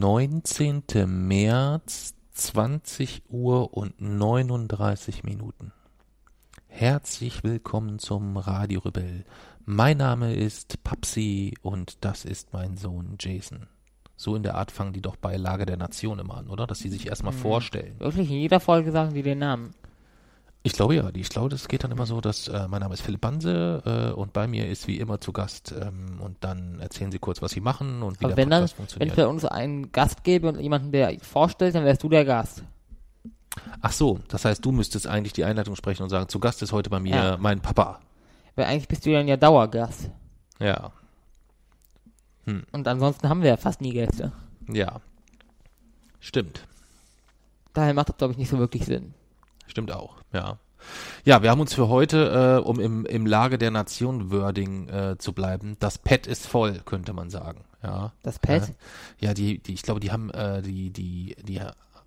19. März, 20 Uhr und 39 Minuten. Herzlich willkommen zum Radio Rebell. Mein Name ist Papsi und das ist mein Sohn Jason. So in der Art fangen die doch bei Lage der Nation immer an, oder? Dass sie sich erstmal mhm. vorstellen. Wirklich, in jeder Folge sagen die den Namen. Ich glaube ja, ich glaube, das geht dann immer so, dass äh, mein Name ist Philipp Banse äh, und bei mir ist wie immer zu Gast ähm, und dann erzählen sie kurz, was sie machen und wie Aber der wenn Podcast dann, funktioniert. Wenn es bei uns einen Gast gäbe und jemanden, der vorstellt, dann wärst du der Gast. Ach so, das heißt, du müsstest eigentlich die Einleitung sprechen und sagen, zu Gast ist heute bei mir ja. mein Papa. Weil eigentlich bist du dann ja Dauergast. Ja. Hm. Und ansonsten haben wir ja fast nie Gäste. Ja. Stimmt. Daher macht das, glaube ich, nicht so wirklich Sinn. Stimmt auch, ja. Ja, wir haben uns für heute, äh, um im, im Lage der Nation Wording äh, zu bleiben, das Pad ist voll, könnte man sagen. Ja. Das Pad? Äh, ja, die, die, ich glaube, die haben, äh, die, die, die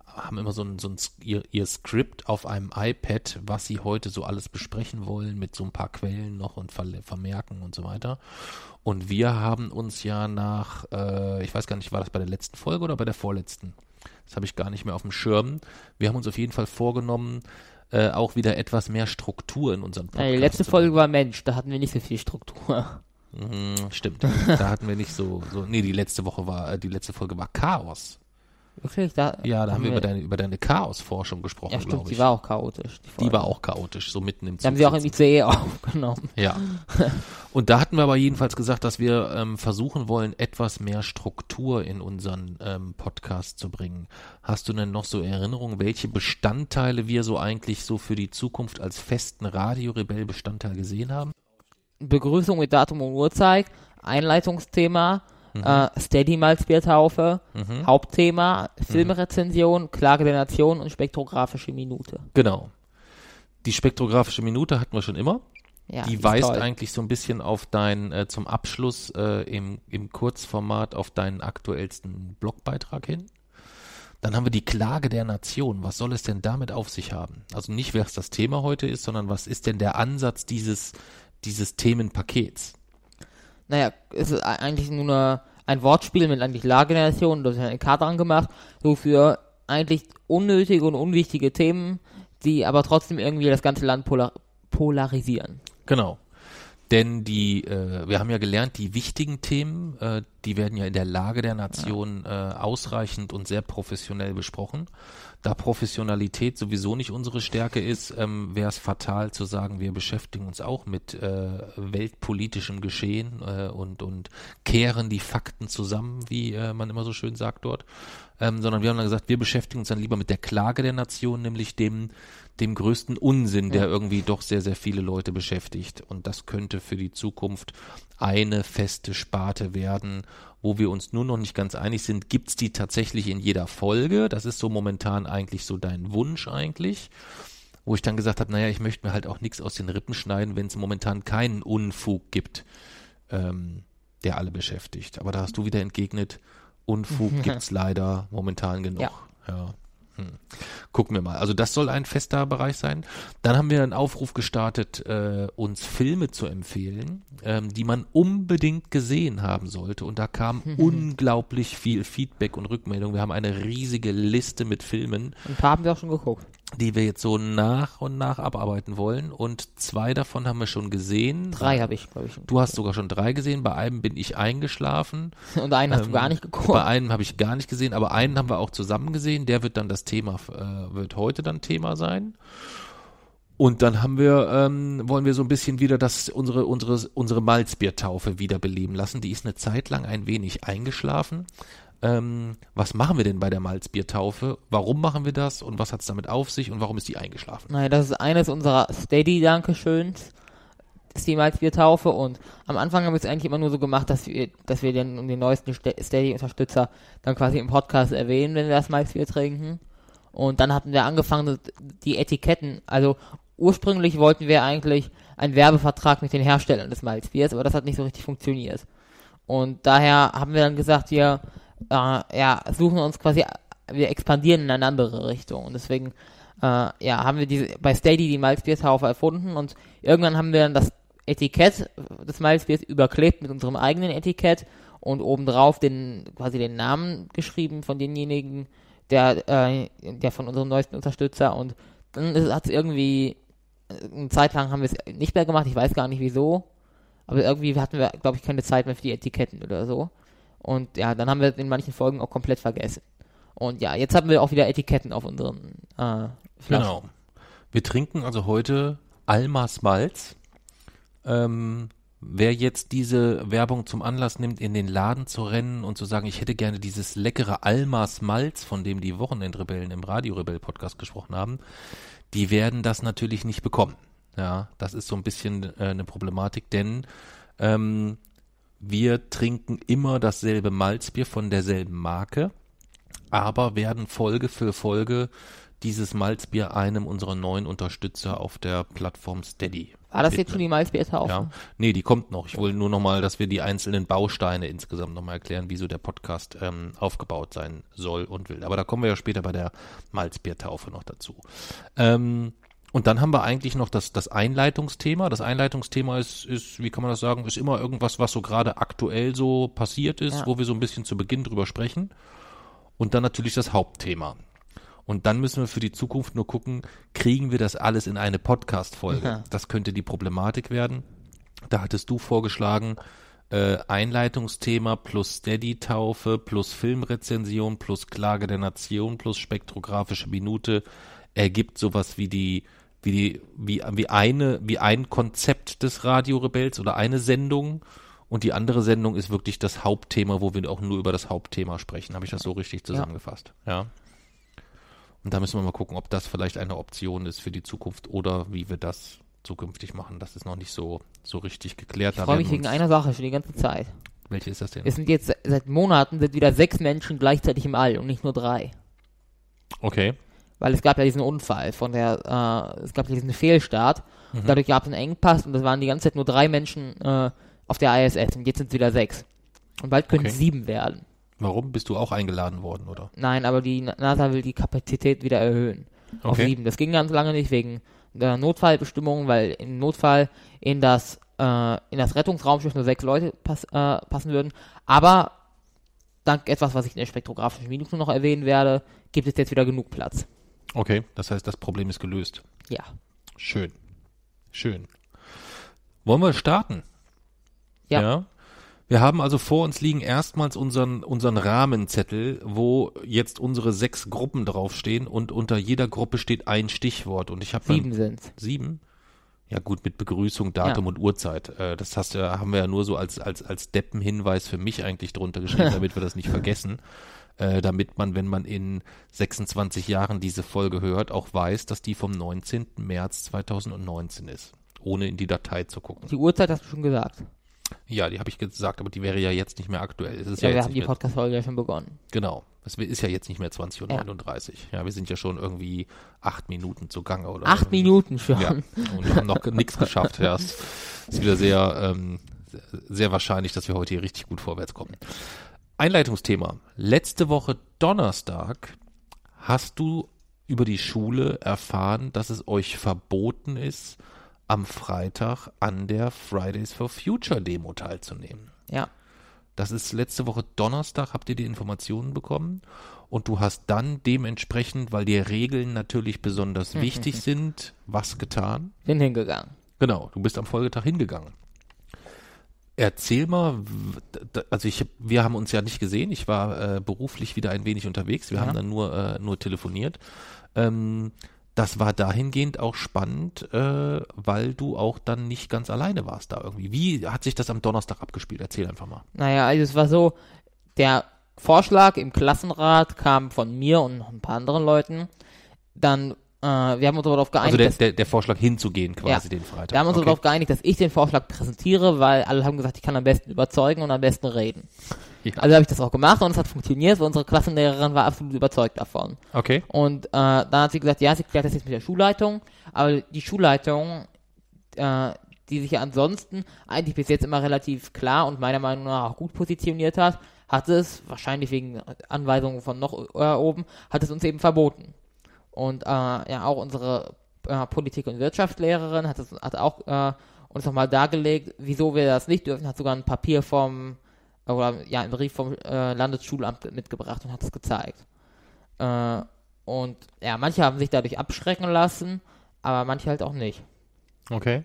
haben immer so ein, so ein ihr, ihr Skript auf einem iPad, was sie heute so alles besprechen wollen, mit so ein paar Quellen noch und Ver Vermerken und so weiter. Und wir haben uns ja nach, äh, ich weiß gar nicht, war das bei der letzten Folge oder bei der vorletzten? Das habe ich gar nicht mehr auf dem Schirm. Wir haben uns auf jeden Fall vorgenommen, äh, auch wieder etwas mehr Struktur in unserem Podcast. Ja, die letzte Folge war Mensch, da hatten wir nicht so viel Struktur. Mhm, stimmt. da hatten wir nicht so, so. Nee, die letzte Woche war, äh, die letzte Folge war Chaos. Wirklich? Da ja, da haben wir über deine, über deine Chaosforschung gesprochen, ja, stimmt, die war auch chaotisch. Die, die, war auch chaotisch, so mitten im Zug. Da haben sie auch irgendwie CE aufgenommen. Ja. Und da hatten wir aber jedenfalls gesagt, dass wir ähm, versuchen wollen, etwas mehr Struktur in unseren ähm, Podcast zu bringen. Hast du denn noch so Erinnerungen, welche Bestandteile wir so eigentlich so für die Zukunft als festen Radio-Rebell-Bestandteil gesehen haben? Begrüßung mit Datum und Uhrzeit, Einleitungsthema, mhm. äh, Steady Malzbiertaufe, mhm. Hauptthema, Filmrezension, Klage der Nation und spektrographische Minute. Genau. Die spektrographische Minute hatten wir schon immer. Ja, die, weist eigentlich so ein bisschen auf dein, äh, zum Abschluss äh, im, im Kurzformat auf deinen aktuellsten Blogbeitrag hin. Dann haben wir die Klage der Nation. Was soll es denn damit auf sich haben? Also nicht, wer es das Thema heute ist, sondern was ist denn der Ansatz dieses, dieses Themenpakets? Naja, es ist eigentlich nur ein Wortspiel mit eigentlich Lage der Nation, das ist eine Karte angemacht, so für eigentlich unnötige und unwichtige Themen, die aber trotzdem irgendwie das ganze Land polar polarisieren. Genau. Denn die, äh, wir haben ja gelernt, die wichtigen Themen, äh, die werden ja in der Lage der Nation äh, ausreichend und sehr professionell besprochen. Da Professionalität sowieso nicht unsere Stärke ist, ähm, wäre es fatal zu sagen, wir beschäftigen uns auch mit äh, weltpolitischem Geschehen äh, und, und kehren die Fakten zusammen, wie äh, man immer so schön sagt dort. Ähm, sondern wir haben dann gesagt, wir beschäftigen uns dann lieber mit der Klage der Nation, nämlich dem dem größten Unsinn, der irgendwie doch sehr, sehr viele Leute beschäftigt. Und das könnte für die Zukunft eine feste Sparte werden, wo wir uns nur noch nicht ganz einig sind, gibt's die tatsächlich in jeder Folge? Das ist so momentan eigentlich so dein Wunsch eigentlich. Wo ich dann gesagt habe, naja, ich möchte mir halt auch nichts aus den Rippen schneiden, wenn es momentan keinen Unfug gibt, ähm, der alle beschäftigt. Aber da hast du wieder entgegnet, Unfug gibt's leider momentan genug. Ja. ja. Hm. Gucken wir mal. Also das soll ein fester Bereich sein. Dann haben wir einen Aufruf gestartet, äh, uns Filme zu empfehlen, ähm, die man unbedingt gesehen haben sollte. Und da kam mhm. unglaublich viel Feedback und Rückmeldung. Wir haben eine riesige Liste mit Filmen. Ein paar haben wir auch schon geguckt die wir jetzt so nach und nach abarbeiten wollen. Und zwei davon haben wir schon gesehen. Drei habe ich, glaube ich. Du hast sogar schon drei gesehen. Bei einem bin ich eingeschlafen. Und einen ähm, hast du ähm, gar nicht geguckt. Bei einem habe ich gar nicht gesehen, aber einen haben wir auch zusammen gesehen. Der wird dann das Thema, äh, wird heute dann Thema sein. Und dann haben wir, ähm, wollen wir so ein bisschen wieder das, unsere, unsere, unsere Malzbiertaufe wiederbeleben lassen. Die ist eine Zeit lang ein wenig eingeschlafen ähm, was machen wir denn bei der Malzbiertaufe? Warum machen wir das und was hat es damit auf sich und warum ist die eingeschlafen? Naja, das ist eines unserer Steady-Dankeschöns. ist die Malzbiertaufe und am Anfang haben wir es eigentlich immer nur so gemacht, dass wir, dass wir den, den neuesten Steady-Unterstützer dann quasi im Podcast erwähnen, wenn wir das Malzbier trinken. Und dann hatten wir angefangen, die Etiketten, also ursprünglich wollten wir eigentlich einen Werbevertrag mit den Herstellern des Malzbiers, aber das hat nicht so richtig funktioniert. Und daher haben wir dann gesagt, wir äh, ja, suchen uns quasi, wir expandieren in eine andere Richtung. Und deswegen äh, ja, haben wir diese, bei Steady die Malzbiertaufe erfunden und irgendwann haben wir dann das Etikett des Malzbiers überklebt mit unserem eigenen Etikett und obendrauf den, quasi den Namen geschrieben von denjenigen, der, äh, der von unserem neuesten Unterstützer und dann hat es irgendwie, eine Zeit lang haben wir es nicht mehr gemacht, ich weiß gar nicht wieso, aber irgendwie hatten wir, glaube ich, keine Zeit mehr für die Etiketten oder so. Und ja, dann haben wir in manchen Folgen auch komplett vergessen. Und ja, jetzt haben wir auch wieder Etiketten auf unseren äh, Flaschen. Genau. Wir trinken also heute Almas Malz. Ähm, wer jetzt diese Werbung zum Anlass nimmt, in den Laden zu rennen und zu sagen, ich hätte gerne dieses leckere Almas Malz, von dem die Wochenendrebellen im Radio Rebell Podcast gesprochen haben, die werden das natürlich nicht bekommen. Ja, das ist so ein bisschen äh, eine Problematik, denn ähm, wir trinken immer dasselbe Malzbier von derselben Marke, aber werden Folge für Folge dieses Malzbier einem unserer neuen Unterstützer auf der Plattform Steady. War das jetzt schon die Malzbiertaufe? Ja. Nee, die kommt noch. Ich wollte nur nochmal, dass wir die einzelnen Bausteine insgesamt nochmal erklären, wie so der Podcast ähm, aufgebaut sein soll und will. Aber da kommen wir ja später bei der Malzbiertaufe noch dazu. Ähm, und dann haben wir eigentlich noch das, das Einleitungsthema. Das Einleitungsthema ist, ist, wie kann man das sagen, ist immer irgendwas, was so gerade aktuell so passiert ist, Ja. wo wir so ein bisschen zu Beginn drüber sprechen. Und dann natürlich das Hauptthema. Und dann müssen wir für die Zukunft nur gucken, kriegen wir das alles in eine Podcast-Folge? Ja. Das könnte die Problematik werden. Da hattest du vorgeschlagen, äh, Einleitungsthema plus Steady-Taufe plus Filmrezension plus Klage der Nation plus spektrographische Minute ergibt sowas wie die wie die wie wie eine wie ein Konzept des Radiorebells oder eine Sendung und die andere Sendung ist wirklich das Hauptthema, wo wir auch nur über das Hauptthema sprechen. Habe ich das so richtig zusammengefasst? Ja. Und da müssen wir mal gucken, ob das vielleicht eine Option ist für die Zukunft oder wie wir das zukünftig machen. Das ist noch nicht so so richtig geklärt. Ich freue mich wegen einer Sache schon die ganze Zeit. Welche ist das denn? Es sind jetzt se- seit Monaten sind wieder sechs Menschen gleichzeitig im All und nicht nur drei. Okay. Weil es gab ja diesen Unfall von der, äh, es gab ja diesen Fehlstart. Mhm. Und dadurch gab es einen Engpass und es waren die ganze Zeit nur drei Menschen äh, auf der ISS und jetzt sind es wieder sechs. Und bald können Okay. es sieben werden. Warum bist du auch eingeladen worden, oder? Nein, aber die Na- NASA will die Kapazität wieder erhöhen. Auf Okay. sieben. Das ging ganz lange nicht wegen der Notfallbestimmung, weil im Notfall in das, äh, in das Rettungsraumschiff nur sechs Leute pass, äh, passen würden. Aber dank etwas, was ich in der spektrographischen Minute noch erwähnen werde, gibt es jetzt wieder genug Platz. Okay, das heißt, das Problem ist gelöst. Ja. Schön. Schön. Wollen wir starten? Ja. Wir haben also vor uns liegen erstmals unseren, unseren Rahmenzettel, wo jetzt unsere sechs Gruppen draufstehen und unter jeder Gruppe steht ein Stichwort. Und ich habe Sieben sind's. Sieben? Ja gut, mit Begrüßung, Datum Ja. und Uhrzeit. Äh, das hast, du- haben wir ja nur so als, als, als Deppenhinweis für mich eigentlich drunter geschrieben, damit wir das nicht vergessen. Äh, damit man, wenn man in 26 Jahren diese Folge hört, auch weiß, dass die vom 19. März 2019 ist. Ohne in die Datei zu gucken. Die Uhrzeit hast du schon gesagt. Ja, die habe ich gesagt, aber die wäre ja jetzt nicht mehr aktuell. Es ist Ja, ja, wir haben die Podcast-Folge ja schon begonnen. Genau. Es ist ja jetzt nicht mehr 20.39 Uhr. Ja. wir sind ja schon irgendwie acht Minuten zugange oder Acht irgendwie. Minuten schon. Ja, und haben noch nichts geschafft. Ja, es ist wieder sehr, ähm, sehr wahrscheinlich, dass wir heute hier richtig gut vorwärts kommen. Einleitungsthema. Letzte Woche Donnerstag hast du über die Schule erfahren, dass es euch verboten ist, am Freitag an der Fridays for Future Demo teilzunehmen. Ja. Das ist letzte Woche Donnerstag, habt ihr die Informationen bekommen und du hast dann dementsprechend, weil die Regeln natürlich besonders wichtig sind, was getan? Bin hingegangen. Genau, du bist am Folgetag hingegangen. Erzähl mal, also ich, wir haben uns ja nicht gesehen, ich war äh, beruflich wieder ein wenig unterwegs, wir Ja. haben dann nur, äh, nur telefoniert. Ähm, das war dahingehend auch spannend, äh, weil du auch dann nicht ganz alleine warst da irgendwie. Wie hat sich das am Donnerstag abgespielt? Erzähl einfach mal. Naja, also es war so, der Vorschlag im Klassenrat kam von mir und noch ein paar anderen Leuten. Dann äh, wir haben uns darauf geeinigt, Also der, dass, der, der Vorschlag hinzugehen quasi den Freitag. wir haben uns okay. darauf geeinigt, dass ich den Vorschlag präsentiere, weil alle haben gesagt, ich kann am besten überzeugen und am besten reden. Ja. Also habe ich das auch gemacht und es hat funktioniert, weil unsere Klassenlehrerin war absolut überzeugt davon. Okay. Und äh, dann hat sie gesagt, ja, sie klärt das jetzt mit der Schulleitung, aber die Schulleitung, äh, die sich ja ansonsten eigentlich bis jetzt immer relativ klar und meiner Meinung nach auch gut positioniert hat, hat es, wahrscheinlich wegen Anweisungen von noch äh, oben, hat es uns eben verboten. Und äh, ja, auch unsere äh, Politik- und Wirtschaftslehrerin hat, es, hat auch äh, uns nochmal dargelegt, wieso wir das nicht dürfen, hat sogar ein Papier vom, oder ja, einen Brief vom äh, Landesschulamt mitgebracht und hat es gezeigt. Äh, und ja, manche haben sich dadurch abschrecken lassen, aber manche halt auch nicht. Okay.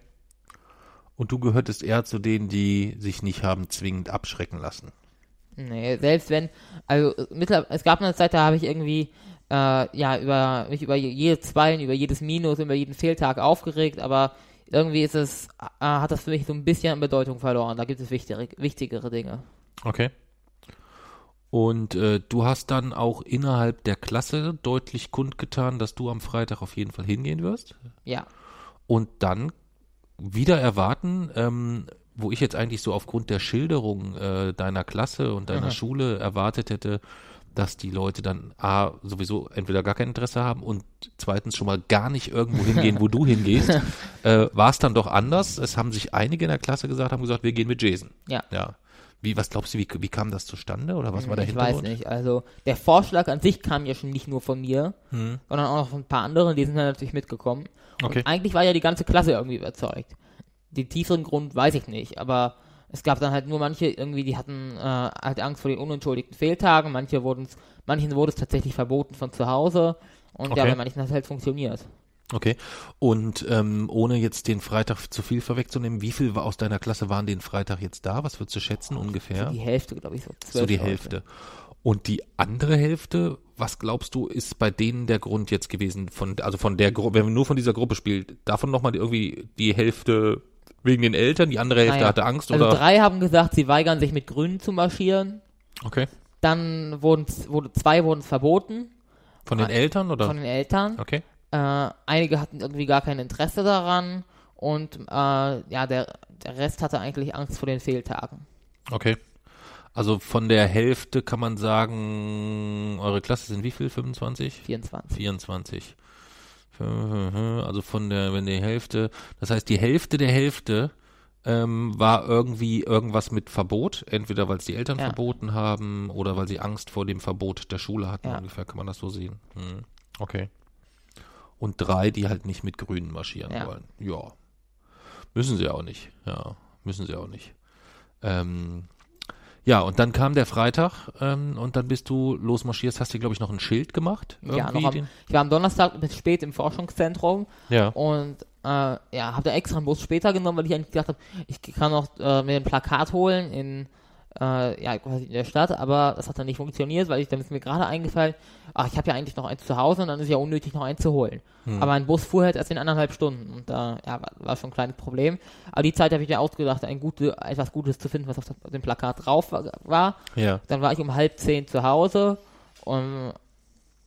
Und du gehörtest eher zu denen, die sich nicht haben zwingend abschrecken lassen. Nee, selbst wenn, also mittlerweile, es gab eine Zeit, da habe ich irgendwie, äh, ja, über, mich über jede Zweilen, über jedes Minus, über jeden Fehltag aufgeregt, aber irgendwie ist es, äh, hat das für mich so ein bisschen an Bedeutung verloren. Da gibt es wichtigere, wichtigere Dinge. Okay. Und äh, du hast dann auch innerhalb der Klasse deutlich kundgetan, dass du am Freitag auf jeden Fall hingehen wirst. Ja. Und dann wieder erwarten, ähm, wo ich jetzt eigentlich so aufgrund der Schilderung äh, deiner Klasse und deiner Mhm. Schule erwartet hätte, dass die Leute dann A, sowieso entweder gar kein Interesse haben und zweitens schon mal gar nicht irgendwo hingehen, wo du hingehst, äh, war es dann doch anders. Es haben sich einige in der Klasse gesagt, haben gesagt, wir gehen mit Jason. Ja. Ja. Wie, was glaubst du, wie, wie kam das zustande oder was war der ich weiß Hintergrund? nicht. Also, der Vorschlag an sich kam ja schon nicht nur von mir, Hm. sondern auch noch von ein paar anderen, die sind dann natürlich mitgekommen. Okay. Und eigentlich war ja die ganze Klasse irgendwie überzeugt. Den tieferen Grund weiß ich nicht, aber es gab dann halt nur manche irgendwie, die hatten äh, halt Angst vor den unentschuldigten Fehltagen, manche wurden's, manchen wurde es tatsächlich verboten von zu Hause und ja, Okay. bei manchen hat es halt funktioniert. Okay. Und ähm, ohne jetzt den Freitag zu viel vorwegzunehmen, wie viel aus deiner Klasse waren den Freitag jetzt da? Was würdest du schätzen ungefähr? So die Hälfte, glaube ich, so zwölf So die Leute. Hälfte. Und die andere Hälfte, was glaubst du, ist bei denen der Grund jetzt gewesen? Von, also von der Gruppe, wenn man nur von dieser Gruppe spielt, davon nochmal irgendwie die Hälfte wegen den Eltern, die andere Hälfte Naja, hatte Angst Also oder? drei haben gesagt, sie weigern sich mit Grünen zu marschieren. Okay. Dann wurden wurde zwei wurden verboten Von den Ah, Eltern oder? von den Eltern. okay. Äh, einige hatten irgendwie gar kein Interesse daran und äh, ja, der, der Rest hatte eigentlich Angst vor den Fehltagen. Okay. Also von der Hälfte kann man sagen, eure Klasse sind wie viel? 25? 24. 24. Also von der, wenn die Hälfte, das heißt die Hälfte der Hälfte ähm, war irgendwie irgendwas mit Verbot, entweder weil es die Eltern Ja. verboten haben oder weil sie Angst vor dem Verbot der Schule hatten, Ja. ungefähr kann man das so sehen. Hm. Okay. Und drei, die halt nicht mit Grünen marschieren Ja. wollen. Ja. Müssen sie auch nicht. Ja, müssen sie auch nicht. Ähm, ja, und dann kam der Freitag ähm, und dann bist du losmarschiert, hast du, glaube ich, noch ein Schild gemacht. Ja, noch am, ich war am Donnerstag bis spät im Forschungszentrum ja. und äh, ja, habe da extra einen Bus später genommen, weil ich eigentlich gedacht habe, ich kann noch äh, mir ein Plakat holen in äh, ja, quasi in der Stadt, aber das hat dann nicht funktioniert, weil ich dann ist mir gerade eingefallen, ach, ich habe ja eigentlich noch eins zu Hause und dann ist ja unnötig noch eins zu holen. Hm. Aber ein Bus fuhr halt erst in anderthalb Stunden und da ja, war, war schon ein kleines Problem. Aber die Zeit habe ich mir ausgedacht, ein gute, etwas Gutes zu finden, was auf dem Plakat drauf war- war. Ja. Dann war ich um halb zehn zu Hause und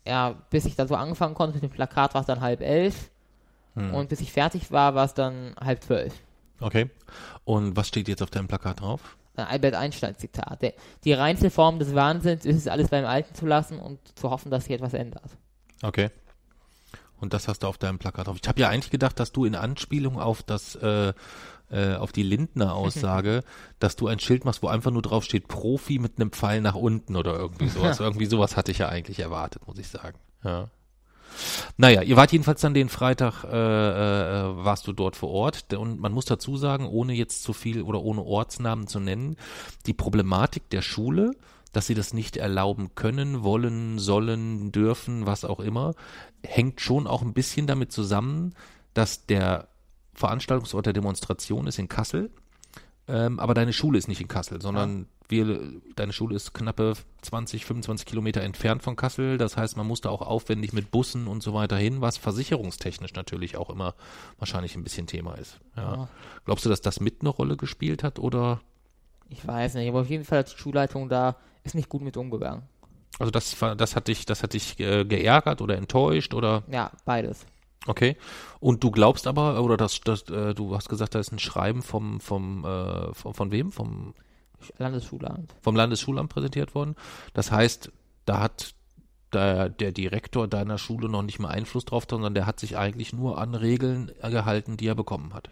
ja, bis ich dann so angefangen konnte mit dem Plakat, war es dann halb elf Hm. und bis ich fertig war, war es dann halb zwölf. Okay. Und was steht jetzt auf deinem Plakat drauf? Ein Albert Einstein Zitat. Der, die reinste Form des Wahnsinns ist es, alles beim Alten zu lassen und zu hoffen, dass sich etwas ändert. Okay. Und das hast du auf deinem Plakat drauf. Ich habe ja eigentlich gedacht, dass du in Anspielung auf das, äh, äh, auf die Lindner Aussage, dass du ein Schild machst, wo einfach nur drauf steht Profi mit einem Pfeil nach unten oder irgendwie sowas. irgendwie sowas hatte ich ja eigentlich erwartet, muss ich sagen. Ja. Naja, ihr wart jedenfalls dann den Freitag, äh, äh, warst du dort vor Ort. Und man muss dazu sagen, ohne jetzt zu viel oder ohne Ortsnamen zu nennen, die Problematik der Schule, dass sie das nicht erlauben können, wollen, sollen, dürfen, was auch immer, hängt schon auch ein bisschen damit zusammen, dass der Veranstaltungsort der Demonstration ist in Kassel, ähm, aber deine Schule ist nicht in Kassel, sondern wir, deine Schule ist knappe 20, 25 Kilometer entfernt von Kassel. Das heißt, man musste auch aufwendig mit Bussen und so weiter hin, was versicherungstechnisch natürlich auch immer wahrscheinlich ein bisschen Thema ist. Ja. Ja. Glaubst du, dass das mit eine Rolle gespielt hat oder? Ich weiß nicht, aber auf jeden Fall hat die Schulleitung da ist nicht gut mit umgegangen. Also das, das hat dich, das hat dich äh, geärgert oder enttäuscht oder? Ja, beides. Okay. Und du glaubst aber, oder das, das, äh, du hast gesagt, da ist ein Schreiben vom, vom, äh, von, von wem? Vom Landesschulamt. Vom Landesschulamt präsentiert worden. Das heißt, da hat der, der Direktor deiner Schule noch nicht mal Einfluss drauf, sondern der hat sich eigentlich nur an Regeln gehalten, die er bekommen hat.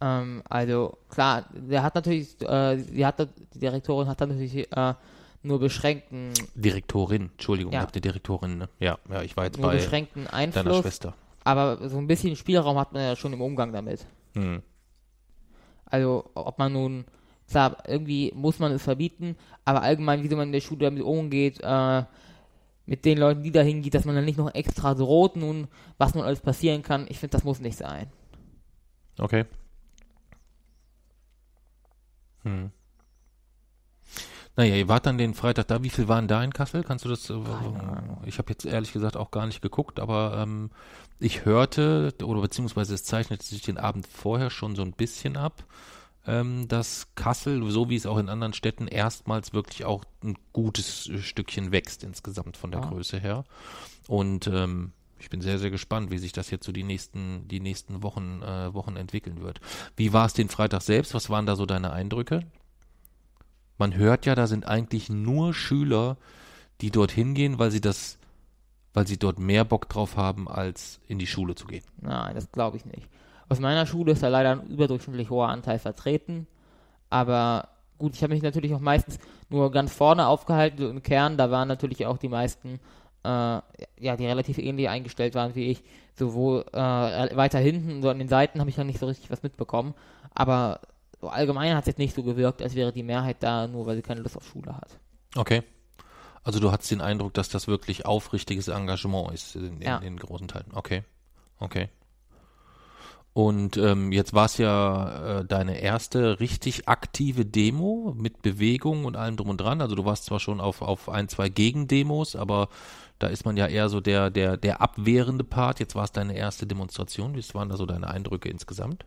Ähm, also klar, der hat natürlich, äh, die, hat, die Direktorin hat natürlich äh, nur beschränkten Direktorin, Entschuldigung, Ja. habt ihr Direktorin, ne? Ja, ja, ich war jetzt nur bei beschränkten deiner Einfluss, Schwester. Aber so ein bisschen Spielraum hat man ja schon im Umgang damit. Hm. Also ob man nun, klar, irgendwie muss man es verbieten, aber allgemein, wie man in der Schule damit umgeht, äh, mit den Leuten, die da hingeht, dass man dann nicht noch extra droht, nun, was nun alles passieren kann, ich finde, das muss nicht sein. Okay. Hm. Naja, ihr wart dann den Freitag da. Wie viel waren da in Kassel? Kannst du das? äh, Ich habe jetzt ehrlich gesagt auch gar nicht geguckt, aber ähm, ich hörte, oder beziehungsweise es zeichnete sich den Abend vorher schon so ein bisschen ab, ähm, dass Kassel, so wie es auch in anderen Städten, erstmals wirklich auch ein gutes Stückchen wächst insgesamt von der Ja. Größe her. Und ähm, ich bin sehr, sehr gespannt, wie sich das jetzt so die nächsten, die nächsten Wochen, äh, Wochen entwickeln wird. Wie war es den Freitag selbst? Was waren da so deine Eindrücke? Man hört ja, da sind eigentlich nur Schüler, die dorthin gehen, weil sie das, weil sie dort mehr Bock drauf haben, als in die Schule zu gehen. Nein, das glaube ich nicht. Aus meiner Schule ist da leider ein überdurchschnittlich hoher Anteil vertreten. Aber gut, ich habe mich natürlich auch meistens nur ganz vorne aufgehalten, so im Kern. Da waren natürlich auch die meisten, äh, ja, die relativ ähnlich eingestellt waren wie ich. Sowohl äh, weiter hinten, so an den Seiten habe ich noch nicht so richtig was mitbekommen. Aber so allgemein hat es jetzt nicht so gewirkt, als wäre die Mehrheit da, nur weil sie keine Lust auf Schule hat. Okay. Also du hattest den Eindruck, dass das wirklich aufrichtiges Engagement ist in, in, Ja. in großen Teilen. Okay. Okay. Und ähm, jetzt war es ja äh, deine erste richtig aktive Demo mit Bewegung und allem drum und dran. Also du warst zwar schon auf, auf ein, zwei Gegendemos, aber da ist man ja eher so der, der, der abwehrende Part. Jetzt war es deine erste Demonstration. Wie waren da so deine Eindrücke insgesamt?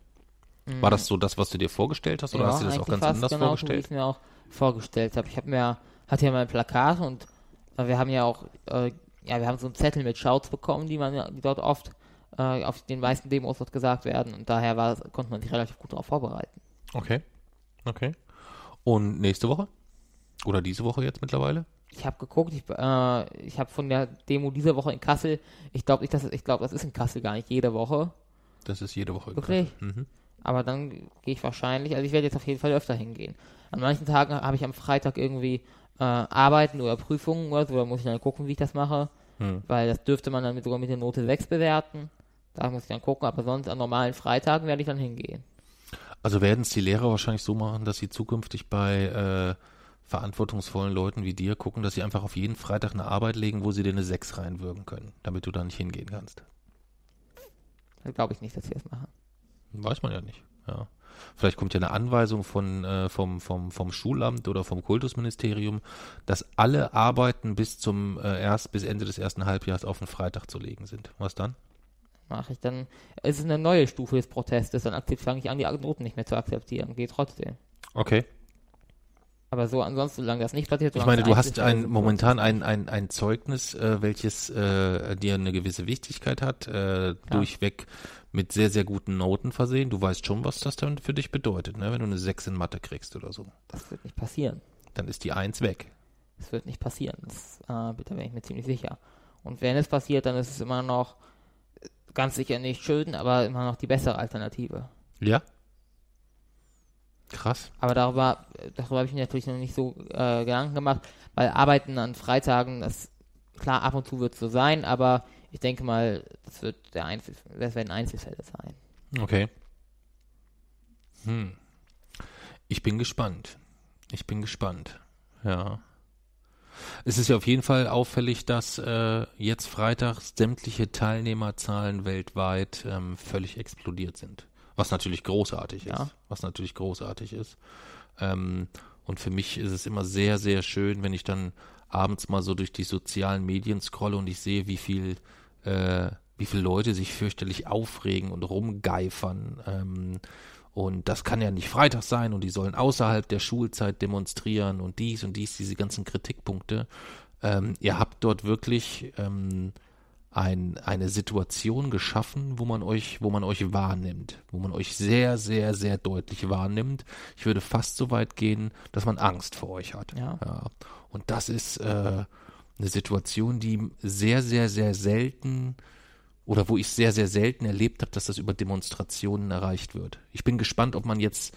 War das so das, was du dir vorgestellt hast, oder Ja, hast du dir das auch ganz anders genauso, vorgestellt? Wie ich mir auch vorgestellt habe. Ich habe mir, hatte ja mein Plakat und äh, wir haben ja auch, äh, ja, wir haben so einen Zettel mit Shouts bekommen, die man die dort oft äh, auf den meisten Demos dort gesagt werden und daher war, konnte man sich relativ gut darauf vorbereiten. Okay. Okay. Und nächste Woche? Oder diese Woche jetzt mittlerweile? Ich habe geguckt, ich, äh, ich habe von der Demo dieser Woche in Kassel, ich glaube, ich, das, ich glaube, das ist in Kassel gar nicht jede Woche, Das ist jede Woche. Wirklich? Mhm. aber dann gehe ich wahrscheinlich, also ich werde jetzt auf jeden Fall öfter hingehen. An manchen Tagen habe ich am Freitag irgendwie äh, Arbeiten oder Prüfungen oder so, da muss ich dann gucken, wie ich das mache, Hm. weil das dürfte man dann mit, sogar mit der Note 6 bewerten. Da muss ich dann gucken, aber sonst an normalen Freitagen werde ich dann hingehen. Also werden es die Lehrer wahrscheinlich so machen, dass sie zukünftig bei äh, verantwortungsvollen Leuten wie dir gucken, dass sie einfach auf jeden Freitag eine Arbeit legen, wo sie dir eine 6 reinwürgen können, damit du da nicht hingehen kannst. Glaube ich nicht, dass wir das machen. Weiß man ja nicht. Ja. Vielleicht kommt ja eine Anweisung von, äh, vom, vom, vom Schulamt oder vom Kultusministerium, dass alle Arbeiten bis zum äh, erst bis Ende des ersten Halbjahres auf den Freitag zu legen sind. Was dann? Mache ich dann, es ist eine neue Stufe des Protestes, dann fange ich an, die Noten nicht mehr zu akzeptieren. Geht trotzdem. Okay. Aber so ansonsten, solange das nicht passiert, Ich meine, du hast ein, momentan ein, ein, ein Zeugnis, äh, welches äh, dir eine gewisse Wichtigkeit hat, äh, durchweg mit sehr, sehr guten Noten versehen. Du weißt schon, was das dann für dich bedeutet, ne? wenn du eine 6 in Mathe kriegst oder so. Das wird nicht passieren. Dann ist die 1 weg. Das wird nicht passieren. Das, äh, da bin ich mir ziemlich sicher. Und wenn es passiert, dann ist es immer noch ganz sicher nicht schön, aber immer noch die bessere Alternative. Ja? Krass. Aber darüber, darüber habe ich mir natürlich noch nicht so äh, Gedanken gemacht, weil Arbeiten an Freitagen, das klar ab und zu wird es so sein, aber ich denke mal, das wird der Einzel das werden Einzelfälle sein. Okay. Hm. Ich bin gespannt. Ich bin gespannt. Ja. Es ist ja auf jeden Fall auffällig, dass äh, jetzt freitags sämtliche Teilnehmerzahlen weltweit ähm, völlig explodiert sind. Was natürlich großartig Ja. ist. Was natürlich großartig ist. Ähm, und für mich ist es immer sehr, sehr schön, wenn ich dann abends mal so durch die sozialen Medien scrolle und ich sehe, wie viel, äh, wie viele Leute sich fürchterlich aufregen und rumgeifern. Ähm, und das kann ja nicht Freitag sein und die sollen außerhalb der Schulzeit demonstrieren und dies und dies, diese ganzen Kritikpunkte. Ähm, ihr habt dort wirklich ähm, ein, eine Situation geschaffen, wo man euch, wo man euch wahrnimmt, wo man euch sehr, sehr, sehr deutlich wahrnimmt. Ich würde fast so weit gehen, dass man Angst vor euch hat. Ja. ja. Und das ist äh, eine Situation, die sehr, sehr, sehr selten oder wo ich sehr, sehr selten erlebt habe, dass das über Demonstrationen erreicht wird. Ich bin gespannt, ob man jetzt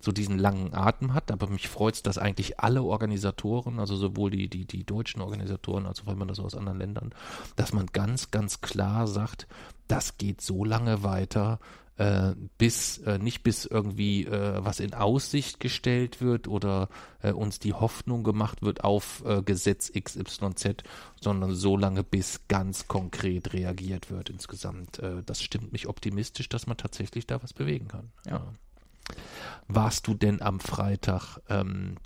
so diesen langen Atem hat, aber mich freut es, dass eigentlich alle Organisatoren, also sowohl die, die, die deutschen Organisatoren, als auch wenn man das aus anderen Ländern, dass man ganz, ganz klar sagt, das geht so lange weiter, äh, bis äh, nicht bis irgendwie äh, was in Aussicht gestellt wird oder äh, uns die Hoffnung gemacht wird auf äh, Gesetz XYZ, sondern so lange bis ganz konkret reagiert wird insgesamt. Äh, das stimmt mich optimistisch, dass man tatsächlich da was bewegen kann. Ja. Warst du denn am Freitag ähm,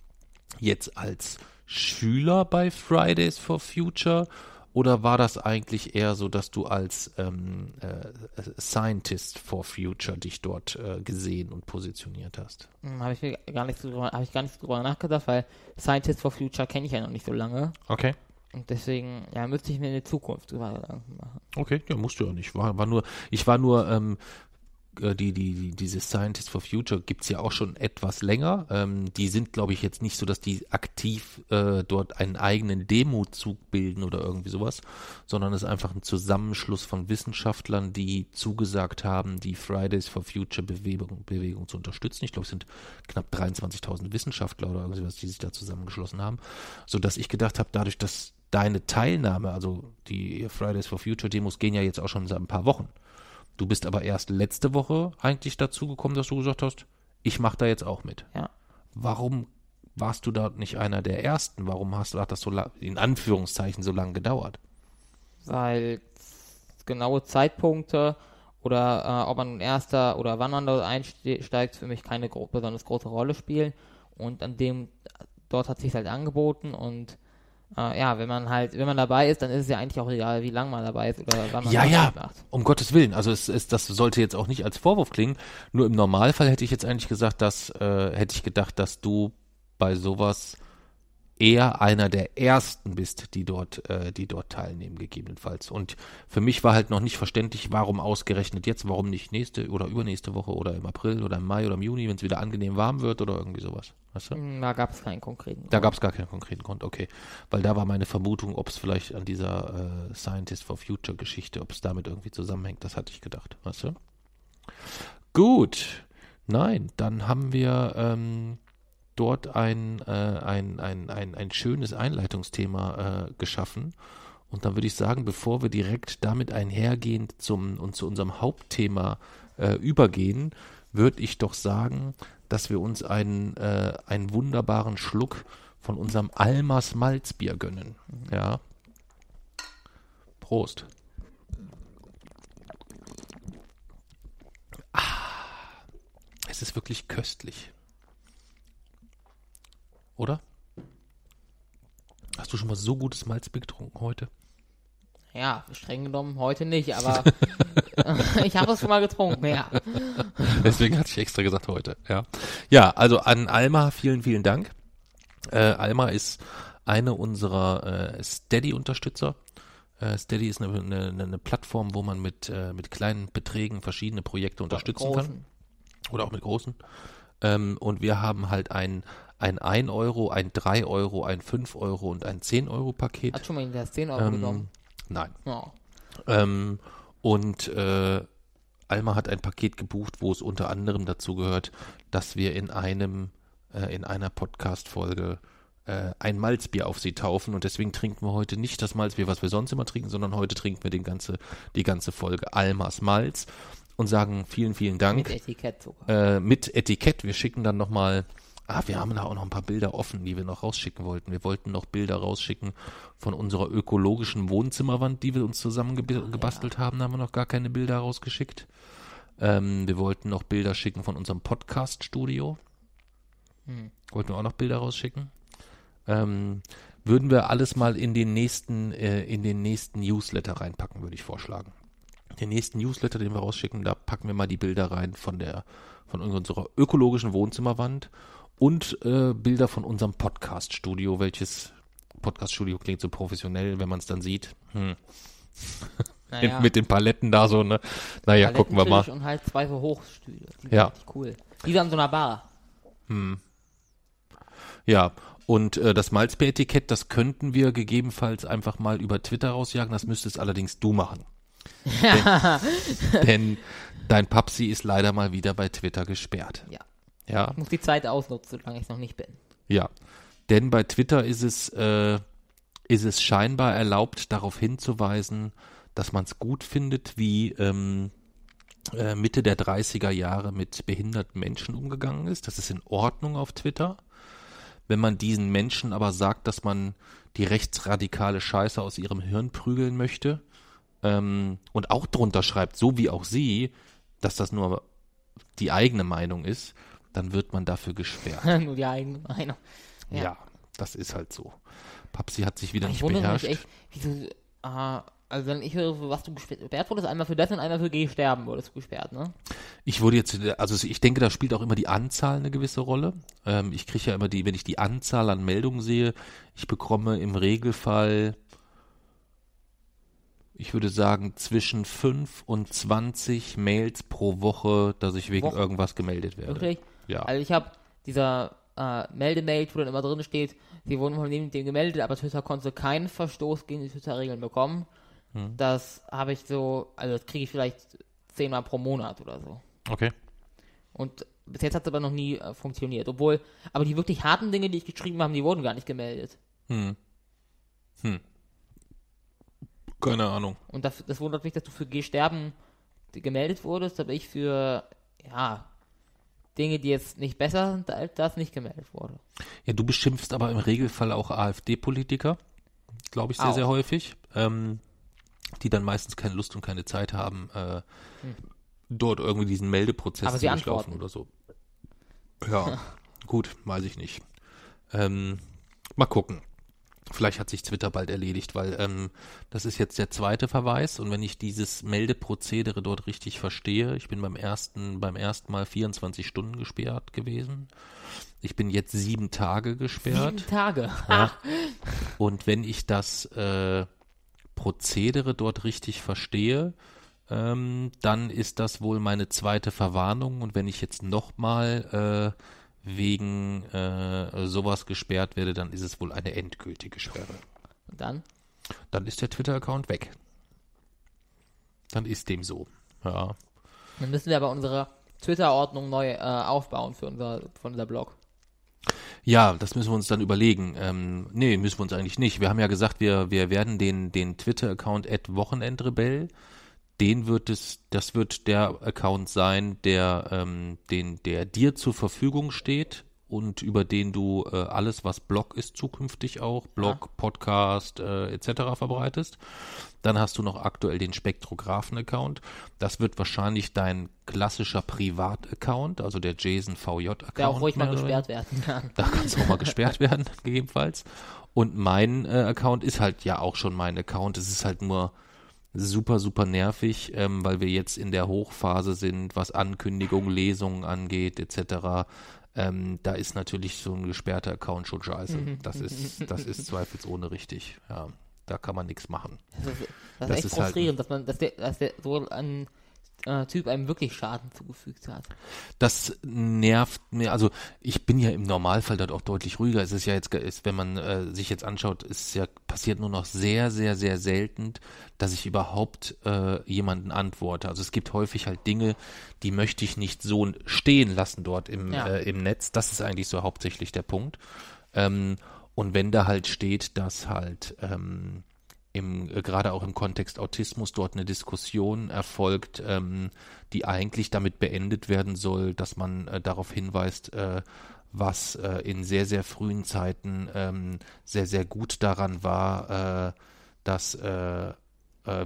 jetzt als Schüler bei Fridays for Future oder war das eigentlich eher so, dass du als ähm, äh, Scientist for Future dich dort äh, gesehen und positioniert hast? Hm, habe ich mir gar nicht so drüber, habe ich gar nicht so drüber nachgedacht, weil Scientist for Future kenne ich ja noch nicht so lange. Okay. Und deswegen, ja, müsste ich mir in der Zukunft drüber Gedanken machen. Okay, ja, musst du ja nicht. War, war nur, ich war nur ähm, äh, die, die, die, diese Scientists for Future gibt's ja auch schon etwas länger. Ähm, die sind, glaube ich, jetzt nicht so, dass die aktiv äh, dort einen eigenen Demozug bilden oder irgendwie sowas, sondern es ist einfach ein Zusammenschluss von Wissenschaftlern, die zugesagt haben, die Fridays for Future Bewegung, Bewegung zu unterstützen. Ich glaube, es sind knapp 23.000 Wissenschaftler oder irgendwas, die sich da zusammengeschlossen haben, so dass ich gedacht habe, dadurch, dass deine Teilnahme, also die Fridays for Future Demos gehen ja jetzt auch schon seit ein paar Wochen. Du bist aber erst letzte Woche eigentlich dazu gekommen, dass du gesagt hast, ich mache da jetzt auch mit. Ja. Warum warst du da nicht einer der Ersten? Warum hast, hat das so in Anführungszeichen so lange gedauert? Weil genaue Zeitpunkte oder äh, ob man Erster oder wann man dort einsteigt, für mich keine gro besonders große Rolle spielen. Und an dem, dort hat sich halt angeboten und äh, ja, wenn man halt, wenn man dabei ist, dann ist es ja eigentlich auch egal, wie lange man dabei ist oder wann man ja, ja, macht. um Gottes Willen. Also es ist, das sollte jetzt auch nicht als Vorwurf klingen. Nur im Normalfall hätte ich jetzt eigentlich gesagt, dass äh, hätte ich gedacht, dass du bei sowas eher einer der ersten bist, die dort, äh, die dort teilnehmen, gegebenenfalls. Und für mich war halt noch nicht verständlich, warum ausgerechnet jetzt, warum nicht nächste oder übernächste Woche oder im April oder im Mai oder im Juni, wenn es wieder angenehm warm wird oder irgendwie sowas. Weißt du? Da gab es keinen konkreten Da gab es gar keinen konkreten Grund, okay. Weil da war meine Vermutung, ob es vielleicht an dieser äh, Scientist for Future Geschichte, ob es damit irgendwie zusammenhängt, das hatte ich gedacht, weißt du? Gut. Nein, dann haben wir ähm, dort ein, äh, ein, ein, ein, ein schönes Einleitungsthema äh, geschaffen. Und dann würde ich sagen, bevor wir direkt damit einhergehend zum und zu unserem Hauptthema äh, übergehen, würde ich doch sagen, dass wir uns einen, äh, einen wunderbaren Schluck von unserem Almas Malzbier gönnen. Ja. Prost. Ah, es ist wirklich köstlich. Oder? Hast du schon mal so gutes Malzbier getrunken heute? Ja, streng genommen heute nicht, aber ich habe es schon mal getrunken, ja. Deswegen hatte ich extra gesagt heute, ja. Ja, also an Alma vielen, vielen Dank. Äh, Alma ist eine unserer äh, Steady-Unterstützer. Äh, Steady ist eine, eine, eine, Plattform, wo man mit, äh, mit kleinen Beträgen verschiedene Projekte unterstützen kann. Oder auch mit großen. Ähm, und wir haben halt ein, ein 1 Euro, ein 3 Euro, ein 5 Euro und ein 10 Euro Paket. Hat schon mal das 10 Euro ähm, genommen? Nein. Oh. Ähm, und äh, Alma hat ein Paket gebucht, wo es unter anderem dazu gehört, dass wir in einem, äh, in einer Podcast-Folge äh, ein Malzbier auf sie taufen und deswegen trinken wir heute nicht das Malzbier, was wir sonst immer trinken, sondern heute trinken wir den ganze, die ganze Folge Almas Malz und sagen vielen, vielen Dank. Mit Etikett sogar. Äh, mit Etikett. Wir schicken dann nochmal Ah, wir haben da auch noch ein paar Bilder offen, die wir noch rausschicken wollten. Wir wollten noch Bilder rausschicken von unserer ökologischen Wohnzimmerwand, die wir uns zusammengebastelt ja. haben. Da haben wir noch gar keine Bilder rausgeschickt. Ähm, wir wollten noch Bilder schicken von unserem Podcast-Studio. Hm. Wollten wir auch noch Bilder rausschicken. Ähm, würden wir alles mal in den nächsten, äh, in den nächsten Newsletter reinpacken, würde ich vorschlagen. Den nächsten Newsletter, den wir rausschicken, da packen wir mal die Bilder rein von der, von unserer ökologischen Wohnzimmerwand und äh, Bilder von unserem Podcast-Studio, welches Podcast-Studio klingt so professionell, wenn man es dann sieht. Hm. Naja, Mit den Paletten da so, ne? Naja, gucken wir mal. Und halt zwei so Hochstühle. Die Ja. richtig cool. Die sind an so einer Bar. Ja, und äh, das Malzbier-Etikett, das könnten wir gegebenenfalls einfach mal über Twitter rausjagen. Das müsstest allerdings du machen. denn, denn dein Papsi ist leider mal wieder bei Twitter gesperrt. Ja. Ja, Ich muss die Zeit ausnutzen, solange ich es noch nicht bin. ja. Denn bei Twitter ist es, äh, ist es scheinbar erlaubt, darauf hinzuweisen, dass man es gut findet, wie ähm, äh, Mitte der 30er Jahre mit behinderten Menschen umgegangen ist. Das ist in Ordnung auf Twitter. Wenn man diesen Menschen aber sagt, dass man die rechtsradikale Scheiße aus ihrem Hirn prügeln möchte ähm, und auch drunter schreibt, so wie auch sie, dass das nur die eigene Meinung ist, dann wird man dafür gesperrt. Nur die eigene Meinung. Ja, Ja. das ist halt so. Papsi hat sich wieder Ich nicht wundere mich beherrscht. echt, wieso, ah, also wenn ich höre, für was du gesperrt wurdest, einmal für das und einmal für Geh sterben wurdest du gesperrt, ne? Ich wurde jetzt, also ich denke, da spielt auch immer die Anzahl eine gewisse Rolle. Ähm, ich kriege ja immer die, wenn ich die Anzahl an Meldungen sehe, ich bekomme im Regelfall, ich würde sagen, zwischen 5 und 20 Mails pro Woche, dass ich wegen Woche? irgendwas gemeldet werde. Wirklich? Ja. Also ich habe dieser äh, Meldemail, wo dann immer drin steht, sie wurden von dem, dem gemeldet, aber Twitter konnte keinen Verstoß gegen die Twitter-Regeln bekommen. Hm. Das habe ich so, also das kriege ich vielleicht zehnmal pro Monat oder so. Okay. Und bis jetzt hat es aber noch nie äh, funktioniert. Obwohl, aber die wirklich harten Dinge, die ich geschrieben habe, die wurden gar nicht gemeldet. Hm. Hm. Keine Ahnung. Und das, das wundert mich, dass du für Geh sterben gemeldet wurdest, aber ich für, ja, Dinge, die jetzt nicht besser sind als das, nicht gemeldet wurde. Ja, du beschimpfst aber im Regelfall auch AfD-Politiker, glaube ich, sehr, Auch. sehr häufig, ähm, die dann meistens keine Lust und keine Zeit haben, äh, dort irgendwie diesen Meldeprozess Hm. Zu durchlaufen oder so. Ja, gut, weiß ich nicht. Ähm, mal gucken. Vielleicht hat sich Twitter bald erledigt, weil ähm, das ist jetzt der zweite Verweis und wenn ich dieses Meldeprozedere dort richtig verstehe, ich bin beim ersten, beim ersten Mal 24 Stunden gesperrt gewesen. Ich bin jetzt sieben Tage gesperrt. Sieben Tage. Ja. Und wenn ich das äh, Prozedere dort richtig verstehe, ähm, dann ist das wohl meine zweite Verwarnung. Und wenn ich jetzt nochmal äh, wegen äh, sowas gesperrt werde, dann ist es wohl eine endgültige Sperre. Und dann? Dann ist der Twitter-Account weg. Dann ist dem so. Ja. Dann müssen wir aber unsere Twitter-Ordnung neu äh, aufbauen für unser, für unser Blog. Ja, das müssen wir uns dann überlegen. Ähm, nee, müssen wir uns eigentlich nicht. Wir haben ja gesagt, wir, wir werden den, den Twitter-Account at Wochenendrebell, den wird es, das wird der Account sein, der, ähm, den, der dir zur Verfügung steht und über den du äh, alles, was Blog ist, zukünftig auch, Blog, Podcast äh, etc. verbreitest. Dann hast du noch aktuell den Spektrographen-Account. Das wird wahrscheinlich dein klassischer Privat-Account, also der Jason VJ-Account. Der auch ruhig mal gesperrt werden kann. Da kann es auch mal gesperrt werden, gegebenenfalls. Und mein äh, Account ist halt ja auch schon mein Account. Es ist halt nur super, super nervig, ähm, weil wir jetzt in der Hochphase sind, was Ankündigungen, Lesungen angeht, etc. Ähm, da ist natürlich so ein gesperrter Account schon scheiße. Das ist, das ist zweifelsohne richtig. Ja, da kann man nichts machen. Das ist, das Das ist echt halt- frustrierend, dass man, dass der, dass der so ein äh, Typ einem wirklich Schaden zugefügt hat. Das nervt mir. Also ich bin ja im Normalfall dort auch deutlich ruhiger. Es ist ja jetzt, ist, wenn man äh, sich jetzt anschaut, ist ja passiert nur noch sehr, sehr, sehr selten, dass ich überhaupt äh, jemanden antworte. Also es gibt häufig halt Dinge, die möchte ich nicht so stehen lassen dort im, Ja. äh, im Netz. Das ist eigentlich so hauptsächlich der Punkt. Ähm, und wenn da halt steht, dass halt ähm, im, äh, gerade auch im Kontext Autismus dort eine Diskussion erfolgt, ähm, die eigentlich damit beendet werden soll, dass man äh, darauf hinweist, äh, was äh, in sehr, sehr frühen Zeiten ähm, sehr, sehr gut daran war, äh, dass äh,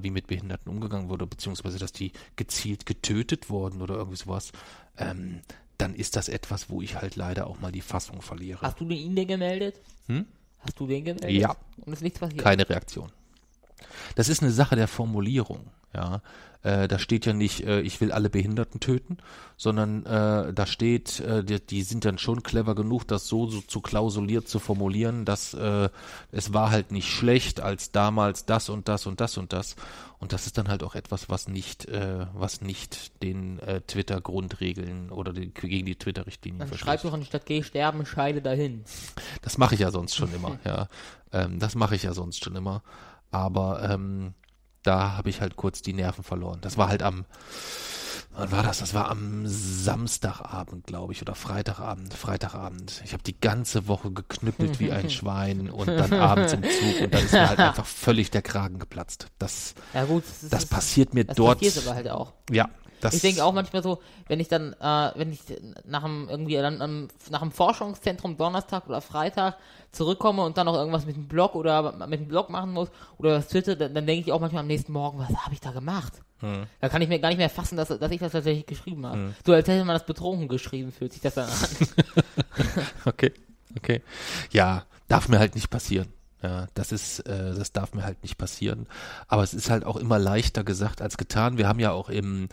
wie mit Behinderten umgegangen wurde, beziehungsweise dass die gezielt getötet wurden oder irgendwie sowas, ähm, dann ist das etwas, wo ich halt leider auch mal die Fassung verliere. Hast du den ihn denn gemeldet? Hm? Hast du den gemeldet? Ja. Und ist nichts passiert? Keine Reaktion. Das ist eine Sache der Formulierung, ja. Äh, da steht ja nicht, äh, ich will alle Behinderten töten, sondern äh, da steht, äh, die, die, sind dann schon clever genug, das so, so zu klausuliert zu formulieren, dass äh, es war halt nicht schlecht als damals das und das und das und das. Und das ist dann halt auch etwas, was nicht, äh, was nicht den Twitter-Grundregeln oder die, gegen die Twitter-Richtlinien Dann verstößt. schreib doch anstatt geh sterben, scheide dahin. Das mache ich ja sonst schon immer, ja. Ähm, das mache ich ja sonst schon immer. Aber ähm, da habe ich halt kurz die Nerven verloren. Das war halt am, wann war das? Das war am Samstagabend, glaube ich, oder Freitagabend. Freitagabend. Ich habe die ganze Woche geknüppelt wie ein Schwein und dann abends im Zug und dann ist mir halt einfach völlig der Kragen geplatzt. Das, Ja gut, das, ist- das passiert mir das dort. passiert aber halt auch. Ja, das. Ich denke auch manchmal so, wenn ich dann, äh, wenn ich nach einem irgendwie dann am- nach einem Forschungszentrum Donnerstag oder Freitag zurückkomme und dann noch irgendwas mit dem Blog oder mit dem Blog machen muss oder was Twitter, dann, dann denke ich auch manchmal am nächsten Morgen, was habe ich da gemacht? Hm. Da kann ich mir gar nicht mehr fassen, dass, dass ich das tatsächlich geschrieben habe. So als hätte man das betrunken geschrieben, fühlt sich das dann an. Okay, okay. Ja, darf mir halt nicht passieren. Ja, das ist, äh, das darf mir halt nicht passieren. Aber es ist halt auch immer leichter gesagt als getan. Wir haben ja auch im,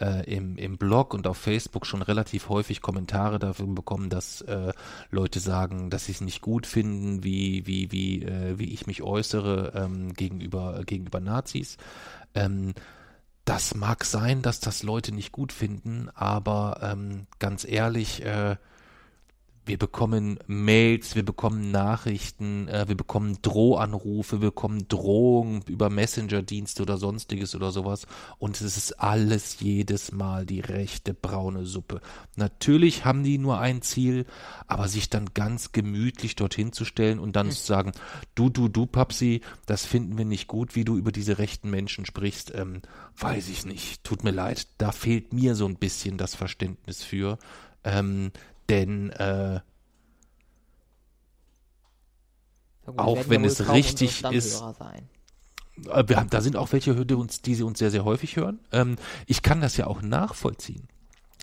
äh, im, im Blog und auf Facebook schon relativ häufig Kommentare dafür bekommen, dass äh, Leute sagen, dass sie es nicht gut finden, wie, wie, wie, äh, wie ich mich äußere ähm, gegenüber, gegenüber Nazis. Ähm, das mag sein, dass das Leute nicht gut finden, aber ähm, ganz ehrlich, äh, wir bekommen Mails, wir bekommen Nachrichten, äh, wir bekommen Drohanrufe, wir bekommen Drohungen über Messenger-Dienste oder sonstiges oder sowas. Und es ist alles jedes Mal die rechte braune Suppe. Natürlich haben die nur ein Ziel, aber sich dann ganz gemütlich dorthin zu stellen und dann zu sagen, du, du, du, Papsi, das finden wir nicht gut, wie du über diese rechten Menschen sprichst, ähm, weiß ich nicht. Tut mir leid. Da fehlt mir so ein bisschen das Verständnis für. Ähm, denn äh, gut, Auch wenn es richtig ist. Äh, wir haben, da sind auch welche, die uns, die sie uns sehr, sehr häufig hören. Ähm, ich kann das ja auch nachvollziehen.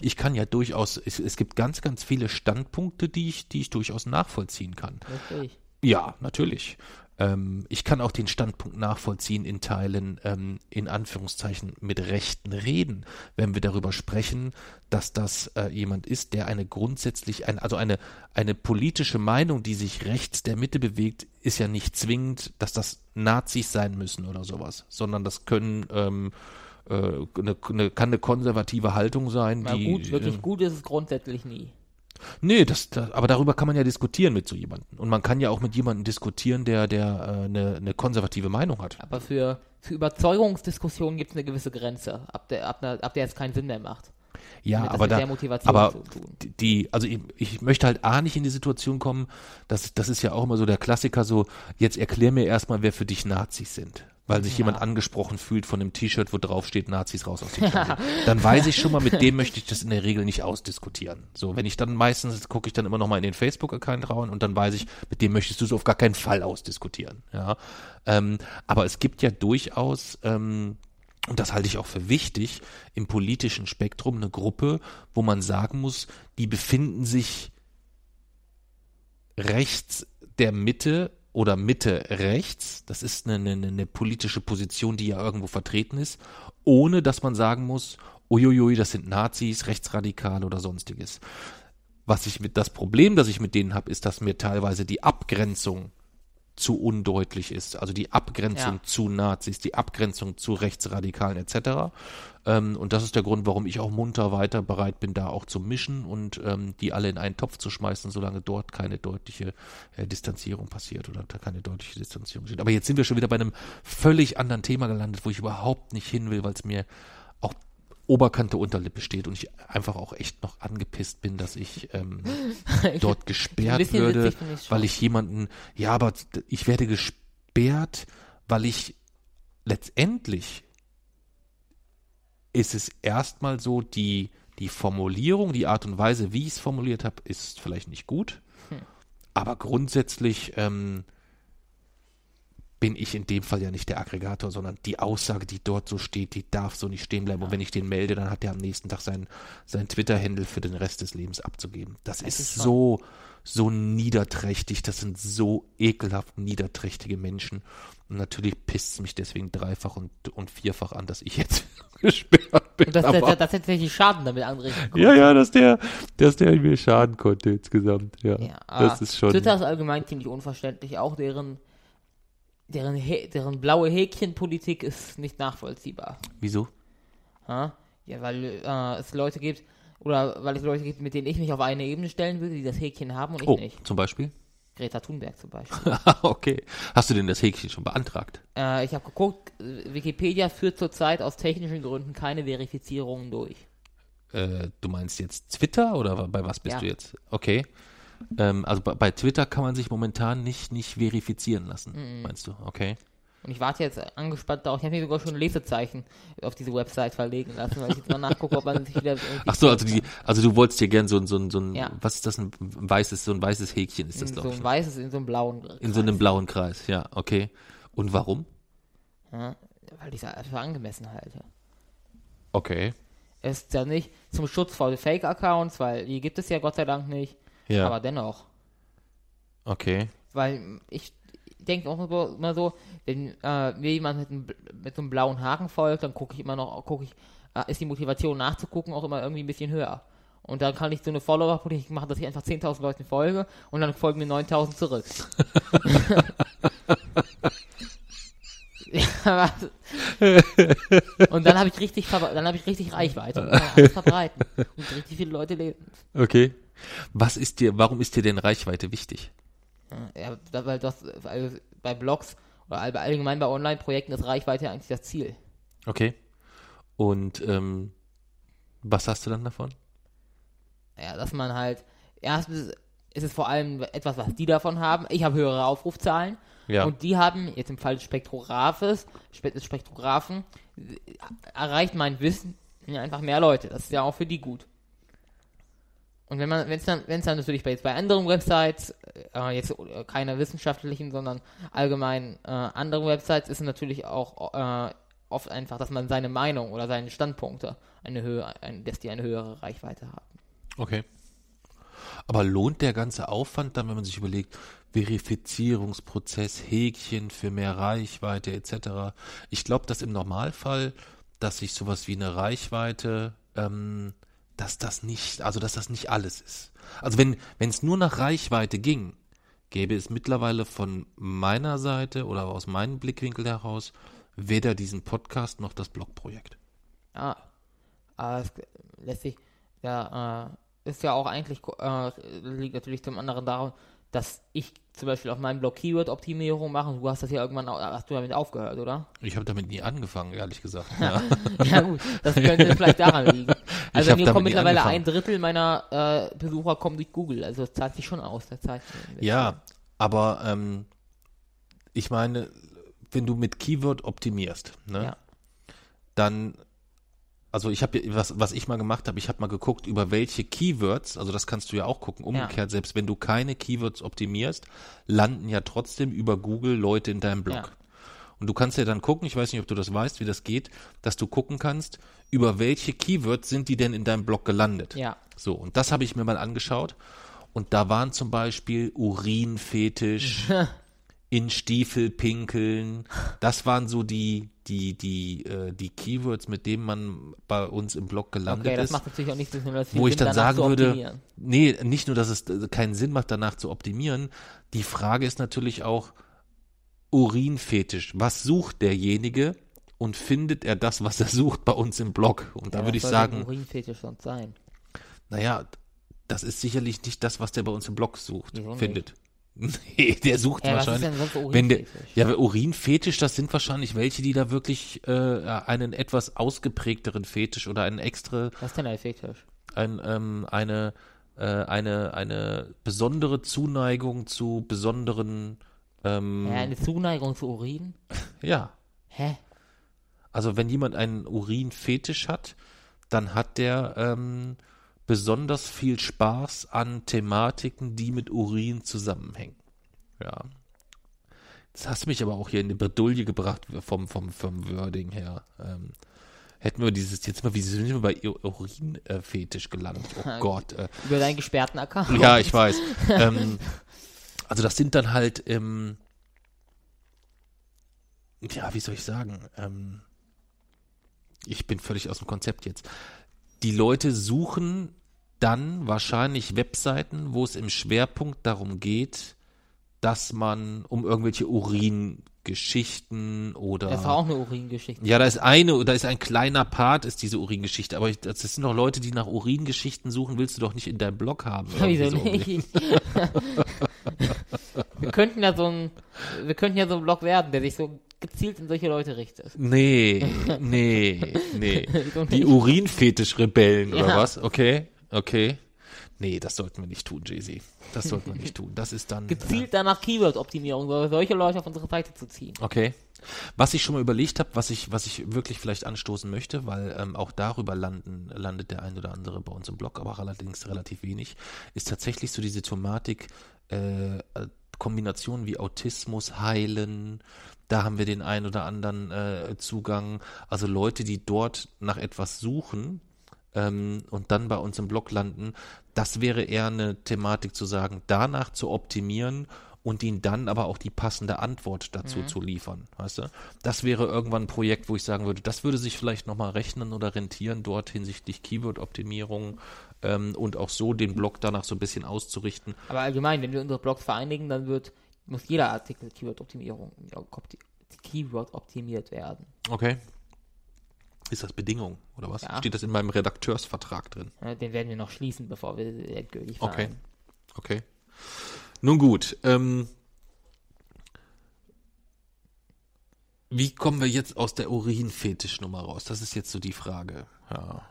Ich kann ja durchaus, es, es gibt ganz, ganz viele Standpunkte, die ich, die ich durchaus nachvollziehen kann. Richtig. Ja, natürlich. Ähm, ich kann auch den Standpunkt nachvollziehen in Teilen, ähm, in Anführungszeichen, mit rechten Reden, wenn wir darüber sprechen, dass das äh, jemand ist, der eine grundsätzlich, ein, also eine, eine politische Meinung, die sich rechts der Mitte bewegt, ist ja nicht zwingend, dass das Nazis sein müssen oder sowas, sondern das können, ähm, äh, eine, eine, kann eine konservative Haltung sein, Na die. gut, wirklich ähm, gut ist es grundsätzlich nie. Nee, das, das, aber darüber kann man ja diskutieren mit so jemandem. Und man kann ja auch mit jemandem diskutieren, der, der äh, eine, eine konservative Meinung hat. Aber für, für Überzeugungsdiskussionen gibt es eine gewisse Grenze, ab der, ab, der, ab der es keinen Sinn mehr macht. Ja, das aber da, aber die- also ich, ich möchte halt A nicht in die Situation kommen, dass, das ist ja auch immer so der Klassiker so, jetzt erklär mir erstmal, wer für dich Nazis sind. Weil sich Ja. jemand angesprochen fühlt von einem T-Shirt, wo drauf steht Nazis raus aus dem Fernsehen. Dann weiß ich schon mal, mit dem möchte ich das in der Regel nicht ausdiskutieren. So, wenn ich dann meistens gucke ich dann immer noch mal in den Facebook-Account rauen und dann weiß ich, mit dem möchtest du es auf gar keinen Fall ausdiskutieren. Ja, ähm, aber es gibt ja durchaus ähm, und das halte ich auch für wichtig, im politischen Spektrum eine Gruppe, wo man sagen muss, die befinden sich rechts der Mitte oder Mitte rechts. Das ist eine, eine, eine politische Position, die ja irgendwo vertreten ist, ohne dass man sagen muss, uiuiui, das sind Nazis, Rechtsradikale oder sonstiges. Was ich mit das Problem, das ich mit denen habe, ist, dass mir teilweise die Abgrenzung zu undeutlich ist. Also die Abgrenzung Ja. zu Nazis, die Abgrenzung zu Rechtsradikalen etc. Ähm, und das ist der Grund, warum ich auch munter weiter bereit bin, da auch zu mischen und ähm, die alle in einen Topf zu schmeißen, solange dort keine deutliche äh, Distanzierung passiert oder da keine deutliche Distanzierung steht. Aber jetzt sind wir schon wieder bei einem völlig anderen Thema gelandet, wo ich überhaupt nicht hin will, weil es mir Oberkante Unterlippe steht und ich einfach auch echt noch angepisst bin, dass ich ähm, dort gesperrt würde, weil ich jemanden, ja, aber ich werde gesperrt, weil ich letztendlich ist es erstmal so, die, die Formulierung, die Art und Weise, wie ich es formuliert habe, ist vielleicht nicht gut, Hm. aber grundsätzlich ähm, bin ich in dem Fall ja nicht der Aggregator, sondern die Aussage, die dort so steht, die darf so nicht stehen bleiben. Und wenn ich den melde, dann hat er am nächsten Tag sein, sein Twitter-Handle für den Rest des Lebens abzugeben. Das Das ist ist so, so niederträchtig. Das sind so ekelhaft niederträchtige Menschen. Und natürlich pisst es mich deswegen dreifach und, und vierfach an, dass ich jetzt gesperrt bin. Und dass, aber- dass, dass tatsächlich Schaden damit anrichten konnte. ja, ja, dass der, dass der mir schaden konnte insgesamt. Ja, Ja, das aber ist schon. Twitter ist allgemein ziemlich unverständlich. Auch deren, deren, Hä- deren blaue Häkchenpolitik ist nicht nachvollziehbar. Wieso? Ha? Ja, weil äh, es Leute gibt, oder weil es Leute gibt, mit denen ich mich auf eine Ebene stellen würde, die das Häkchen haben und ich Oh, nicht. zum Beispiel? Greta Thunberg zum Beispiel. okay. Hast du denn das Häkchen schon beantragt? äh, ich habe geguckt, Wikipedia führt zurzeit aus technischen Gründen keine Verifizierungen durch. Äh, du meinst jetzt Twitter oder bei was bist Ja. du jetzt? Okay. Ähm, also bei, bei Twitter kann man sich momentan nicht, nicht verifizieren lassen, Mhm. meinst du? Okay. Und ich warte jetzt angespannt darauf. Ich habe mir sogar schon ein Lesezeichen auf diese Website verlegen lassen, weil ich jetzt mal nachgucke, ob man sich wieder Ach so, also die, also du wolltest dir gern so ein, so ein, so ein, Ja. was ist das, ein weißes, so ein weißes Häkchen ist das, so glaube ich. ein weißes, in so einem blauen. In so einem blauen Kreis, ja, okay. Und warum? Ja, weil ich es für angemessen halte. Okay. Es ist ja nicht zum Schutz vor Fake-Accounts, weil die gibt es ja Gott sei Dank nicht. Ja. Aber dennoch. okay. Weil ich denke auch immer- so, wenn äh, mir jemand mit, einem, mit so einem blauen Haken folgt, dann gucke ich immer noch, gucke ich, äh, ist die Motivation nachzugucken auch immer irgendwie ein bisschen höher. Und dann kann ich so eine Follower-Politik machen, dass ich einfach 10.000 Leuten folge und dann folgen mir 9.000 zurück. Und dann habe ich richtig, dann habe ich richtig Reichweite und kann alles verbreiten und richtig viele Leute lesen. Okay. Was ist dir, warum ist dir denn Reichweite wichtig? Ja, weil das, weil bei Blogs oder all- allgemein bei Online-Projekten ist Reichweite eigentlich das Ziel. Okay. Und ähm, was hast du dann davon? Ja, dass man halt, erstens ist es vor allem etwas, was die davon haben. Ich habe höhere Aufrufzahlen. Ja. Und die haben, jetzt im Fall des Spektrographes, Spe des Spektrographen, erreicht mein Wissen einfach mehr Leute. Das ist ja auch für die gut. Und wenn man, wenn es dann, wenn es dann natürlich bei, jetzt bei anderen Websites, äh, jetzt äh, keine wissenschaftlichen, sondern allgemein äh, anderen Websites, ist es natürlich auch äh, oft einfach, dass man seine Meinung oder seine Standpunkte eine Höhe, ein, dass die eine höhere Reichweite haben. Okay. Aber lohnt der ganze Aufwand dann, wenn man sich überlegt, Verifizierungsprozess, Häkchen für mehr Reichweite etc. Ich glaube, dass im Normalfall, dass sich sowas wie eine Reichweite, ähm, dass das nicht, also dass das nicht alles ist. Also wenn wenn es nur nach Reichweite ging, gäbe es mittlerweile von meiner Seite oder aus meinem Blickwinkel heraus weder diesen Podcast noch das Blogprojekt. Ja, aber es lässt sich, ja, äh, ist ja auch eigentlich, äh, liegt natürlich zum anderen daran, dass ich zum Beispiel auf meinem Blog Keyword-Optimierung mache und du hast das ja irgendwann, hast du damit aufgehört, oder? Ich habe damit nie angefangen, ehrlich gesagt. Ja. ja gut, das könnte vielleicht daran liegen. Also hab mir nie mittlerweile angefangen. ein Drittel meiner äh, Besucher kommen durch Google, also das zahlt sich schon aus, der Zeit. Ja, aber ähm, ich meine, wenn du mit Keyword optimierst, ne, Ja. dann, also ich habe, was, was ich mal gemacht habe, ich habe mal geguckt, über welche Keywords, also das kannst du ja auch gucken, umgekehrt, selbst wenn du keine Keywords optimierst, landen ja trotzdem über Google Leute in deinem Blog. Ja. Und du kannst ja dann gucken, ich weiß nicht, ob du das weißt, wie das geht, dass du gucken kannst, über welche Keywords sind die denn in deinem Blog gelandet. Ja. So, und das habe ich mir mal angeschaut. Und da waren zum Beispiel Urinfetisch, in Stiefel pinkeln. Das waren so die, die, die, äh, die Keywords, mit denen man bei uns im Blog gelandet Okay, das ist. macht natürlich auch nicht so viel wo ich Sinn, dann danach sagen würde, nee, nicht nur, dass es äh, keinen Sinn macht, danach zu optimieren. Die Frage ist natürlich auch Urinfetisch. Was sucht derjenige und findet er das, was er sucht bei uns im Blog? Und da Ja, würde was ich sagen, Urinfetisch sonst sein. naja, das ist sicherlich nicht das, was der bei uns im Blog sucht, Wieso nicht? findet. Nee, der sucht ist wahrscheinlich. denn sonst wenn der, Urinfetisch? ja, Urinfetisch, das sind wahrscheinlich welche, die da wirklich äh, einen etwas ausgeprägteren Fetisch oder einen extra, Was ist denn ein Fetisch? ein, ähm, eine, äh, eine, eine besondere Zuneigung zu besonderen, ähm, Ja, eine Zuneigung zu Urin? ja. Hä? Also wenn jemand einen Urinfetisch hat, dann hat der ähm, besonders viel Spaß an Thematiken, die mit Urin zusammenhängen. Ja. Das hast du mich aber auch hier in die Bredouille gebracht vom, vom, vom Wording her. Ähm, hätten wir dieses, jetzt mal, wie sind wir bei Urinfetisch gelandet? Oh Gott. Äh, Über deinen gesperrten Account? ja, ich weiß. ähm, also das sind dann halt, ähm, ja, wie soll ich sagen, ähm, ich bin völlig aus dem Konzept jetzt. Die Leute suchen dann wahrscheinlich Webseiten, wo es im Schwerpunkt darum geht, dass man um irgendwelche Uringeschichten oder Das war auch eine Uringeschichte. ja, da ist eine, da ist ein kleiner Part, ist diese Uringeschichte. Aber ich, das sind doch Leute, die nach Uringeschichten suchen, willst du doch nicht in deinem Blog haben. Wieso so. nicht? wir könnten ja so ein, wir könnten ja so ein Blog werden, der sich so gezielt in solche Leute richtet. Nee, nee, nee. Die? Urinfetisch-Rebellen oder Ja. was? Okay, okay. Nee, das sollten wir nicht tun, Jay-Z. Das sollten wir nicht tun. Das ist dann. Gezielt danach Keyword-Optimierung, so- solche Leute auf unsere Seite zu ziehen. Okay. Was ich schon mal überlegt habe, was ich, was ich wirklich vielleicht anstoßen möchte, weil ähm, auch darüber landen, landet der ein oder andere bei uns im Blog, aber auch allerdings relativ wenig, ist tatsächlich so diese Thematik, äh, äh, Kombinationen wie Autismus, Heilen, da haben wir den ein oder anderen äh, Zugang. Also Leute, die dort nach etwas suchen ähm, und dann bei uns im Blog landen, das wäre eher eine Thematik zu sagen, danach zu optimieren und ihnen dann aber auch die passende Antwort dazu zu liefern, weißt du? Das wäre irgendwann ein Projekt, wo ich sagen würde, das würde sich vielleicht nochmal rechnen oder rentieren, dort hinsichtlich Keyword-Optimierung ähm, und auch so den Blog danach so ein bisschen auszurichten. Aber allgemein, wenn wir unsere Blogs vereinigen, dann wird, muss jeder Artikel Keyword-Optimierung, Keyword optimiert werden. Okay. Ist das Bedingung oder was? Ja. Steht das in meinem Redakteursvertrag drin? Den werden wir noch schließen, bevor wir endgültig Okay. vereinen. Okay. Nun gut. Ähm, wie kommen wir jetzt aus der Urinfetischnummer raus? Das ist jetzt so die Frage. Ja.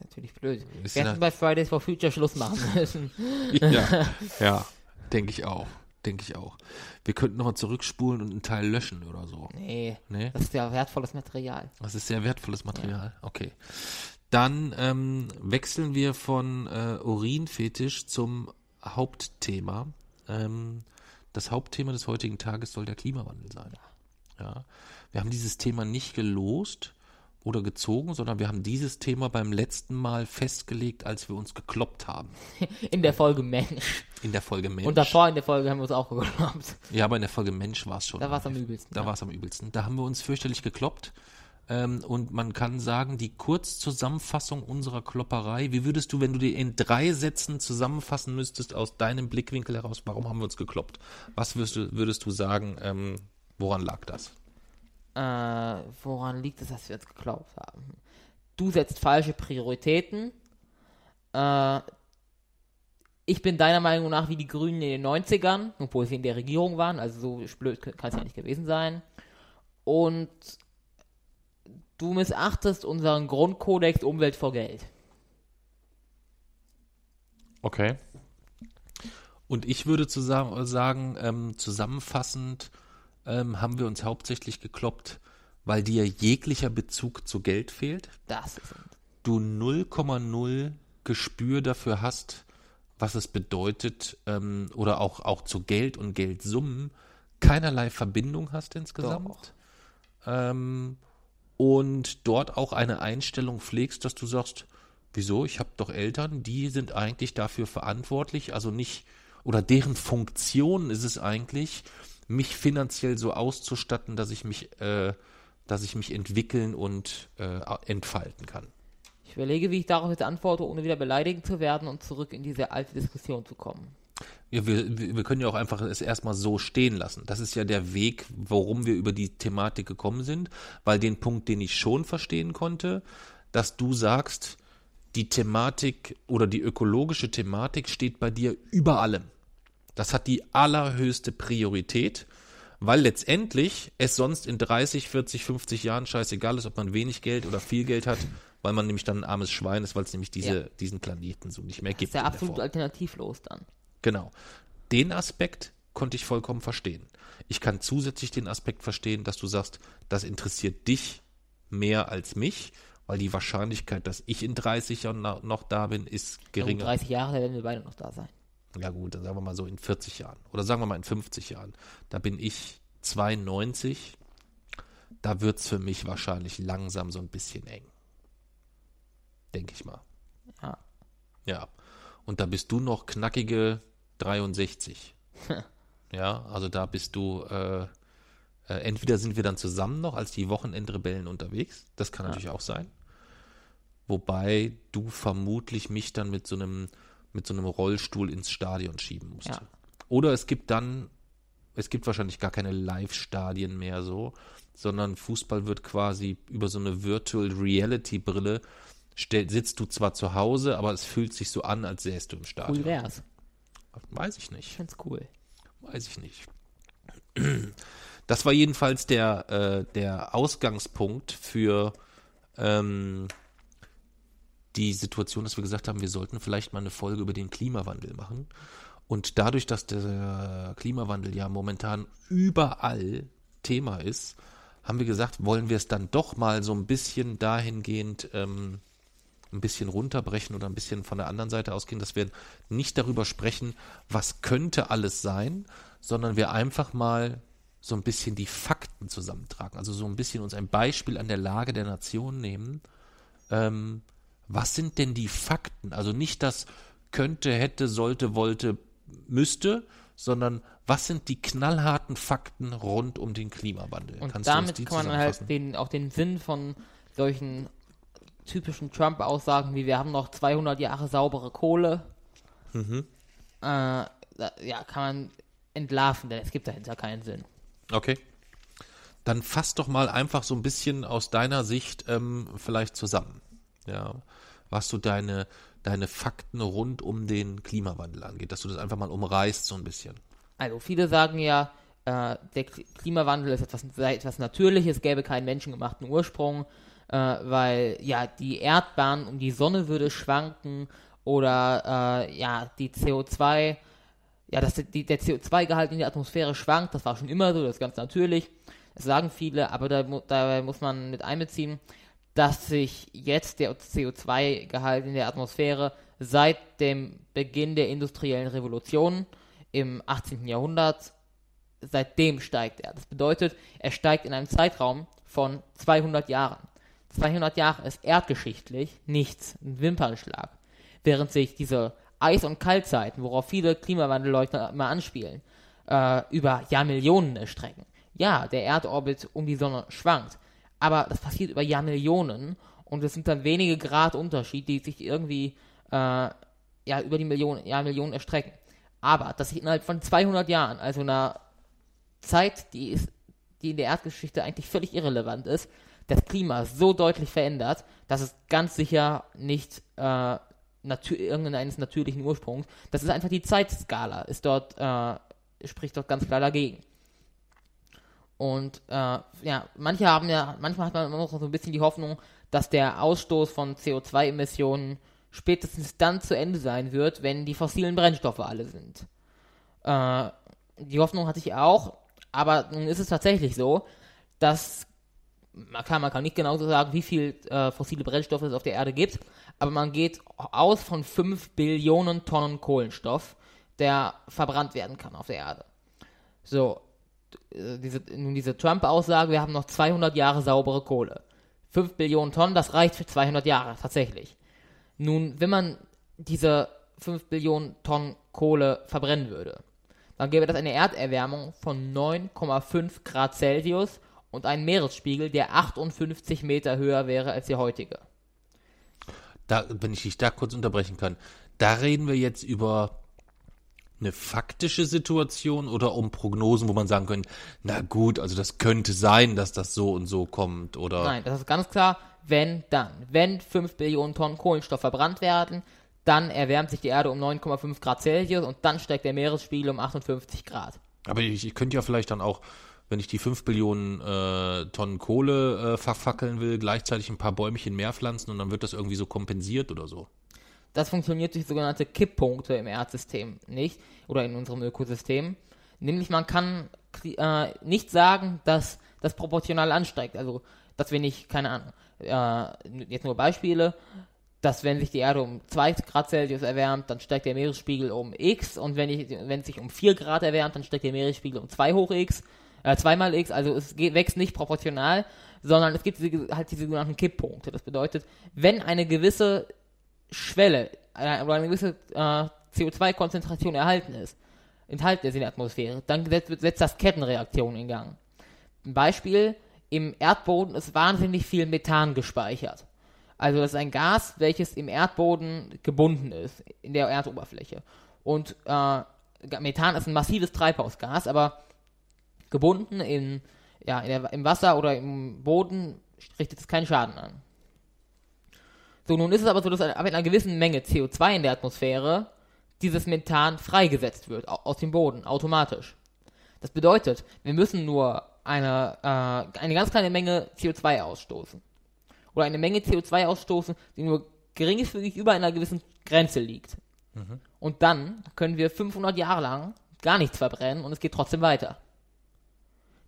Natürlich blöd. Wir hätten bei Fridays for Future Schluss machen müssen. Ja, ja denke ich auch. Denke ich auch. Wir könnten nochmal zurückspulen und einen Teil löschen oder so. Nee, Nee? das ist ja wertvolles Material. Das ist sehr wertvolles Material. Okay. Dann ähm, wechseln wir von äh, Urinfetisch zum Hauptthema. Ähm, das Hauptthema des heutigen Tages soll der Klimawandel sein. Ja. Wir haben dieses Thema nicht gelost oder gezogen, sondern wir haben dieses Thema beim letzten Mal festgelegt, als wir uns gekloppt haben. In der Folge Mensch. In der Folge Mensch. Und davor in der Folge haben wir uns auch geglaubt. Ja, aber in der Folge Mensch war es schon. Da war's am übelsten, Da ja. war es am übelsten. Da haben wir uns fürchterlich gekloppt. Ähm, und man kann sagen, die Kurzzusammenfassung unserer Klopperei, wie würdest du, wenn du die in drei Sätzen zusammenfassen müsstest, aus deinem Blickwinkel heraus, warum haben wir uns gekloppt? Was würdest du, würdest du sagen, ähm, woran lag das? Äh, woran liegt es, dass wir uns geglaubt haben? Du setzt falsche Prioritäten. Äh, ich bin deiner Meinung nach wie die Grünen in den 90ern, obwohl sie in der Regierung waren, also so blöd kann es ja nicht gewesen sein. Und du missachtest unseren Grundkodex Umwelt vor Geld. Okay. Und ich würde zusammen sagen, ähm, zusammenfassend ähm, haben wir uns hauptsächlich gekloppt, weil dir jeglicher Bezug zu Geld fehlt. Das ist du 0,0 Gespür dafür hast, was es bedeutet, ähm, oder auch, auch zu Geld und Geldsummen keinerlei Verbindung hast insgesamt. Ähm, und dort auch eine Einstellung pflegst, dass du sagst, wieso, ich habe doch Eltern, die sind eigentlich dafür verantwortlich, also nicht, oder deren Funktion ist es eigentlich, mich finanziell so auszustatten, dass ich mich, äh, dass ich mich entwickeln und äh, entfalten kann. Ich überlege, wie ich darauf jetzt antworte, ohne wieder beleidigend zu werden und zurück in diese alte Diskussion zu kommen. Ja, wir, wir wir können ja auch einfach es erstmal so stehen lassen. Das ist ja der Weg, warum wir über die Thematik gekommen sind, weil den Punkt, den ich schon verstehen konnte, dass du sagst, die Thematik oder die ökologische Thematik steht bei dir über allem. Das hat die allerhöchste Priorität, weil letztendlich es sonst in 30, 40, 50 Jahren scheißegal ist, ob man wenig Geld oder viel Geld hat, weil man nämlich dann ein armes Schwein ist, weil es nämlich diese, Ja. diesen Planeten so nicht mehr Das gibt. ist ja in absolut alternativlos dann. Genau. Den Aspekt konnte ich vollkommen verstehen. Ich kann zusätzlich den Aspekt verstehen, dass du sagst, das interessiert dich mehr als mich, weil die Wahrscheinlichkeit, dass ich in 30 Jahren noch da bin, ist geringer. 30 Jahre, da werden wir beide noch da sein. Ja gut, dann sagen wir mal so in 40 Jahren. Oder sagen wir mal in 50 Jahren. Da bin ich 92. Da wird es für mich wahrscheinlich langsam so ein bisschen eng. Denke ich mal. Ja. Ja. Und da bist du noch knackige 63. ja, also da bist du, äh, Äh, entweder sind wir dann zusammen noch als die Wochenendrebellen unterwegs, das kann Ja. natürlich auch sein. Wobei du vermutlich mich dann mit so einem, mit so einem Rollstuhl ins Stadion schieben musst. Ja. Oder es gibt dann, es gibt wahrscheinlich gar keine Live-Stadien mehr so, sondern Fußball wird quasi über so eine Virtual Reality Brille stell, sitzt du zwar zu Hause, aber es fühlt sich so an, als säst du im Stadion. Cool wär's. Weiß ich Ich nicht. find's cool. Weiß ich nicht. Das war jedenfalls der, äh, der Ausgangspunkt für ähm, die Situation, dass wir gesagt haben, wir sollten vielleicht mal eine Folge über den Klimawandel machen. Und dadurch, dass der Klimawandel ja momentan überall Thema ist, haben wir gesagt, wollen wir es dann doch mal so ein bisschen dahingehend ähm, ein bisschen runterbrechen oder ein bisschen von der anderen Seite ausgehen, dass wir nicht darüber sprechen, was könnte alles sein, sondern wir einfach mal so ein bisschen die Fakten zusammentragen. Also so ein bisschen uns ein Beispiel an der Lage der Nation nehmen. Ähm, was sind denn die Fakten? Also nicht das könnte, hätte, sollte, wollte, müsste, sondern was sind die knallharten Fakten rund um den Klimawandel? Und Kannst damit kann man halt den, auch den Sinn von solchen typischen Trump-Aussagen wie wir haben noch 200 Jahre saubere Kohle, Mhm. äh, ja, kann man entlarven, denn es gibt dahinter keinen Sinn. Okay. Dann fass doch mal einfach so ein bisschen aus deiner Sicht ähm, vielleicht zusammen. Ja, was so deine, deine Fakten rund um den Klimawandel angeht, dass du das einfach mal umreißt so ein bisschen. Also viele sagen ja, äh, der Kli- Klimawandel ist etwas, etwas Natürliches, gäbe keinen menschengemachten Ursprung, äh, weil ja die Erdbahn um die Sonne würde schwanken oder äh, ja die CO2, ja dass die, der CO2-Gehalt in der Atmosphäre schwankt, das war schon immer so, das ist ganz natürlich. Das sagen viele, aber da, dabei muss man mit einbeziehen, dass sich jetzt der CO2-Gehalt in der Atmosphäre seit dem Beginn der industriellen Revolution im 18. Jahrhundert, seitdem steigt er. Das bedeutet, er steigt in einem Zeitraum von 200 Jahren. 200 Jahre ist erdgeschichtlich nichts, ein Wimpernschlag. Während sich diese Eis- und Kaltzeiten, worauf viele Klimawandelleugner immer anspielen, äh, über Jahrmillionen erstrecken. Ja, der Erdorbit um die Sonne schwankt, aber das passiert über Jahrmillionen und es sind dann wenige Grad Unterschied, die sich irgendwie äh, ja, über die Millionen, Jahrmillionen erstrecken. Aber dass sich innerhalb von 200 Jahren, also einer Zeit, die, ist, die in der Erdgeschichte eigentlich völlig irrelevant ist, das Klima so deutlich verändert, dass es ganz sicher nicht äh, natür irgendeines natürlichen Ursprungs, das ist einfach die Zeitskala, ist dort, äh, spricht dort ganz klar dagegen. Und äh, ja, manche haben ja, manchmal hat man immer noch so ein bisschen die Hoffnung, dass der Ausstoß von CO2-Emissionen spätestens dann zu Ende sein wird, wenn die fossilen Brennstoffe alle sind. Äh, die Hoffnung hatte ich auch, aber nun ist es tatsächlich so, dass man kann, man kann nicht genau so sagen, wie viel äh, fossile Brennstoffe es auf der Erde gibt, aber man geht aus von 5 Billionen Tonnen Kohlenstoff, der verbrannt werden kann auf der Erde. So, diese, nun diese Trump-Aussage, wir haben noch 200 Jahre saubere Kohle. 5 Billionen Tonnen, das reicht für 200 Jahre, tatsächlich. Nun, wenn man diese 5 Billionen Tonnen Kohle verbrennen würde, dann gäbe das eine Erderwärmung von 9,5 Grad Celsius und einen Meeresspiegel, der 58 Meter höher wäre als der heutige. Da, wenn ich dich da kurz unterbrechen kann, da reden wir jetzt über eine faktische Situation oder um Prognosen, wo man sagen könnte, na gut, also das könnte sein, dass das so und so kommt oder Nein, das ist ganz klar, wenn dann. Wenn 5 Billionen Tonnen Kohlenstoff verbrannt werden, dann erwärmt sich die Erde um 9,5 Grad Celsius und dann steigt der Meeresspiegel um 58 Grad. Aber ich, ich könnte ja vielleicht dann auch, wenn ich die 5 Billionen äh, Tonnen Kohle äh, verfackeln will, gleichzeitig ein paar Bäumchen mehr pflanzen und dann wird das irgendwie so kompensiert oder so. Das funktioniert durch sogenannte Kipppunkte im Erdsystem nicht oder in unserem Ökosystem. Nämlich man kann äh, nicht sagen, dass das proportional ansteigt. Also, dass wir nicht, keine Ahnung, äh, jetzt nur Beispiele, dass wenn sich die Erde um 2 Grad Celsius erwärmt, dann steigt der Meeresspiegel um x und wenn, ich, wenn es sich um 4 Grad erwärmt, dann steigt der Meeresspiegel um 2 hoch x, äh, 2 mal x, also es geht, wächst nicht proportional, sondern es gibt diese, halt diese sogenannten Kipppunkte. Das bedeutet, wenn eine gewisse Schwelle äh, oder eine gewisse äh, CO2-Konzentration erhalten ist, enthalten ist in der Atmosphäre, dann setzt, setzt das Kettenreaktion in Gang. Ein Beispiel, im Erdboden ist wahnsinnig viel Methan gespeichert. Also das ist ein Gas, welches im Erdboden gebunden ist, in der Erdoberfläche. Und äh, Methan ist ein massives Treibhausgas, aber gebunden in, ja, in der, im Wasser oder im Boden richtet es keinen Schaden an. So, nun ist es aber so, dass ab einer gewissen Menge CO2 in der Atmosphäre dieses Methan freigesetzt wird aus dem Boden automatisch. Das bedeutet, wir müssen nur eine, äh, eine ganz kleine Menge CO2 ausstoßen. Oder eine Menge CO2 ausstoßen, die nur geringfügig über einer gewissen Grenze liegt. Mhm. Und dann können wir 500 Jahre lang gar nichts verbrennen und es geht trotzdem weiter.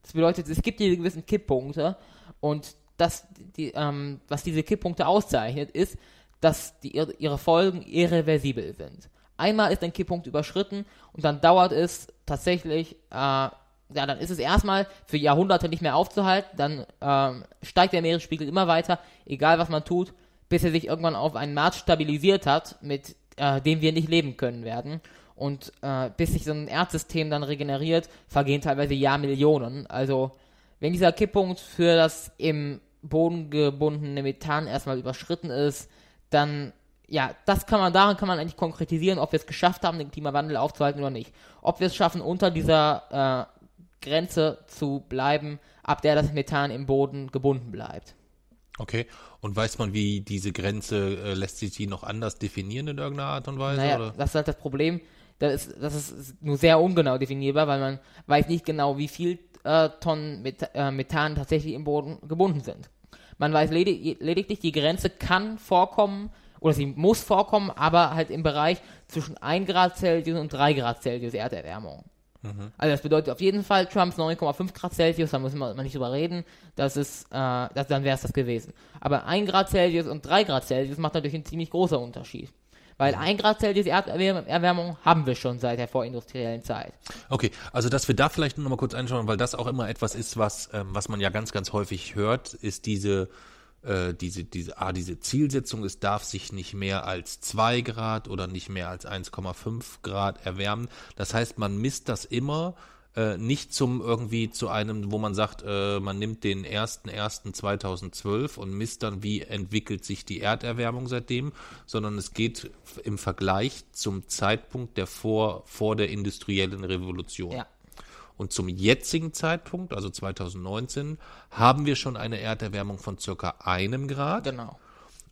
Das bedeutet, es gibt diese gewissen Kipppunkte und das, die, ähm, was diese Kipppunkte auszeichnet, ist, dass die, ihre Folgen irreversibel sind. Einmal ist ein Kipppunkt überschritten und dann dauert es tatsächlich, äh, ja, dann ist es erstmal für Jahrhunderte nicht mehr aufzuhalten, dann ähm, steigt der Meeresspiegel immer weiter, egal was man tut, bis er sich irgendwann auf einen Maß stabilisiert hat, mit äh, dem wir nicht leben können werden. Und äh, bis sich so ein Erdsystem dann regeneriert, vergehen teilweise Jahrmillionen. Also wenn dieser Kipppunkt für das im Boden gebundene Methan erstmal überschritten ist, dann ja, das kann man, daran kann man eigentlich konkretisieren, ob wir es geschafft haben, den Klimawandel aufzuhalten oder nicht. Ob wir es schaffen, unter dieser äh, Grenze zu bleiben, ab der das Methan im Boden gebunden bleibt. Okay. Und weiß man, wie diese Grenze, äh, lässt sich die noch anders definieren in irgendeiner Art und Weise? Naja, oder? das ist halt das Problem. Das ist, das ist nur sehr ungenau definierbar, weil man weiß nicht genau, wie viel äh, Tonnen Met äh, Methan tatsächlich im Boden gebunden sind. Man weiß ledig lediglich, die Grenze kann vorkommen, oder sie muss vorkommen, aber halt im Bereich zwischen 1 Grad Celsius und 3 Grad Celsius Erderwärmung. Mhm. Also das bedeutet auf jeden Fall Trumps 9,5 Grad Celsius, da müssen wir nicht drüber reden, das ist, äh, das, dann wäre es das gewesen. Aber 1 Grad Celsius und 3 Grad Celsius macht natürlich einen ziemlich großer Unterschied. Weil 1 Grad Celsius Erderwärmung haben wir schon seit der vorindustriellen Zeit. Okay, also dass wir da vielleicht nur noch mal kurz einschauen, weil das auch immer etwas ist, was, ähm, was man ja ganz, ganz häufig hört, ist diese äh, diese, diese, ah, diese Zielsetzung, es darf sich nicht mehr als 2 Grad oder nicht mehr als 1,5 Grad erwärmen. Das heißt, man misst das immer äh, nicht zum irgendwie zu einem, wo man sagt, äh, man nimmt den 1.1.2012 und misst dann, wie entwickelt sich die Erderwärmung seitdem, sondern es geht im Vergleich zum Zeitpunkt der vor, vor der industriellen Revolution. Ja. Und zum jetzigen Zeitpunkt, also 2019, haben wir schon eine Erderwärmung von circa einem Grad. Genau.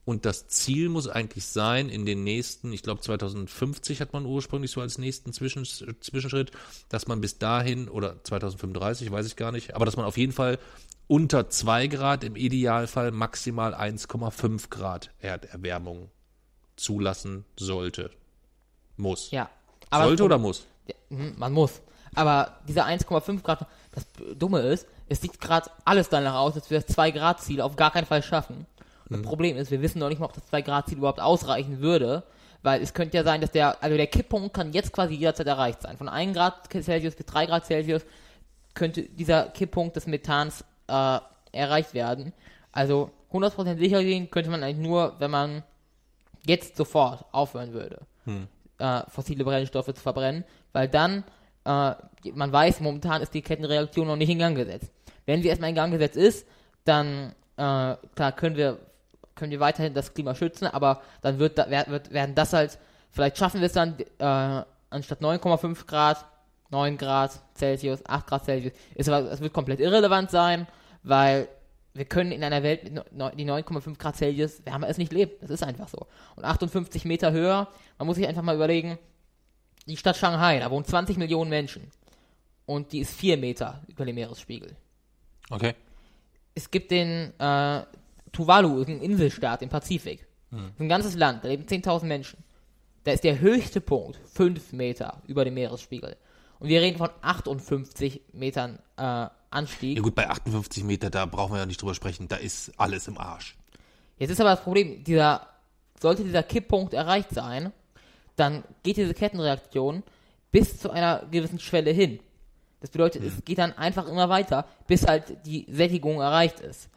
Und das Ziel muss eigentlich sein, in den nächsten, ich glaube 2050 hat man ursprünglich so als nächsten Zwischen, Zwischenschritt, dass man bis dahin, oder 2035, weiß ich gar nicht, aber dass man auf jeden Fall unter 2 Grad, im Idealfall maximal 1,5 Grad Erderwärmung zulassen sollte. Muss. Ja. sollte oder muss? Ja, hm, man muss. Aber diese 1,5 Grad, das Dumme ist, es sieht gerade alles danach aus, dass wir das 2 Grad Ziel auf gar keinen Fall schaffen. Und mhm. Das Problem ist, wir wissen noch nicht mal, ob das 2 Grad Ziel überhaupt ausreichen würde, weil es könnte ja sein, dass der, also der Kipppunkt kann jetzt quasi jederzeit erreicht sein. Von 1 Grad Celsius bis 3 Grad Celsius könnte dieser Kipppunkt des Methans äh, erreicht werden. Also 100% sicher gehen könnte man eigentlich nur, wenn man jetzt sofort aufhören würde, hm. äh, fossile Brennstoffe zu verbrennen, weil dann äh, man weiß, momentan ist die Kettenreaktion noch nicht in Gang gesetzt. Wenn sie erstmal in Gang gesetzt ist, dann äh, klar können wir können wir weiterhin das Klima schützen, aber dann wird, da, wird werden das halt vielleicht schaffen wir es dann äh, anstatt 9,5 Grad 9 Grad Celsius, 8 Grad Celsius. Ist aber, es wird komplett irrelevant sein, weil wir können in einer Welt mit die 9,5 Grad Celsius wärmer es nicht leben. Das ist einfach so. Und 58 Meter höher, man muss sich einfach mal überlegen, die Stadt Shanghai, da wohnen 20 Millionen Menschen. Und die ist 4 Meter über dem Meeresspiegel. Okay. Es gibt den äh, Tuvalu, ein Inselstaat im Pazifik. Hm. Ein ganzes Land, da leben 10.000 Menschen. Da ist der höchste Punkt 5 Meter über dem Meeresspiegel. Und wir reden von 58 Metern äh, Anstieg. Ja gut, bei 58 Meter, da brauchen wir ja nicht drüber sprechen, da ist alles im Arsch. Jetzt ist aber das Problem, dieser, sollte dieser Kipppunkt erreicht sein, dann geht diese Kettenreaktion bis zu einer gewissen Schwelle hin. Das bedeutet, mhm. es geht dann einfach immer weiter, bis halt die Sättigung erreicht ist.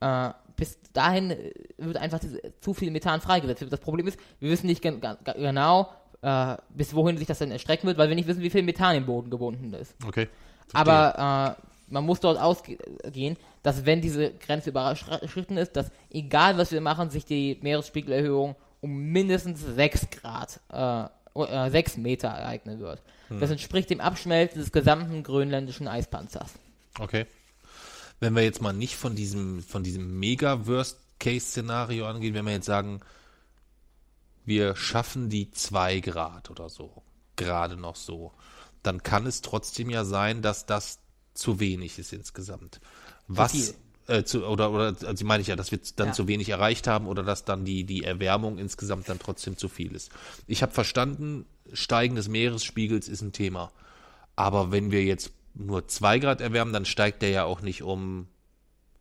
Äh, bis dahin wird einfach zu viel Methan freigesetzt. Das Problem ist, wir wissen nicht gen genau, äh, bis wohin sich das dann erstrecken wird, weil wir nicht wissen, wie viel Methan im Boden gebunden ist. Okay. Verstehe. Aber äh, man muss dort ausgehen, dass wenn diese Grenze überschritten ist, dass egal was wir machen, sich die Meeresspiegelerhöhung um mindestens 6 Grad, äh, 6 Meter ereignen wird. Hm. Das entspricht dem Abschmelzen des gesamten grönländischen Eispanzers. Okay. Wenn wir jetzt mal nicht von diesem, von diesem Mega-Worst-Case-Szenario angehen, wenn wir jetzt sagen, wir schaffen die 2 Grad oder so, gerade noch so, dann kann es trotzdem ja sein, dass das zu wenig ist insgesamt. Was äh, zu, oder oder also meine ich ja, dass wir dann ja. zu wenig erreicht haben oder dass dann die die Erwärmung insgesamt dann trotzdem zu viel ist. Ich habe verstanden, Steigen des Meeresspiegels ist ein Thema, aber wenn wir jetzt nur zwei Grad erwärmen, dann steigt der ja auch nicht um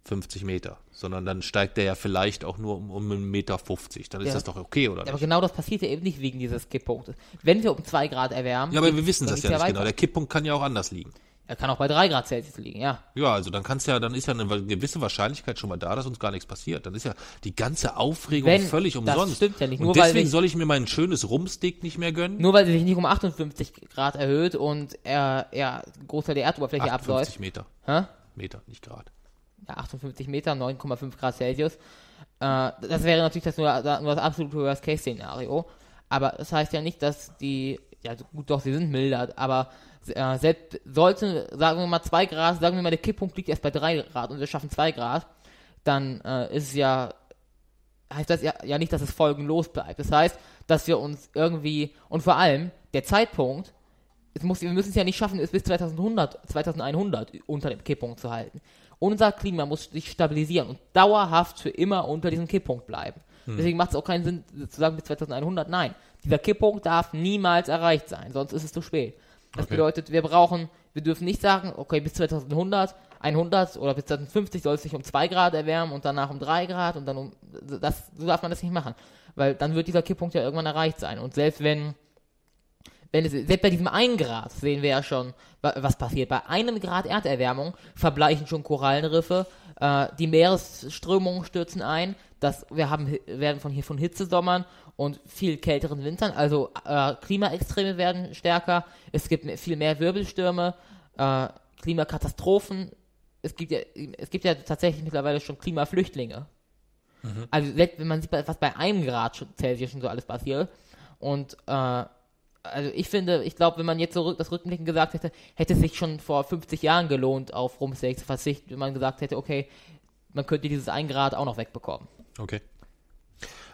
50 Meter, sondern dann steigt der ja vielleicht auch nur um, um einen Meter 50. Dann ist ja. das doch okay, oder nicht? Aber genau das passiert ja eben nicht wegen dieses Kipppunktes. Wenn wir um 2 Grad erwärmen. Ja, aber wir wissen das ja nicht genau. Der Kipppunkt kann ja auch anders liegen. Er kann auch bei 3 Grad Celsius liegen, ja. Ja, also dann kannst ja, dann ist ja eine gewisse Wahrscheinlichkeit schon mal da, dass uns gar nichts passiert. Dann ist ja die ganze Aufregung Wenn, völlig umsonst. Das stimmt ja nicht. Nur und deswegen soll ich mir mein schönes Rumstick nicht mehr gönnen? Nur weil sie sich nicht um 58 Grad erhöht und er, ja, Großteil der Erdoberfläche 58 abläuft. Meter. Hä? Meter, nicht Grad. Ja, 58 Meter, 9,5 Grad Celsius. Äh, das wäre natürlich das nur, nur das absolute Worst-Case-Szenario. Aber das heißt ja nicht, dass die, ja gut, doch, sie sind milder, aber äh, selbst sollten, sagen wir mal 2 Grad, sagen wir mal, der Kipppunkt liegt erst bei 3 Grad und wir schaffen 2 Grad, dann äh, ist es ja, heißt das ja, ja nicht, dass es folgenlos bleibt. Das heißt, dass wir uns irgendwie, und vor allem, der Zeitpunkt, es muss, wir müssen es ja nicht schaffen, es bis 2100, 2100 unter dem Kipppunkt zu halten. Unser Klima muss sich stabilisieren und dauerhaft für immer unter diesem Kipppunkt bleiben. Hm. Deswegen macht es auch keinen Sinn zu sagen bis 2100. Nein, dieser Kipppunkt darf niemals erreicht sein, sonst ist es zu spät. Das okay. bedeutet, wir brauchen, wir dürfen nicht sagen, okay, bis 2100, 100 oder bis 2050 soll es sich um 2 Grad erwärmen und danach um 3 Grad und dann um, das, so darf man das nicht machen. Weil dann wird dieser Kipppunkt ja irgendwann erreicht sein. Und selbst wenn, wenn es, selbst bei diesem 1 Grad sehen wir ja schon, was passiert. Bei einem Grad Erderwärmung verbleichen schon Korallenriffe, äh, die Meeresströmungen stürzen ein, das, wir haben, werden von hier von Hitzesommern und viel kälteren Wintern, also äh, Klimaextreme werden stärker, es gibt viel mehr Wirbelstürme, äh, Klimakatastrophen, es gibt, ja, es gibt ja tatsächlich mittlerweile schon Klimaflüchtlinge. Mhm. Also wenn man sieht, was bei einem Grad Celsius schon so alles passiert und äh, also ich finde, ich glaube, wenn man jetzt so das Rückblicken gesagt hätte, hätte es sich schon vor 50 Jahren gelohnt, auf Rumsteak zu verzichten, wenn man gesagt hätte, okay, man könnte dieses 1 Grad auch noch wegbekommen. Okay.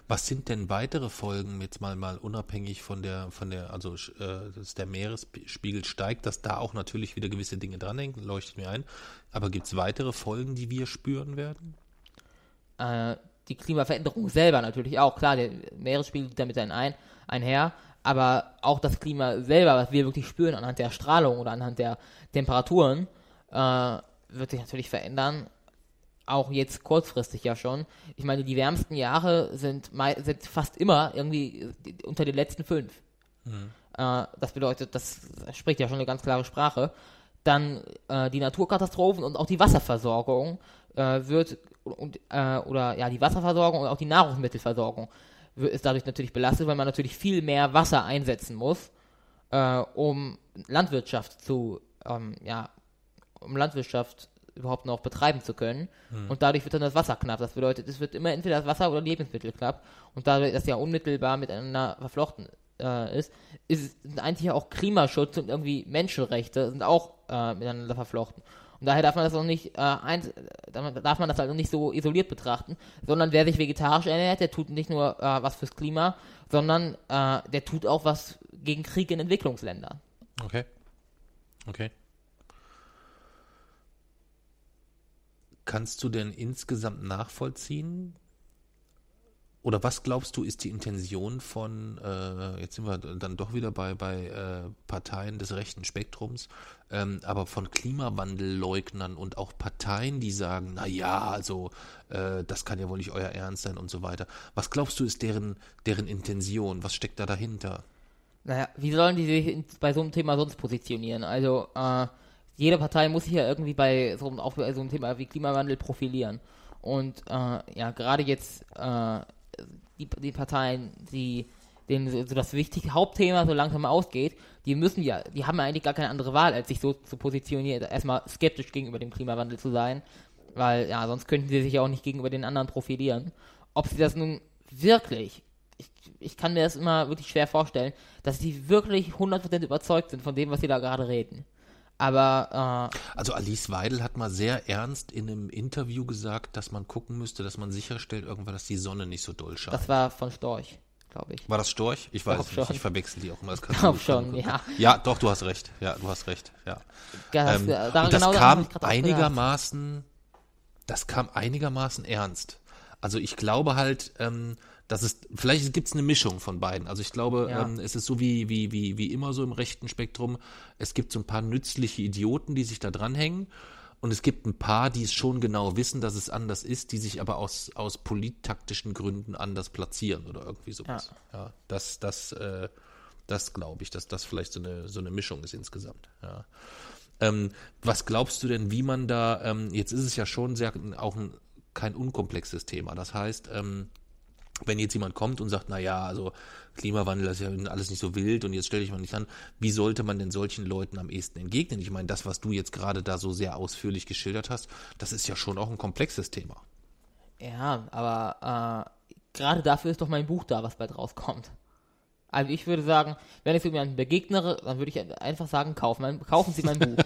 Was sind denn weitere Folgen, jetzt mal mal unabhängig von der, von der, also äh, dass der Meeresspiegel steigt, dass da auch natürlich wieder gewisse Dinge dranhängen, leuchtet mir ein. Aber gibt es weitere Folgen, die wir spüren werden? Äh, die Klimaveränderung selber natürlich auch, klar, der Meeresspiegel geht damit ein, einher, aber auch das Klima selber, was wir wirklich spüren anhand der Strahlung oder anhand der Temperaturen, äh, wird sich natürlich verändern auch jetzt kurzfristig ja schon. Ich meine, die wärmsten Jahre sind, sind fast immer irgendwie unter den letzten fünf. Mhm. Äh, das bedeutet, das spricht ja schon eine ganz klare Sprache. Dann äh, die Naturkatastrophen und auch die Wasserversorgung äh, wird und, äh, oder ja die Wasserversorgung und auch die Nahrungsmittelversorgung ist dadurch natürlich belastet, weil man natürlich viel mehr Wasser einsetzen muss, äh, um Landwirtschaft zu ähm, ja um Landwirtschaft überhaupt noch betreiben zu können. Mhm. Und dadurch wird dann das Wasser knapp. Das bedeutet, es wird immer entweder das Wasser oder Lebensmittel knapp. Und da das ja unmittelbar miteinander verflochten äh, ist, ist eigentlich auch Klimaschutz und irgendwie Menschenrechte sind auch äh, miteinander verflochten. Und daher darf man das auch nicht äh, eins, darf man das also nicht so isoliert betrachten, sondern wer sich vegetarisch ernährt, der tut nicht nur äh, was fürs Klima, sondern äh, der tut auch was gegen Krieg in Entwicklungsländern. Okay. Okay. Kannst du denn insgesamt nachvollziehen? Oder was glaubst du, ist die Intention von, äh, jetzt sind wir dann doch wieder bei, bei äh, Parteien des rechten Spektrums, ähm, aber von Klimawandelleugnern und auch Parteien, die sagen, na ja, also äh, das kann ja wohl nicht euer Ernst sein und so weiter. Was glaubst du, ist deren, deren Intention? Was steckt da dahinter? Naja, wie sollen die sich bei so einem Thema sonst positionieren? Also, äh, jede Partei muss sich ja irgendwie bei so, auch bei so einem Thema wie Klimawandel profilieren. Und äh, ja, gerade jetzt äh, die, die Parteien, die denen so, so das wichtige Hauptthema so langsam ausgeht, die müssen ja, die haben ja eigentlich gar keine andere Wahl, als sich so zu positionieren, erstmal skeptisch gegenüber dem Klimawandel zu sein, weil ja, sonst könnten sie sich ja auch nicht gegenüber den anderen profilieren. Ob sie das nun wirklich, ich, ich kann mir das immer wirklich schwer vorstellen, dass sie wirklich 100% überzeugt sind von dem, was sie da gerade reden. Aber äh, Also Alice Weidel hat mal sehr ernst in einem Interview gesagt, dass man gucken müsste, dass man sicherstellt irgendwann, dass die Sonne nicht so doll scheint. das war von Storch, glaube ich. War das Storch? Ich weiß nicht. schon. Ich verwechsel die auch immer. Das kann Glaub gut schon, sein. ja. Ja, doch, du hast recht. Ja, du hast recht. Ja. Das, Ähm, äh, daran- und das genau hab kam ich einigermaßen, das kam einigermaßen ernst. Also ich glaube halt, ähm, dass es, vielleicht gibt es eine Mischung von beiden. Also ich glaube, Ja. ähm, es ist so wie, wie, wie, wie immer so im rechten Spektrum. Es gibt so ein paar nützliche Idioten, die sich da dranhängen. Und es gibt ein paar, die es schon genau wissen, dass es anders ist, die sich aber aus, aus polittaktischen Gründen anders platzieren oder irgendwie sowas. Ja, das, das, äh, das glaube ich, dass das vielleicht so eine, so eine Mischung ist insgesamt. Ja. Ähm, was glaubst du denn, wie man da, ähm, jetzt ist es ja schon sehr, auch ein, kein unkomplexes Thema. Das heißt, ähm, wenn jetzt jemand kommt und sagt, na ja, also Klimawandel ist ja alles nicht so wild und jetzt stell dich mal nicht an, wie sollte man denn solchen Leuten am ehesten entgegnen? Ich meine, das, was du jetzt gerade da so sehr ausführlich geschildert hast, das ist ja schon auch ein komplexes Thema. Ja, aber äh, gerade dafür ist doch mein Buch da, was bald rauskommt. Also ich würde sagen, wenn ich so jemandem begegnere, dann würde ich einfach sagen, kaufen, mein, kaufen Sie mein Buch.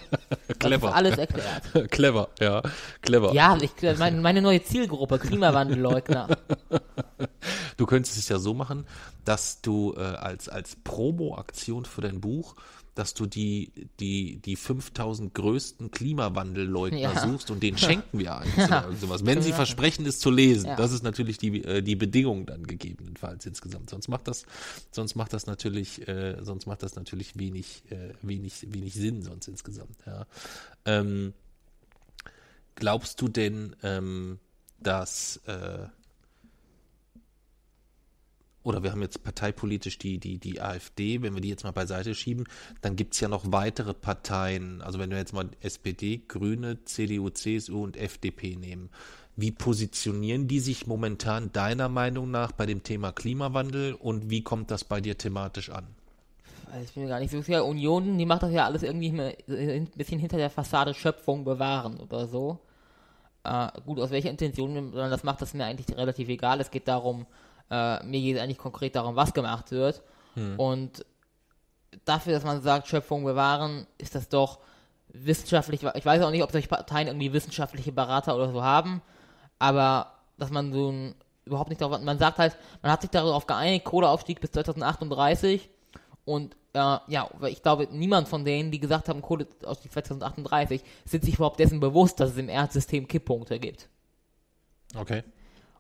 Das Clever. ist alles erklärt. clever, ja, clever. Ja, ich, meine, meine neue Zielgruppe, Klimawandelleugner. Du könntest es ja so machen, dass du äh, als, als Promo-Aktion für dein Buch, dass du die, die, die 5000 größten Klimawandelleugner Ja. suchst und denen schenken wir eins oder irgend sowas. Wenn sie versprechen, es zu lesen. Ja. Das ist natürlich die, äh, die Bedingung dann gegebenenfalls insgesamt. Sonst macht das, sonst macht das natürlich, äh, sonst macht das natürlich wenig, äh, wenig, wenig Sinn sonst insgesamt, ja. Ähm, glaubst du denn, ähm, dass, äh, oder wir haben jetzt parteipolitisch die, die, die AfD, wenn wir die jetzt mal beiseite schieben, dann gibt's ja noch weitere Parteien, also wenn wir jetzt mal SPD, Grüne, CDU, CSU und FDP nehmen. Wie positionieren die sich momentan deiner Meinung nach bei dem Thema Klimawandel und wie kommt das bei dir thematisch an? Also Ich bin mir gar nicht so sicher. Union, die macht das ja alles irgendwie äh, ein bisschen hinter der Fassade Schöpfung bewahren oder so. Äh, gut, aus welcher Intention man das macht, das ist mir eigentlich relativ egal. Es geht darum, äh, mir geht es eigentlich konkret darum, was gemacht wird. Und dafür, dass man sagt, Schöpfung bewahren, ist das doch wissenschaftlich, ich weiß auch nicht, ob solche Parteien irgendwie wissenschaftliche Berater oder so haben, aber dass man so ein, überhaupt nicht darauf, man sagt halt, man hat sich darauf geeinigt, Kohleaufstieg bis 2038 und äh, ja, ich glaube, niemand von denen, die gesagt haben, Kohleausstieg 2038, sind sich überhaupt dessen bewusst, dass es im Erdsystem Kipppunkte gibt. Okay.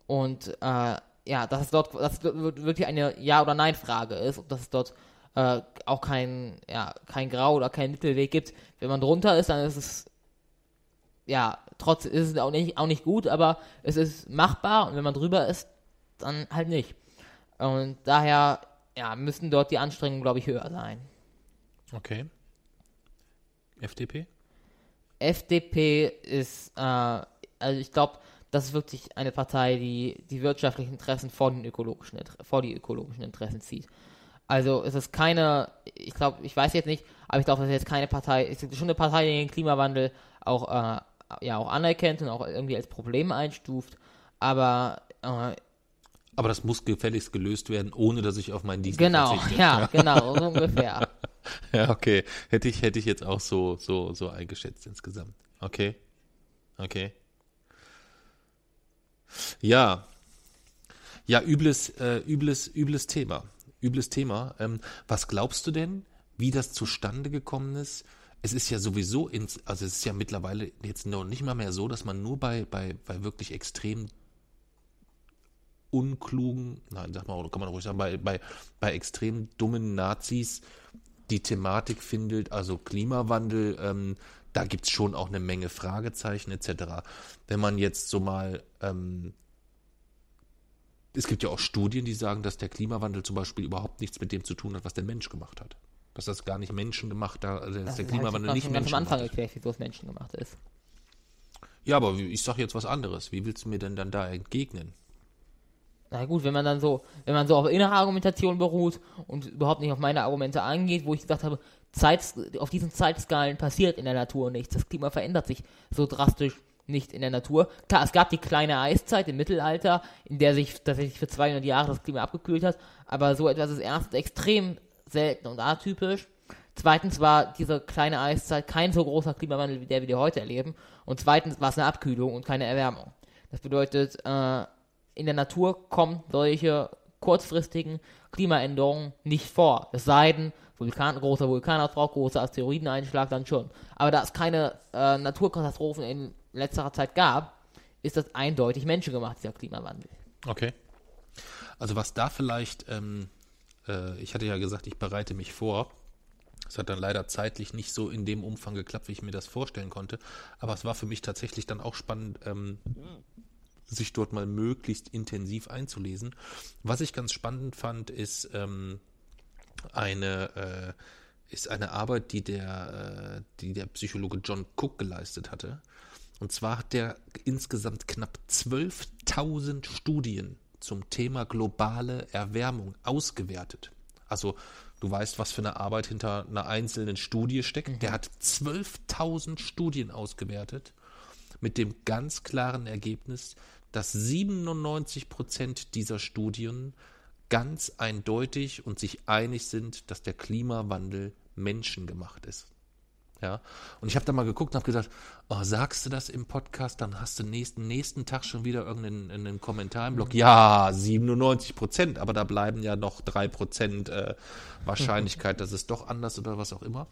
Und äh, ja, dass es dort dass wirklich eine Ja- oder Nein-Frage ist und dass es dort äh, auch kein, ja, kein Grau oder kein Mittelweg gibt. Wenn man drunter ist, dann ist es ja, trotz ist es auch nicht, auch nicht gut, aber es ist machbar und wenn man drüber ist, dann halt nicht. Und daher ja, müssen dort die Anstrengungen, glaube ich, höher sein. Okay. FDP? FDP ist, äh, also ich glaube, das ist wirklich eine Partei, die die wirtschaftlichen Interessen vor, den ökologischen, vor die ökologischen Interessen zieht. Also es ist keine, ich glaube, ich weiß jetzt nicht, aber ich glaube, das ist jetzt keine Partei, es ist schon eine Partei, die den Klimawandel auch, äh, ja, auch anerkennt und auch irgendwie als Problem einstuft, aber äh, Aber das muss gefälligst gelöst werden, ohne dass ich auf meinen Diesel genau, verzichte. ja, genau, so ungefähr. Ja, okay. Hätte ich, hätte ich jetzt auch so, so, so eingeschätzt insgesamt. Okay. Okay. Ja. Ja, übles, äh, übles, übles Thema. Übles Thema. Ähm, was glaubst du denn, wie das zustande gekommen ist? Es ist ja sowieso ins, also es ist ja mittlerweile jetzt noch nicht mal mehr so, dass man nur bei, bei, bei wirklich extrem unklugen, nein, sag mal, kann man ruhig sagen, bei, bei, bei extrem dummen Nazis die Thematik findet, also Klimawandel, ähm, da gibt's schon auch eine Menge Fragezeichen etc. Wenn man jetzt so mal, ähm, es gibt ja auch Studien, die sagen, dass der Klimawandel zum Beispiel überhaupt nichts mit dem zu tun hat, was der Mensch gemacht hat. Dass das gar nicht menschengemacht, da- also dass Das der ist halt Klimawandel nicht schon ganz am menschengemacht Anfang erklärt, wieso es menschengemacht ist. Ja, aber ich sage jetzt was anderes. Wie willst du mir denn dann da entgegnen? na gut, wenn man dann so, wenn man so auf innere Argumentation beruht und überhaupt nicht auf meine Argumente eingeht, wo ich gesagt habe, Zeit, auf diesen Zeitskalen passiert in der Natur nichts. Das Klima verändert sich so drastisch nicht in der Natur. Klar, es gab die kleine Eiszeit im Mittelalter, in der sich tatsächlich für 200 Jahre das Klima abgekühlt hat, aber so etwas ist erst extrem selten und atypisch. Zweitens war diese kleine Eiszeit kein so großer Klimawandel, wie der wir heute erleben. Und zweitens war es eine Abkühlung und keine Erwärmung. Das bedeutet, äh, in der Natur kommen solche kurzfristigen Klimaänderungen nicht vor. Es sei denn, Vulkan, großer Vulkanausbruch, großer Asteroideneinschlag dann schon. Aber da es keine äh, Naturkatastrophen in letzterer Zeit gab, ist das eindeutig menschengemacht, dieser Klimawandel. Okay. Also was da vielleicht, ähm, äh, ich hatte ja gesagt, ich bereite mich vor. Es hat dann leider zeitlich nicht so in dem Umfang geklappt, wie ich mir das vorstellen konnte. Aber es war für mich tatsächlich dann auch spannend, ähm, sich dort mal möglichst intensiv einzulesen. Was ich ganz spannend fand, ist ähm, eine äh, ist eine Arbeit, die der, äh, die der Psychologe John Cook geleistet hatte. Und zwar hat der insgesamt knapp 12.000 Studien zum Thema globale Erwärmung ausgewertet. Also du weißt, was für eine Arbeit hinter einer einzelnen Studie steckt. Mhm. Der hat 12.000 Studien ausgewertet mit dem ganz klaren Ergebnis, dass 97 Prozent dieser Studien ganz eindeutig und sich einig sind, dass der Klimawandel menschengemacht ist. Ja, und ich habe da mal geguckt und habe gesagt, oh, sagst du das im Podcast, dann hast du nächsten, nächsten Tag schon wieder irgendeinen einen Kommentar im Blog. Mhm. Ja, 97 Prozent, aber da bleiben ja noch drei Prozent äh, Wahrscheinlichkeit, dass es doch anders oder was auch immer.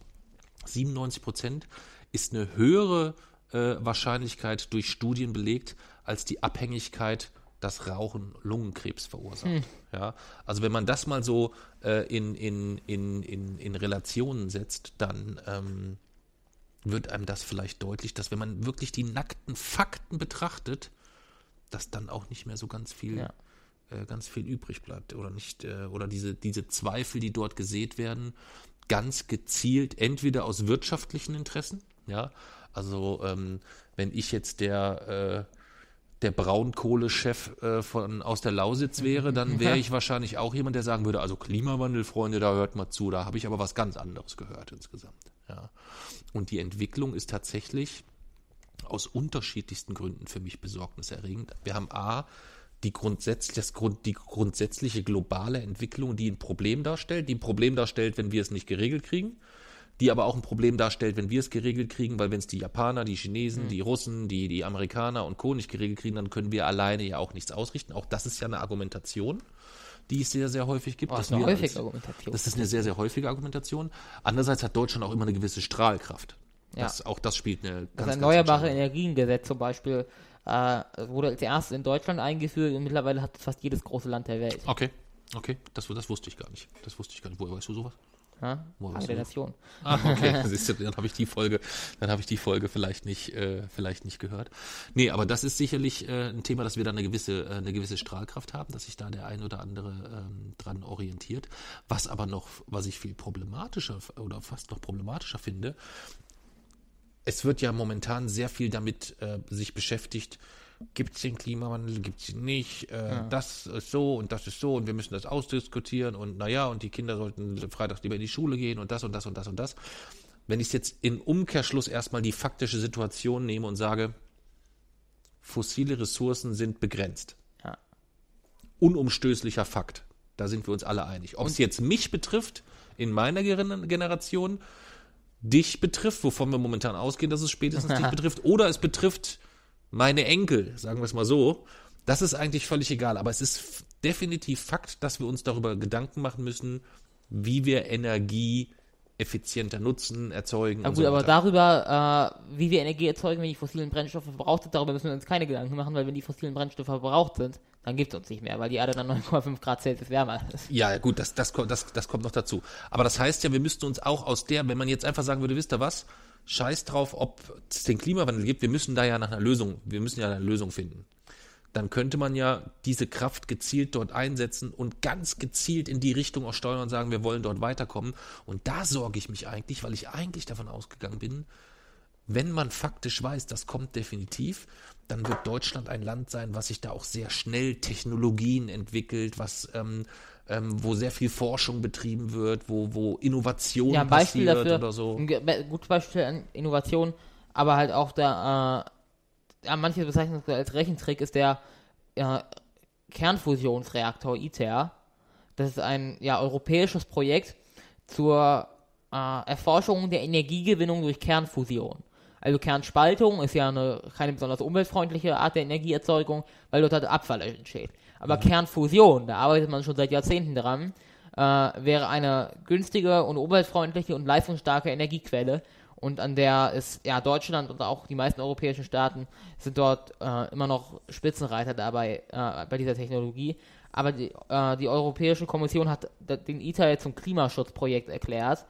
97 Prozent ist eine höhere äh, Wahrscheinlichkeit durch Studien belegt als die Abhängigkeit dass Rauchen Lungenkrebs verursacht. Hm. Ja, also wenn man das mal so äh, in, in, in, in, in Relationen setzt, dann ähm, wird einem das vielleicht deutlich, dass wenn man wirklich die nackten Fakten betrachtet, dass dann auch nicht mehr so ganz viel, ja. äh, ganz viel übrig bleibt oder nicht äh, oder diese diese Zweifel, die dort gesät werden, ganz gezielt entweder aus wirtschaftlichen Interessen, ja, also ähm, wenn ich jetzt der äh, der Braunkohlechef äh, von aus der Lausitz wäre, dann wäre ich wahrscheinlich auch jemand, der sagen würde, also Klimawandel, Freunde, da hört mal zu, da habe ich aber was ganz anderes gehört insgesamt. Ja. Und die Entwicklung ist tatsächlich aus unterschiedlichsten Gründen für mich besorgniserregend. Wir haben A, die, grundsätzlich, das Grund, die grundsätzliche globale Entwicklung, die ein Problem darstellt, die ein Problem darstellt, wenn wir es nicht geregelt kriegen die aber auch ein Problem darstellt, wenn wir es geregelt kriegen, weil wenn es die Japaner, die Chinesen, mhm. die Russen, die, die Amerikaner und Co. nicht geregelt kriegen, dann können wir alleine ja auch nichts ausrichten. Auch das ist ja eine Argumentation, die es sehr, sehr häufig gibt. Oh, das ist eine häufige als, Argumentation. Das ist eine sehr, sehr häufige Argumentation. Andererseits hat Deutschland auch immer eine gewisse Strahlkraft. Ja. Das, auch das spielt eine ganz, Das Erneuerbare Energiengesetz zum Beispiel äh, wurde als erstes in Deutschland eingeführt und mittlerweile hat fast jedes große Land der Welt. Okay, okay, das, das wusste ich gar nicht. Das wusste ich gar nicht. Woher weißt du sowas? Ja? Frage der Nation. Ah, okay. Siehst du, dann habe ich die Folge, dann habe ich die Folge vielleicht nicht, äh, vielleicht nicht gehört. Nee, aber das ist sicherlich äh, ein Thema, dass wir da eine gewisse, äh, eine gewisse Strahlkraft haben, dass sich da der ein oder andere ähm, dran orientiert. Was aber noch, was ich viel problematischer oder fast noch problematischer finde, es wird ja momentan sehr viel damit äh, sich beschäftigt, gibt es den Klimawandel, gibt es ihn nicht, äh, ja. das ist so und das ist so und wir müssen das ausdiskutieren und naja, und die Kinder sollten freitags lieber in die Schule gehen und das und das und das und das. Wenn ich es jetzt in Umkehrschluss erstmal die faktische Situation nehme und sage, fossile Ressourcen sind begrenzt. Ja. Unumstößlicher Fakt. Da sind wir uns alle einig. Ob es jetzt mich betrifft, in meiner Generation, dich betrifft, wovon wir momentan ausgehen, dass es spätestens dich betrifft, oder es betrifft meine Enkel, sagen wir es mal so, das ist eigentlich völlig egal. Aber es ist definitiv Fakt, dass wir uns darüber Gedanken machen müssen, wie wir Energie effizienter nutzen, erzeugen. Ja, gut, so aber darüber, äh, wie wir Energie erzeugen, wenn die fossilen Brennstoffe verbraucht sind, darüber müssen wir uns keine Gedanken machen, weil wenn die fossilen Brennstoffe verbraucht sind, dann gibt es uns nicht mehr, weil die Erde dann 9,5 Grad Celsius wärmer ist. Ja, gut, das, das, das, das kommt noch dazu. Aber das heißt ja, wir müssten uns auch aus der, wenn man jetzt einfach sagen würde, wisst ihr was, scheiß drauf, ob es den Klimawandel gibt, wir müssen da ja nach einer Lösung, wir müssen ja eine Lösung finden. Dann könnte man ja diese Kraft gezielt dort einsetzen und ganz gezielt in die Richtung auch steuern und sagen, wir wollen dort weiterkommen. Und da sorge ich mich eigentlich, weil ich eigentlich davon ausgegangen bin, wenn man faktisch weiß, das kommt definitiv, dann wird Deutschland ein Land sein, was sich da auch sehr schnell Technologien entwickelt, was ähm, ähm, wo sehr viel Forschung betrieben wird, wo, wo Innovation Ja, ein Beispiel passiert dafür, oder so. ein gutes Beispiel an Innovation, aber halt auch der, äh, ja, manche bezeichnen es als Rechentrick, ist der äh, Kernfusionsreaktor ITER. Das ist ein ja, europäisches Projekt zur äh, Erforschung der Energiegewinnung durch Kernfusion. Also Kernspaltung ist ja eine keine besonders umweltfreundliche Art der Energieerzeugung, weil dort halt Abfall entsteht. Aber Kernfusion, da arbeitet man schon seit Jahrzehnten dran, äh, wäre eine günstige und umweltfreundliche und leistungsstarke Energiequelle. Und an der ist ja Deutschland und auch die meisten europäischen Staaten sind dort äh, immer noch Spitzenreiter dabei äh, bei dieser Technologie. Aber die, äh, die Europäische Kommission hat den ITER jetzt zum Klimaschutzprojekt erklärt,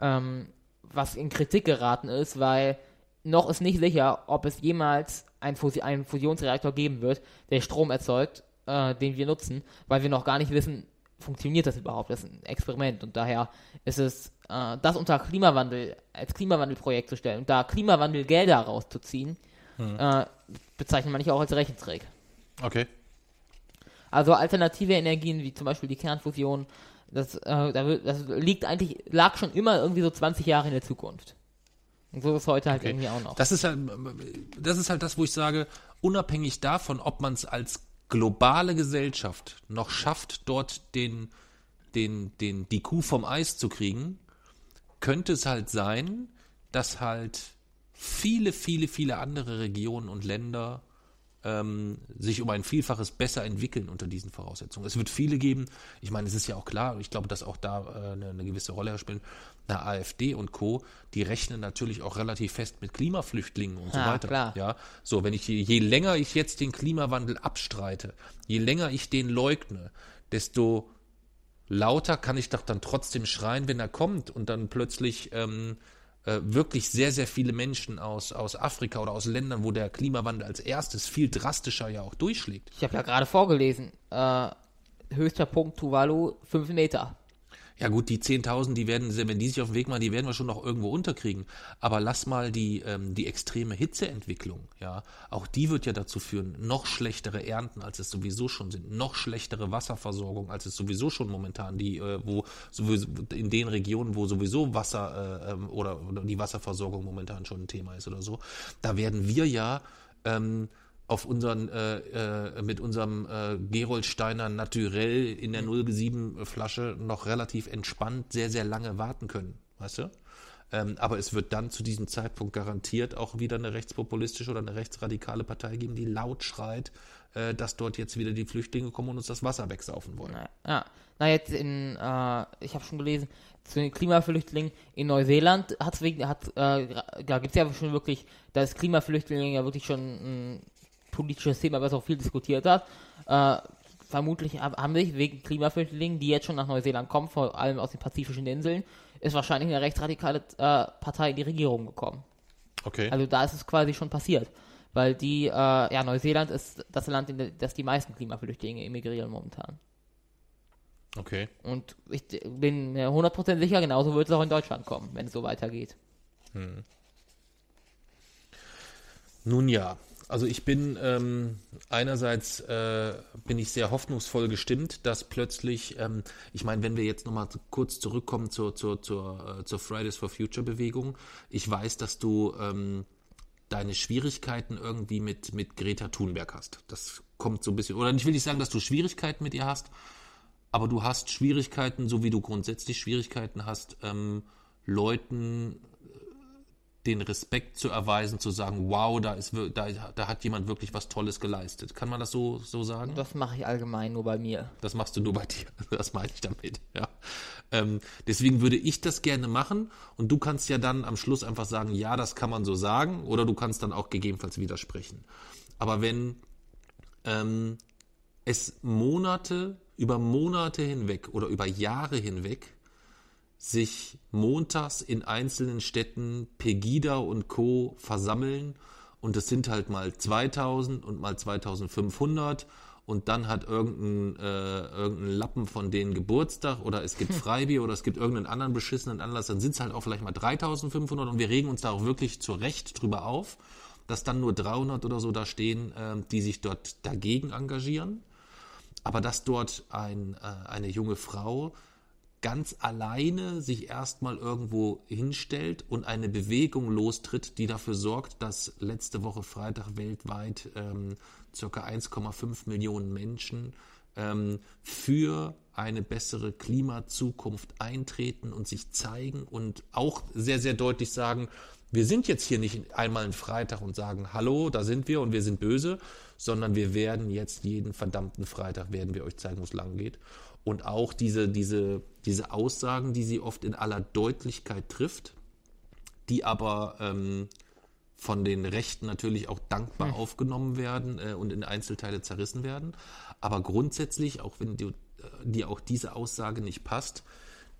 ähm, was in Kritik geraten ist, weil noch ist nicht sicher, ob es jemals einen Fusionsreaktor geben wird, der Strom erzeugt, äh, den wir nutzen, weil wir noch gar nicht wissen, funktioniert das überhaupt? Das ist ein Experiment und daher ist es, äh, das unter Klimawandel, als Klimawandelprojekt zu stellen und da Klimawandelgelder rauszuziehen, äh, bezeichnet man nicht auch als Rechentrick. Okay. Also alternative Energien wie zum Beispiel die Kernfusion, das, äh, das liegt eigentlich, lag schon immer irgendwie so 20 Jahre in der Zukunft. Und so ist heute halt Okay. irgendwie auch noch. Das ist halt, das ist halt das, wo ich sage, unabhängig davon, ob man es als globale Gesellschaft noch schafft, dort den, den, den, die Kuh vom Eis zu kriegen, könnte es halt sein, dass halt viele, viele, viele andere Regionen und Länder ähm, sich um ein Vielfaches besser entwickeln unter diesen Voraussetzungen. Es wird viele geben, ich meine, es ist ja auch klar, ich glaube, dass auch da äh, eine, eine gewisse Rolle spielen, eine AfD und Co., die rechnen natürlich auch relativ fest mit Klimaflüchtlingen und so Ja, weiter. klar. Ja, so, wenn ich, je, länger ich jetzt den Klimawandel abstreite, je länger ich den leugne, desto lauter kann ich doch dann trotzdem schreien, wenn er kommt und dann plötzlich ähm, äh, wirklich sehr, sehr viele Menschen aus, aus Afrika oder aus Ländern, wo der Klimawandel als erstes viel drastischer ja auch durchschlägt. Ich habe ja gerade vorgelesen, äh, höchster Punkt Tuvalu 5 Meter. Ja gut, die 10.000, die werden, wenn die sich auf den Weg machen, die werden wir schon noch irgendwo unterkriegen. Aber lass mal die, ähm, die extreme Hitzeentwicklung, ja, auch die wird ja dazu führen, noch schlechtere Ernten, als es sowieso schon sind, noch schlechtere Wasserversorgung, als es sowieso schon momentan die, äh, wo sowieso in den Regionen, wo sowieso Wasser äh, ähm, oder, oder die Wasserversorgung momentan schon ein Thema ist oder so, da werden wir ja ähm, auf unseren, äh, äh, mit unserem äh, Gerolsteiner Naturell in der 0,7 Flasche noch relativ entspannt sehr, sehr lange warten können, weißt du? Ähm, aber es wird dann zu diesem Zeitpunkt garantiert auch wieder eine rechtspopulistische oder eine rechtsradikale Partei geben, die laut schreit, äh, dass dort jetzt wieder die Flüchtlinge kommen und uns das Wasser wegsaufen wollen. Na, ja. Na jetzt in, äh, ich habe schon gelesen, zu den Klimaflüchtlingen in Neuseeland hat's wegen, hat, äh, da gibt's ja schon wirklich, da ist Klimaflüchtlinge ja wirklich schon ein politisches Thema, was auch viel diskutiert hat. Äh, vermutlich hab- haben sich wegen Klimaflüchtlingen, die jetzt schon nach Neuseeland kommen, vor allem aus den pazifischen Inseln, ist wahrscheinlich eine rechtsradikale äh, Partei in die Regierung gekommen. Okay. Also da ist es quasi schon passiert. Weil die, äh, ja, Neuseeland ist das Land, in das die meisten Klimaflüchtlinge emigrieren momentan. okay. Und ich bin mir 100% sicher, genauso wird es auch in Deutschland kommen, wenn es so weitergeht. Nun ja, also ich bin ähm, einerseits äh, bin ich sehr hoffnungsvoll gestimmt, dass plötzlich, ähm, ich meine, wenn wir jetzt nochmal kurz zurückkommen zur, zur, zur, äh, zur Fridays for Future Bewegung, ich weiß, dass du ähm, deine Schwierigkeiten irgendwie mit, mit Greta Thunberg hast. Das kommt so ein bisschen, oder ich will nicht sagen, dass du Schwierigkeiten mit ihr hast, aber du hast Schwierigkeiten, so wie du grundsätzlich Schwierigkeiten hast, ähm, Leuten den Respekt zu erweisen, zu sagen, wow, da, ist, da, da hat jemand wirklich was Tolles geleistet. Kann man das so, so sagen? Das mache ich allgemein nur bei mir. Das machst du nur bei dir. Das meine ich damit. Ja. Ähm, deswegen würde ich das gerne machen und du kannst ja dann am Schluss einfach sagen, ja, das kann man so sagen oder du kannst dann auch gegebenenfalls widersprechen. Aber wenn ähm, es Monate, über Monate hinweg oder über Jahre hinweg sich montags in einzelnen Städten Pegida und Co. versammeln und es sind halt mal 2000 und mal 2500 und dann hat irgendein, äh, irgendein Lappen von denen Geburtstag oder es gibt Freibier oder es gibt irgendeinen anderen beschissenen Anlass, dann sind es halt auch vielleicht mal 3500 und wir regen uns da auch wirklich zu Recht drüber auf, dass dann nur 300 oder so da stehen, äh, die sich dort dagegen engagieren. Aber dass dort ein, äh, eine junge Frau ganz alleine sich erstmal irgendwo hinstellt und eine Bewegung lostritt, die dafür sorgt, dass letzte Woche Freitag weltweit ähm, ca. 1,5 Millionen Menschen ähm, für eine bessere Klimazukunft eintreten und sich zeigen und auch sehr, sehr deutlich sagen, wir sind jetzt hier nicht einmal ein Freitag und sagen, hallo, da sind wir und wir sind böse, sondern wir werden jetzt jeden verdammten Freitag werden wir euch zeigen, wo es lang geht. Und auch diese, diese, diese Aussagen, die sie oft in aller Deutlichkeit trifft, die aber ähm, von den Rechten natürlich auch dankbar hm. aufgenommen werden äh, und in Einzelteile zerrissen werden. Aber grundsätzlich, auch wenn dir, äh, dir auch diese Aussage nicht passt,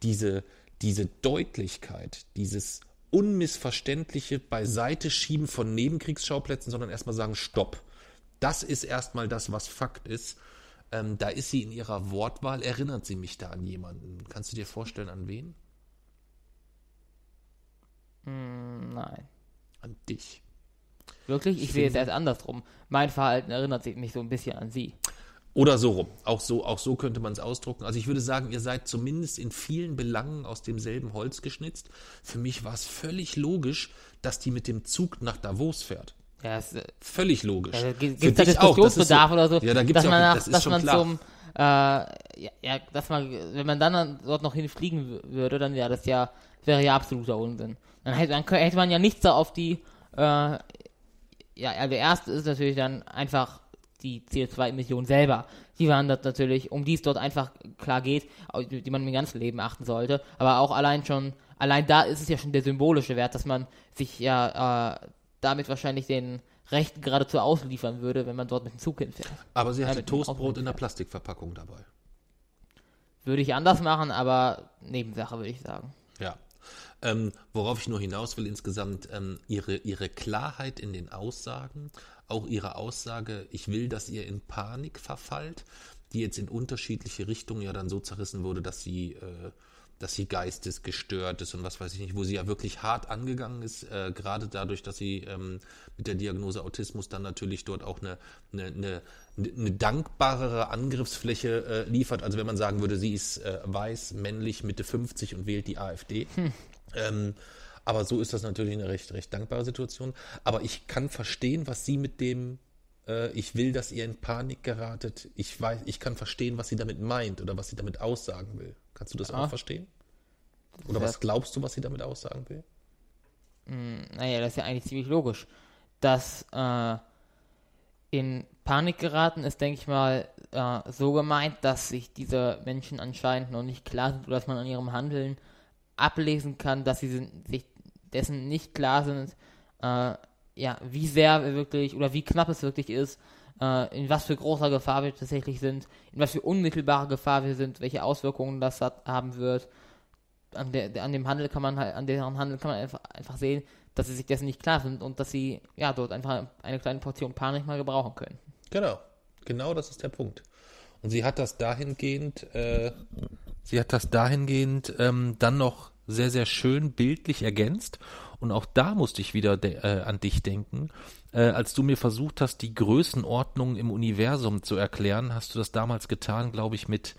diese, diese Deutlichkeit, dieses unmissverständliche Beiseite schieben von Nebenkriegsschauplätzen, sondern erstmal sagen, stopp. Das ist erstmal das, was Fakt ist. Ähm, da ist sie in ihrer Wortwahl, erinnert sie mich da an jemanden. Kannst du dir vorstellen, an wen? Mm, nein. An dich. Wirklich? Ich, sehe es erst andersrum. Mein Verhalten erinnert sich mich so ein bisschen an sie. Oder so rum. Auch so, auch so könnte man es ausdrucken. Also ich würde sagen, ihr seid zumindest in vielen Belangen aus demselben Holz geschnitzt. Für mich war es völlig logisch, dass die mit dem Zug nach Davos fährt. Ja, ist, Völlig logisch. Ja, gibt es da Diskussionsbedarf so, oder so? Ja, da gibt es auch, nach, das ist dass schon man klar. Zum, äh, ja, ja, dass man, wenn man dann dort noch hinfliegen würde, dann wäre das ja, wäre ja absoluter Unsinn. Dann hätte, dann hätte man ja nichts da auf die, äh, ja, also der erste ist natürlich dann einfach die CO2-Emissionen selber. Die waren das natürlich, um die es dort einfach klar geht, die man im ganzen Leben achten sollte. Aber auch allein schon, allein da ist es ja schon der symbolische Wert, dass man sich ja äh, damit wahrscheinlich den Rechten geradezu ausliefern würde, wenn man dort mit dem Zug hinfährt. Aber sie hatte dem Toastbrot in der. Plastikverpackung dabei. Würde ich anders machen, aber Nebensache würde ich sagen. Ja. Ähm, worauf ich nur hinaus will insgesamt, ähm, ihre, ihre Klarheit in den Aussagen, auch ihre Aussage, ich will, dass ihr in Panik verfallt, die jetzt in unterschiedliche Richtungen ja dann so zerrissen wurde, dass sie, äh, dass sie geistesgestört ist und was weiß ich nicht, wo sie ja wirklich hart angegangen ist, äh, gerade dadurch, dass sie ähm, mit der Diagnose Autismus dann natürlich dort auch eine, eine, eine, eine dankbarere Angriffsfläche äh, liefert, also wenn man sagen würde, sie ist äh, weiß, männlich, Mitte 50 und wählt die AfD. Ähm, aber so ist das natürlich eine recht, recht dankbare Situation. Aber ich kann verstehen, was sie mit dem, äh, ich will, dass ihr in Panik geratet. Ich weiß, ich kann verstehen, was sie damit meint oder was sie damit aussagen will. Kannst du das Ja. auch verstehen? Oder was glaubst du, was sie damit aussagen will? Naja, das ist ja eigentlich ziemlich logisch. Dass äh, in Panik geraten ist, denke ich mal, äh, so gemeint, dass sich diese Menschen anscheinend noch nicht klar sind oder dass man an ihrem Handeln ablesen kann, dass sie sind, sich dessen nicht klar sind, äh, ja, wie sehr wir wirklich oder wie knapp es wirklich ist, in was für großer Gefahr wir tatsächlich sind, in was für unmittelbare Gefahr wir sind, welche Auswirkungen das hat, haben wird. An, der, an dem Handel kann man halt, an deren Handel kann man einfach, einfach sehen, dass sie sich dessen nicht klar sind und dass sie ja dort einfach eine kleine Portion Panik mal gebrauchen können. Genau, genau das ist der Punkt. Und sie hat das dahingehend, äh, sie hat das dahingehend ähm, dann noch sehr, sehr schön bildlich ergänzt. Und auch da musste ich wieder de äh, an dich denken. Äh, als du mir versucht hast, die Größenordnung im Universum zu erklären, hast du das damals getan, glaube ich, mit,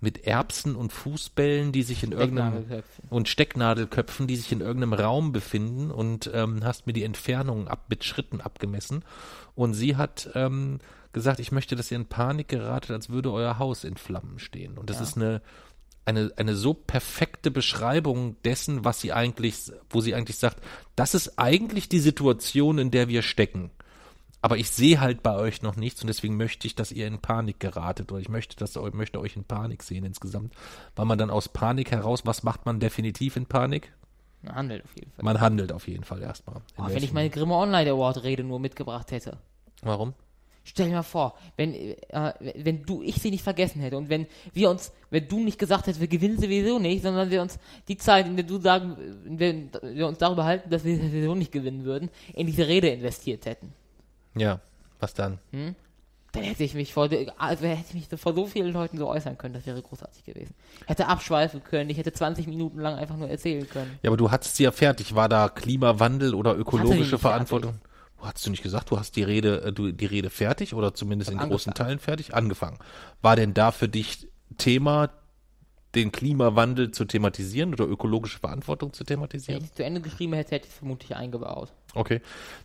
mit Erbsen und Fußbällen, die sich in irgendeinem und Stecknadelköpfen, die sich in irgendeinem Raum befinden und ähm, hast mir die Entfernung ab, mit Schritten abgemessen. Und sie hat ähm, gesagt, ich möchte, dass ihr in Panik geratet, als würde euer Haus in Flammen stehen. Und das ist eine, eine, eine so perfekte Beschreibung dessen, was sie eigentlich, wo sie eigentlich sagt, das ist eigentlich die Situation, in der wir stecken. Aber ich sehe halt bei euch noch nichts und deswegen möchte ich, dass ihr in Panik geratet oder ich möchte, dass ihr, möchte euch in Panik sehen insgesamt, weil man dann aus Panik heraus, was macht man definitiv in Panik? Man handelt auf jeden Fall. Man handelt auf jeden Fall erstmal. Oh, wenn ich meine Grimme Online Award Rede nur mitgebracht hätte. Warum? Stell dir mal vor, wenn, äh, wenn du, ich sie nicht vergessen hätte und wenn wir uns, wenn du nicht gesagt hättest, wir gewinnen sowieso nicht, sondern wir uns die Zeit, in der du sagen, der wir uns darüber halten, dass wir sowieso nicht gewinnen würden, in diese Rede investiert hätten. Ja, was dann? dann hätte ich mich vor, also hätte ich mich vor so vielen Leuten so äußern können, das wäre großartig gewesen. Hätte abschweifen können, ich hätte 20 Minuten lang einfach nur erzählen können. Ja, aber du hattest sie ja fertig. War da Klimawandel oder ökologische Verantwortung? Hast du nicht gesagt, du hast die Rede, äh, du, die Rede fertig oder zumindest in Hab großen angefangen. Teilen fertig? Angefangen. War denn da für dich Thema, den Klimawandel zu thematisieren oder ökologische Verantwortung zu Wenn thematisieren? ich es zu Ende geschrieben hätte, hätte ich es vermutlich eingebaut. Okay,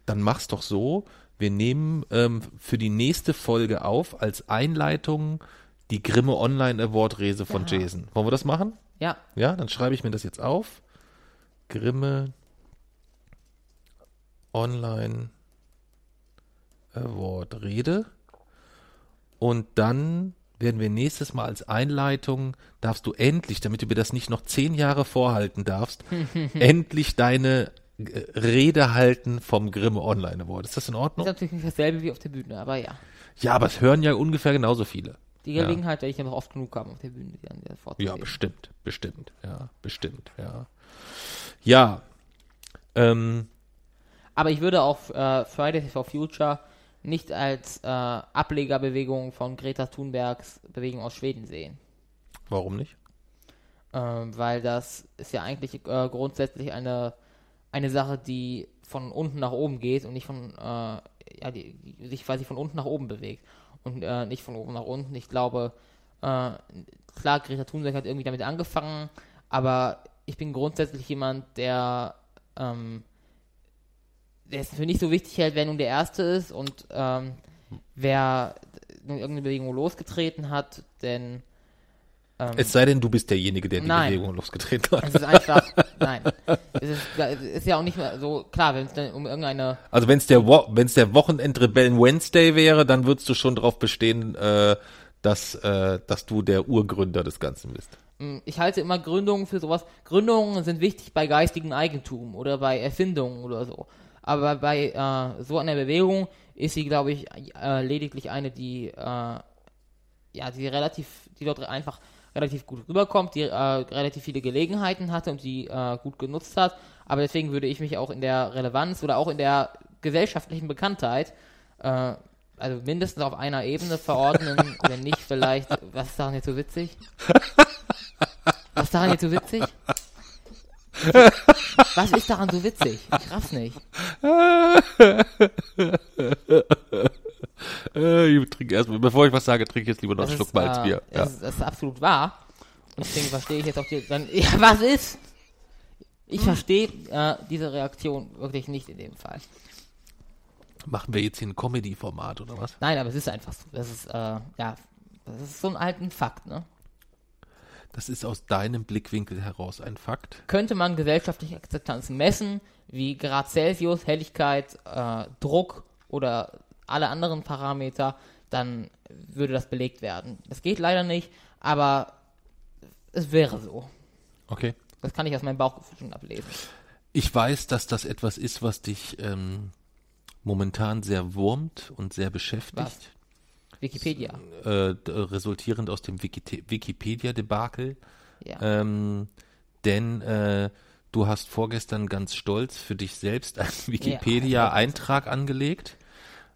dann mach's doch so. Wir nehmen ähm, für die nächste Folge auf als Einleitung die Grimme Online Award Rese von Ja. Jason. Wollen wir das machen? Ja, Ja, dann schreibe ich mir das jetzt auf. Grimme Online Award Rede. Und dann werden wir nächstes Mal als Einleitung, darfst du endlich, damit du mir das nicht noch zehn Jahre vorhalten darfst, endlich deine äh, Rede halten vom Grimme Online Award. Ist das in ist Ordnung? natürlich nicht dasselbe wie auf der Bühne, aber ja. Ja, aber es hören ja ungefähr genauso viele. Die Ja. Gelegenheit werde ich ja noch oft genug haben auf der Bühne, die Ja, bestimmt, bestimmt, ja, bestimmt, ja. Ja, ähm, Aber ich würde auch äh, Fridays for Future nicht als äh, Ablegerbewegung von Greta Thunbergs Bewegung aus Schweden sehen. warum nicht? Ähm, weil das ist ja eigentlich äh, grundsätzlich eine, eine Sache, die von unten nach oben geht und nicht von, äh, ja, die, die sich quasi von unten nach oben bewegt und äh, nicht von oben nach unten. Ich glaube, äh, klar, Greta Thunberg hat irgendwie damit angefangen, aber ich bin grundsätzlich jemand, der, ähm, der es für nicht so wichtig hält, wer nun der Erste ist und ähm, wer nun irgendeine Bewegung losgetreten hat, denn ähm, Es sei denn, du bist derjenige, der die Nein. Bewegung losgetreten hat. es ist einfach, nein. Es ist, es ist ja auch nicht mehr so, klar, wenn es dann um irgendeine, Also wenn es der, Wo wenn's der Wochenendrebellen Wednesday wäre, dann würdest du schon darauf bestehen, äh, dass, äh, dass du der Urgründer des Ganzen bist. mh, ich halte immer Gründungen für sowas. Gründungen sind wichtig bei geistigem Eigentum oder bei Erfindungen oder so. Aber bei äh, so einer Bewegung ist sie, glaube ich, äh, lediglich eine, die, äh, ja, die relativ, die dort einfach relativ gut rüberkommt, die äh, relativ viele Gelegenheiten hatte und die äh, gut genutzt hat. Aber deswegen würde ich mich auch in der Relevanz oder auch in der gesellschaftlichen Bekanntheit äh, also mindestens auf einer Ebene verordnen, wenn nicht vielleicht, was ist daran jetzt so witzig? Was ist daran jetzt so witzig? Was ist daran so witzig? Ich raff's nicht. Äh, ich trinke erstmal, bevor ich was sage, trinke ich jetzt lieber noch einen Schluck ist, äh, Malzbier. Ja. das, ist, das ist absolut wahr. Und deswegen verstehe ich jetzt auch die, dann, ja, was ist? Ich verstehe äh, diese Reaktion wirklich nicht in dem Fall. Machen wir jetzt hier ein Comedy-Format oder was? Nein, aber es ist einfach so. Das ist, äh, ja, das ist so ein alten Fakt, ne? Das ist aus deinem Blickwinkel heraus ein Fakt. könnte man gesellschaftliche Akzeptanzen messen, wie Grad Celsius, Helligkeit, äh, Druck oder alle anderen Parameter, dann würde das belegt werden. Das geht leider nicht, aber es wäre so. Okay. Das kann ich aus meinem Bauchgefühl schon ablesen. Ich weiß, dass das etwas ist, was dich ähm, momentan sehr wurmt und sehr beschäftigt. Was? Wikipedia. Äh, resultierend aus dem Wikipedia-Debakel. Ja. Ähm, denn äh, du hast vorgestern ganz stolz für dich selbst einen Wikipedia-Eintrag angelegt.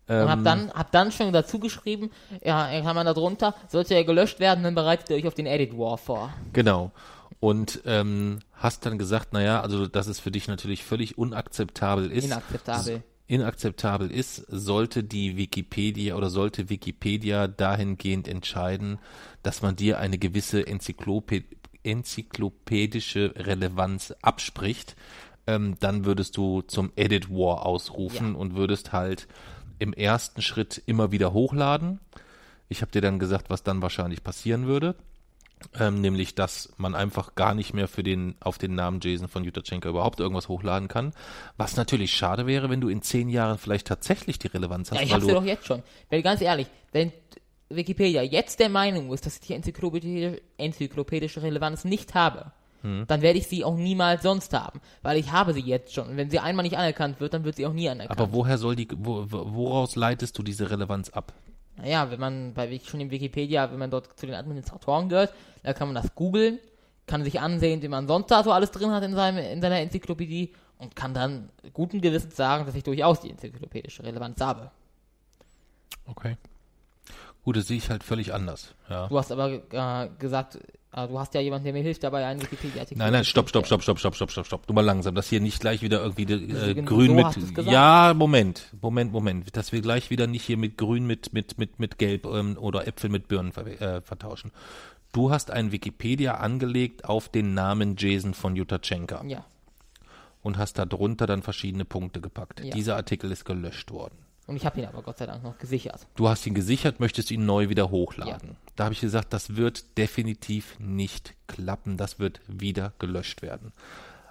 Und Ähm, hab dann, hab dann schon dazu geschrieben, ja, kann man da drunter, sollte er gelöscht werden, dann bereitet ihr euch auf den Edit War vor. Genau. Und ähm, hast dann gesagt, naja, also dass es für dich natürlich völlig unakzeptabel ist. Inakzeptabel. Inakzeptabel ist, sollte die Wikipedia oder sollte Wikipedia dahingehend entscheiden, dass man dir eine gewisse Enzyklope enzyklopädische Relevanz abspricht, ähm, dann würdest du zum Edit War ausrufen Ja. und würdest halt im ersten Schritt immer wieder hochladen. Ich habe dir dann gesagt, was dann wahrscheinlich passieren würde. Ähm, nämlich, dass man einfach gar nicht mehr für den, auf den Namen Jason von Jutachenko überhaupt irgendwas hochladen kann. Was natürlich schade wäre, wenn du in zehn Jahren vielleicht tatsächlich die Relevanz hast, Ja, ich hab's ja doch jetzt schon. Weil ganz ehrlich, wenn Wikipedia jetzt der Meinung ist, dass ich die enzyklopädische, enzyklopädische Relevanz nicht habe, Hm. dann werde ich sie auch niemals sonst haben. Weil ich habe sie jetzt schon. Und wenn sie einmal nicht anerkannt wird, dann wird sie auch nie anerkannt. aber woher soll die, wo- woraus leitest du diese Relevanz ab? Naja, wenn man bei schon in Wikipedia, wenn man dort zu den Administratoren gehört, da kann man das googeln, kann sich ansehen, wie man sonst da so alles drin hat in, seinem, in seiner Enzyklopädie und kann dann guten Gewissens sagen, dass ich durchaus die enzyklopädische Relevanz habe. Okay. Gut, das sehe ich halt völlig anders. Ja. Du hast aber äh, gesagt, äh, du hast ja jemanden, der mir hilft dabei, einen Wikipedia-Artikel Nein, nein, stopp, stopp, stopp, stopp, stopp, stopp, stopp, stopp. Du mal langsam, dass hier nicht gleich wieder irgendwie äh, Genau grün so mit. Ja, Moment, Moment, Moment. Dass wir gleich wieder nicht hier mit grün mit, mit, mit, mit gelb ähm, oder Äpfel mit Birnen ver äh, vertauschen. Du hast einen Wikipedia angelegt auf den Namen Jason von Jutachenka Ja. und hast da drunter dann verschiedene Punkte gepackt. Ja. Dieser Artikel ist gelöscht worden. Und ich habe ihn aber Gott sei Dank noch gesichert. Du hast ihn gesichert, möchtest ihn neu wieder hochladen. Da habe ich gesagt, das wird definitiv nicht klappen. Das wird wieder gelöscht werden.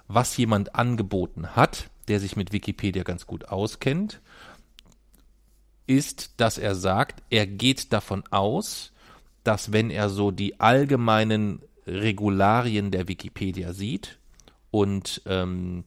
Was jemand angeboten hat, der sich mit Wikipedia ganz gut auskennt, ist, dass er sagt, er geht davon aus, dass wenn er so die allgemeinen Regularien der Wikipedia sieht und ähm,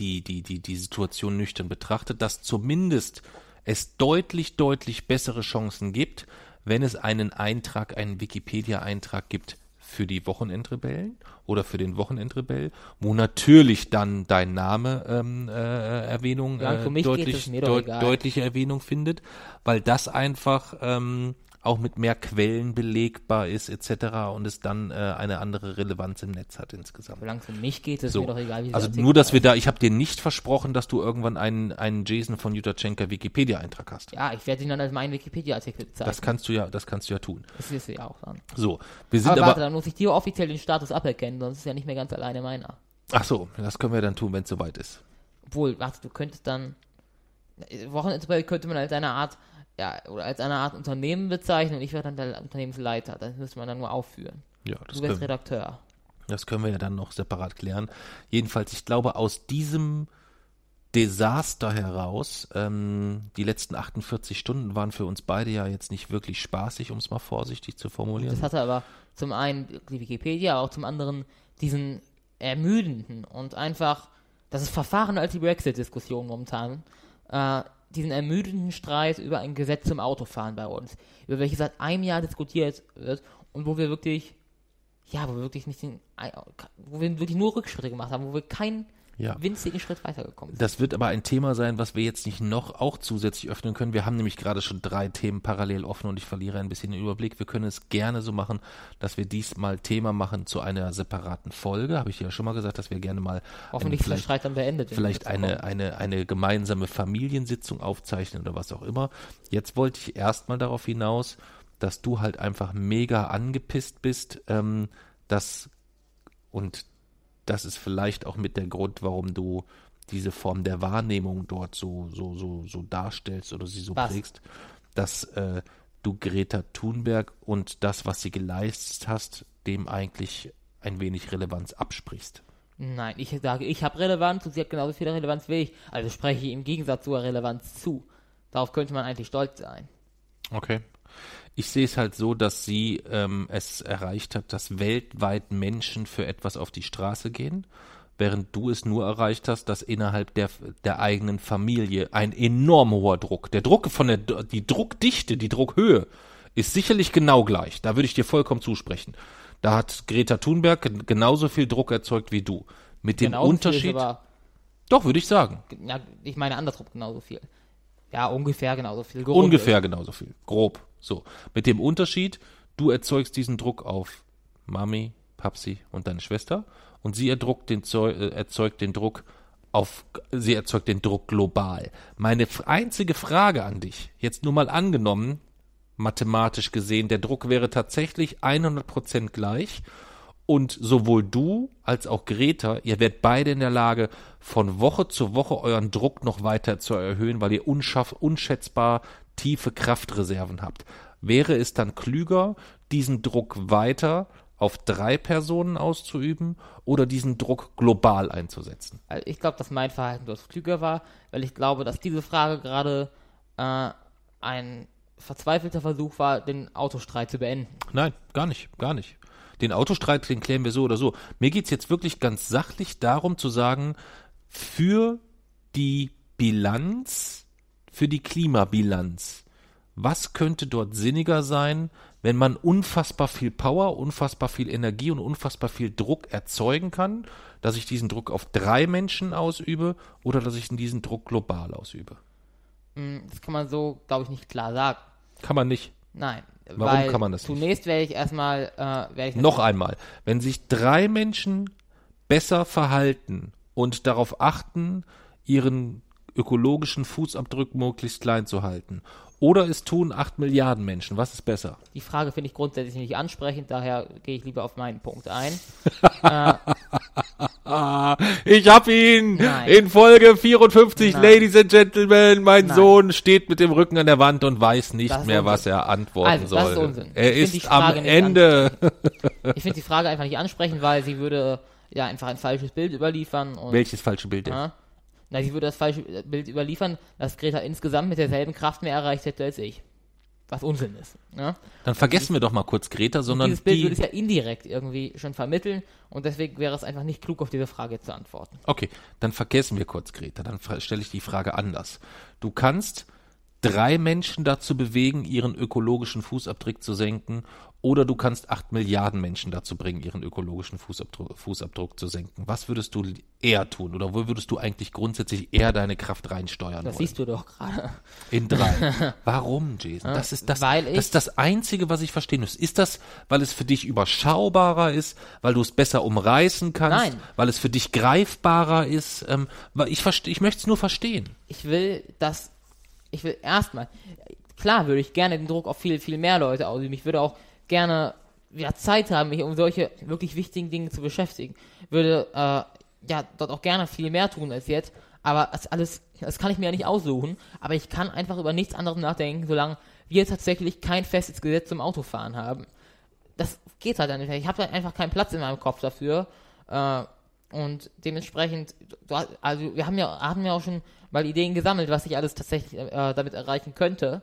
die, die, die, die Situation nüchtern betrachtet, dass zumindest es deutlich, deutlich bessere Chancen gibt, wenn es einen Eintrag, einen Wikipedia-Eintrag gibt für die Wochenendrebellen oder für den Wochenendrebell, wo natürlich dann dein Name ähm, äh, Erwähnung, Ja, äh, deutlich, deut, egal. deutliche Erwähnung findet, weil das einfach ähm, auch mit mehr Quellen belegbar ist etc. und es dann äh, eine andere Relevanz im Netz hat insgesamt. Solange es um mich geht, ist So. mir doch egal, wie Also nur, dass wir da, ich habe dir nicht versprochen, dass du irgendwann einen, einen Jason von Jutachenka Wikipedia-Eintrag hast. Ja, ich werde ihn dann als meinen Wikipedia-Artikel bezeichnen. Das kannst du ja, das kannst du ja tun. Das wirst du ja auch dann. So, wir sind Aber aber, warte, dann muss ich dir offiziell den Status aberkennen, sonst ist ja nicht mehr ganz alleine meiner. ach so, das können wir dann tun, wenn es soweit ist. Obwohl, warte, du könntest dann. Wochenendrebell könnte man als eine Art, ja, oder als eine Art Unternehmen bezeichnen und ich wäre dann der Unternehmensleiter. Das müsste man dann nur aufführen. Ja, Du wärst Redakteur. das können wir ja dann noch separat klären. Jedenfalls, ich glaube, aus diesem Desaster heraus, ähm, die letzten 48 Stunden waren für uns beide ja jetzt nicht wirklich spaßig, um es mal vorsichtig zu formulieren. Das hatte aber zum einen die Wikipedia, aber auch zum anderen diesen ermüdenden und einfach, das ist Verfahren als die Brexit-Diskussion momentan, äh, diesen ermüdenden Streit über ein Gesetz zum Autofahren bei uns, über welches seit einem Jahr diskutiert wird und wo wir wirklich, ja, wo wir wirklich nicht den, wo wir wirklich nur Rückschritte gemacht haben, wo wir keinen Ja. winzigen Schritt weitergekommen sind. Das wird aber ein Thema sein, was wir jetzt nicht noch auch zusätzlich öffnen können. Wir haben nämlich gerade schon drei Themen parallel offen und ich verliere ein bisschen den Überblick. Wir können es gerne so machen, dass wir diesmal Thema machen zu einer separaten Folge. Habe ich ja schon mal gesagt, dass wir gerne mal Hoffentlich vielleicht, Streit dann beendet. vielleicht eine, eine, eine gemeinsame Familiensitzung aufzeichnen oder was auch immer. Jetzt wollte ich erstmal darauf hinaus, dass du halt einfach mega angepisst bist, ähm, dass und das ist vielleicht auch mit der Grund, warum du diese Form der Wahrnehmung dort so, so, so, so darstellst oder sie so Was? prägst, dass äh, du Greta Thunberg und das, was sie geleistet hast, dem eigentlich ein wenig Relevanz absprichst. Nein, ich sage, ich habe Relevanz und sie hat genauso viel Relevanz wie ich. Also spreche ich im Gegensatz zur Relevanz zu. Darauf könnte man eigentlich stolz sein. Okay. Ich sehe es halt so, dass sie ähm, es erreicht hat, dass weltweit Menschen für etwas auf die Straße gehen, während du es nur erreicht hast, dass innerhalb der, der eigenen Familie ein enorm hoher Druck, der Druck von der, die Druckdichte, die Druckhöhe ist sicherlich genau gleich. Da würde ich dir vollkommen zusprechen. Da hat Greta Thunberg gen- genauso viel Druck erzeugt wie du. Mit dem Genauso Unterschied, doch, würde ich sagen. ja, ich meine andersrum genauso viel. Ja, ungefähr genauso viel. gerundet. Ungefähr genauso viel. Grob. So. Mit dem Unterschied, du erzeugst diesen Druck auf Mami, Papsi und deine Schwester und sie erdruckt den Zeu äh, erzeugt den Druck auf, sie erzeugt den Druck global. Meine einzige Frage an dich, jetzt nur mal angenommen, mathematisch gesehen, der Druck wäre tatsächlich 100% gleich und sowohl du als auch Greta, ihr werdet beide in der Lage, von Woche zu Woche euren Druck noch weiter zu erhöhen, weil ihr unschaff, unschätzbar tiefe Kraftreserven habt. Wäre es dann klüger, diesen Druck weiter auf drei Personen auszuüben oder diesen Druck global einzusetzen? Also ich glaube, dass mein Verhalten dort klüger war, weil ich glaube, dass diese Frage gerade äh, ein verzweifelter Versuch war, den Autostreit zu beenden. Nein, gar nicht, gar nicht. Den Autostreit, den klären wir so oder so. Mir geht's jetzt wirklich ganz sachlich darum zu sagen, für die Bilanz, für die Klimabilanz, was könnte dort sinniger sein, wenn man unfassbar viel Power, unfassbar viel Energie und unfassbar viel Druck erzeugen kann, dass ich diesen Druck auf drei Menschen ausübe oder dass ich diesen Druck global ausübe? Hm, Das kann man so, glaube ich, nicht klar sagen. Kann man nicht. Nein. Warum weil kann man das nicht? Zunächst werde ich erstmal, äh, werde ich Noch einmal, wenn sich drei Menschen besser verhalten und darauf achten, ihren ökologischen Fußabdruck möglichst klein zu halten, oder es tun acht Milliarden Menschen, was ist besser? Die Frage finde ich grundsätzlich nicht ansprechend, daher gehe ich lieber auf meinen Punkt ein. Ah, ich hab ihn! Nein. In Folge 54, Nein. Ladies and Gentlemen, mein Nein. Sohn steht mit dem Rücken an der Wand und weiß nicht Das mehr, was er antworten Also, soll. das ist Unsinn. Er Ich ist am Ende. Ich finde die Frage einfach nicht ansprechend, weil sie würde ja einfach ein falsches Bild überliefern. Und, Welches falsche Bild denn? Ja. Na, sie würde das falsche Bild überliefern, dass Greta insgesamt mit derselben Kraft mehr erreicht hätte als ich. Was Unsinn ist. Ne? Dann vergessen wir doch mal kurz Greta, sondern Dieses Bild würde die. es ja indirekt irgendwie schon vermitteln und deswegen wäre es einfach nicht klug, auf diese Frage zu antworten. Okay, dann vergessen wir kurz Greta. Dann stelle ich die Frage anders. Du kannst drei Menschen dazu bewegen, ihren ökologischen Fußabdruck zu senken, oder du kannst acht Milliarden Menschen dazu bringen, ihren ökologischen Fußabdruck, Fußabdruck zu senken. Was würdest du eher tun? Oder wo würdest du eigentlich grundsätzlich eher deine Kraft reinsteuern Das wollen? siehst du doch gerade. In drei. Warum, Jason? Das ist das, Weil ich- das ist das Einzige, was ich verstehen muss. Ist das, weil es für dich überschaubarer ist, weil du es besser umreißen kannst, Nein. weil es für dich greifbarer ist? Ähm, weil ich ich möchte es nur verstehen. Ich will, dass, ich will erstmal, klar würde ich gerne den Druck auf viel, viel mehr Leute ausüben. Ich würde auch gerne ja, Zeit haben, mich um solche wirklich wichtigen Dinge zu beschäftigen. Würde äh, ja dort auch gerne viel mehr tun als jetzt. Aber das alles, das kann ich mir ja nicht aussuchen. Aber ich kann einfach über nichts anderes nachdenken, solange wir tatsächlich kein festes Gesetz zum Autofahren haben. Das geht halt nicht. Ich habe halt einfach keinen Platz in meinem Kopf dafür. Äh, und dementsprechend, also wir haben ja, haben ja auch schon mal Ideen gesammelt, was ich alles tatsächlich äh, damit erreichen könnte.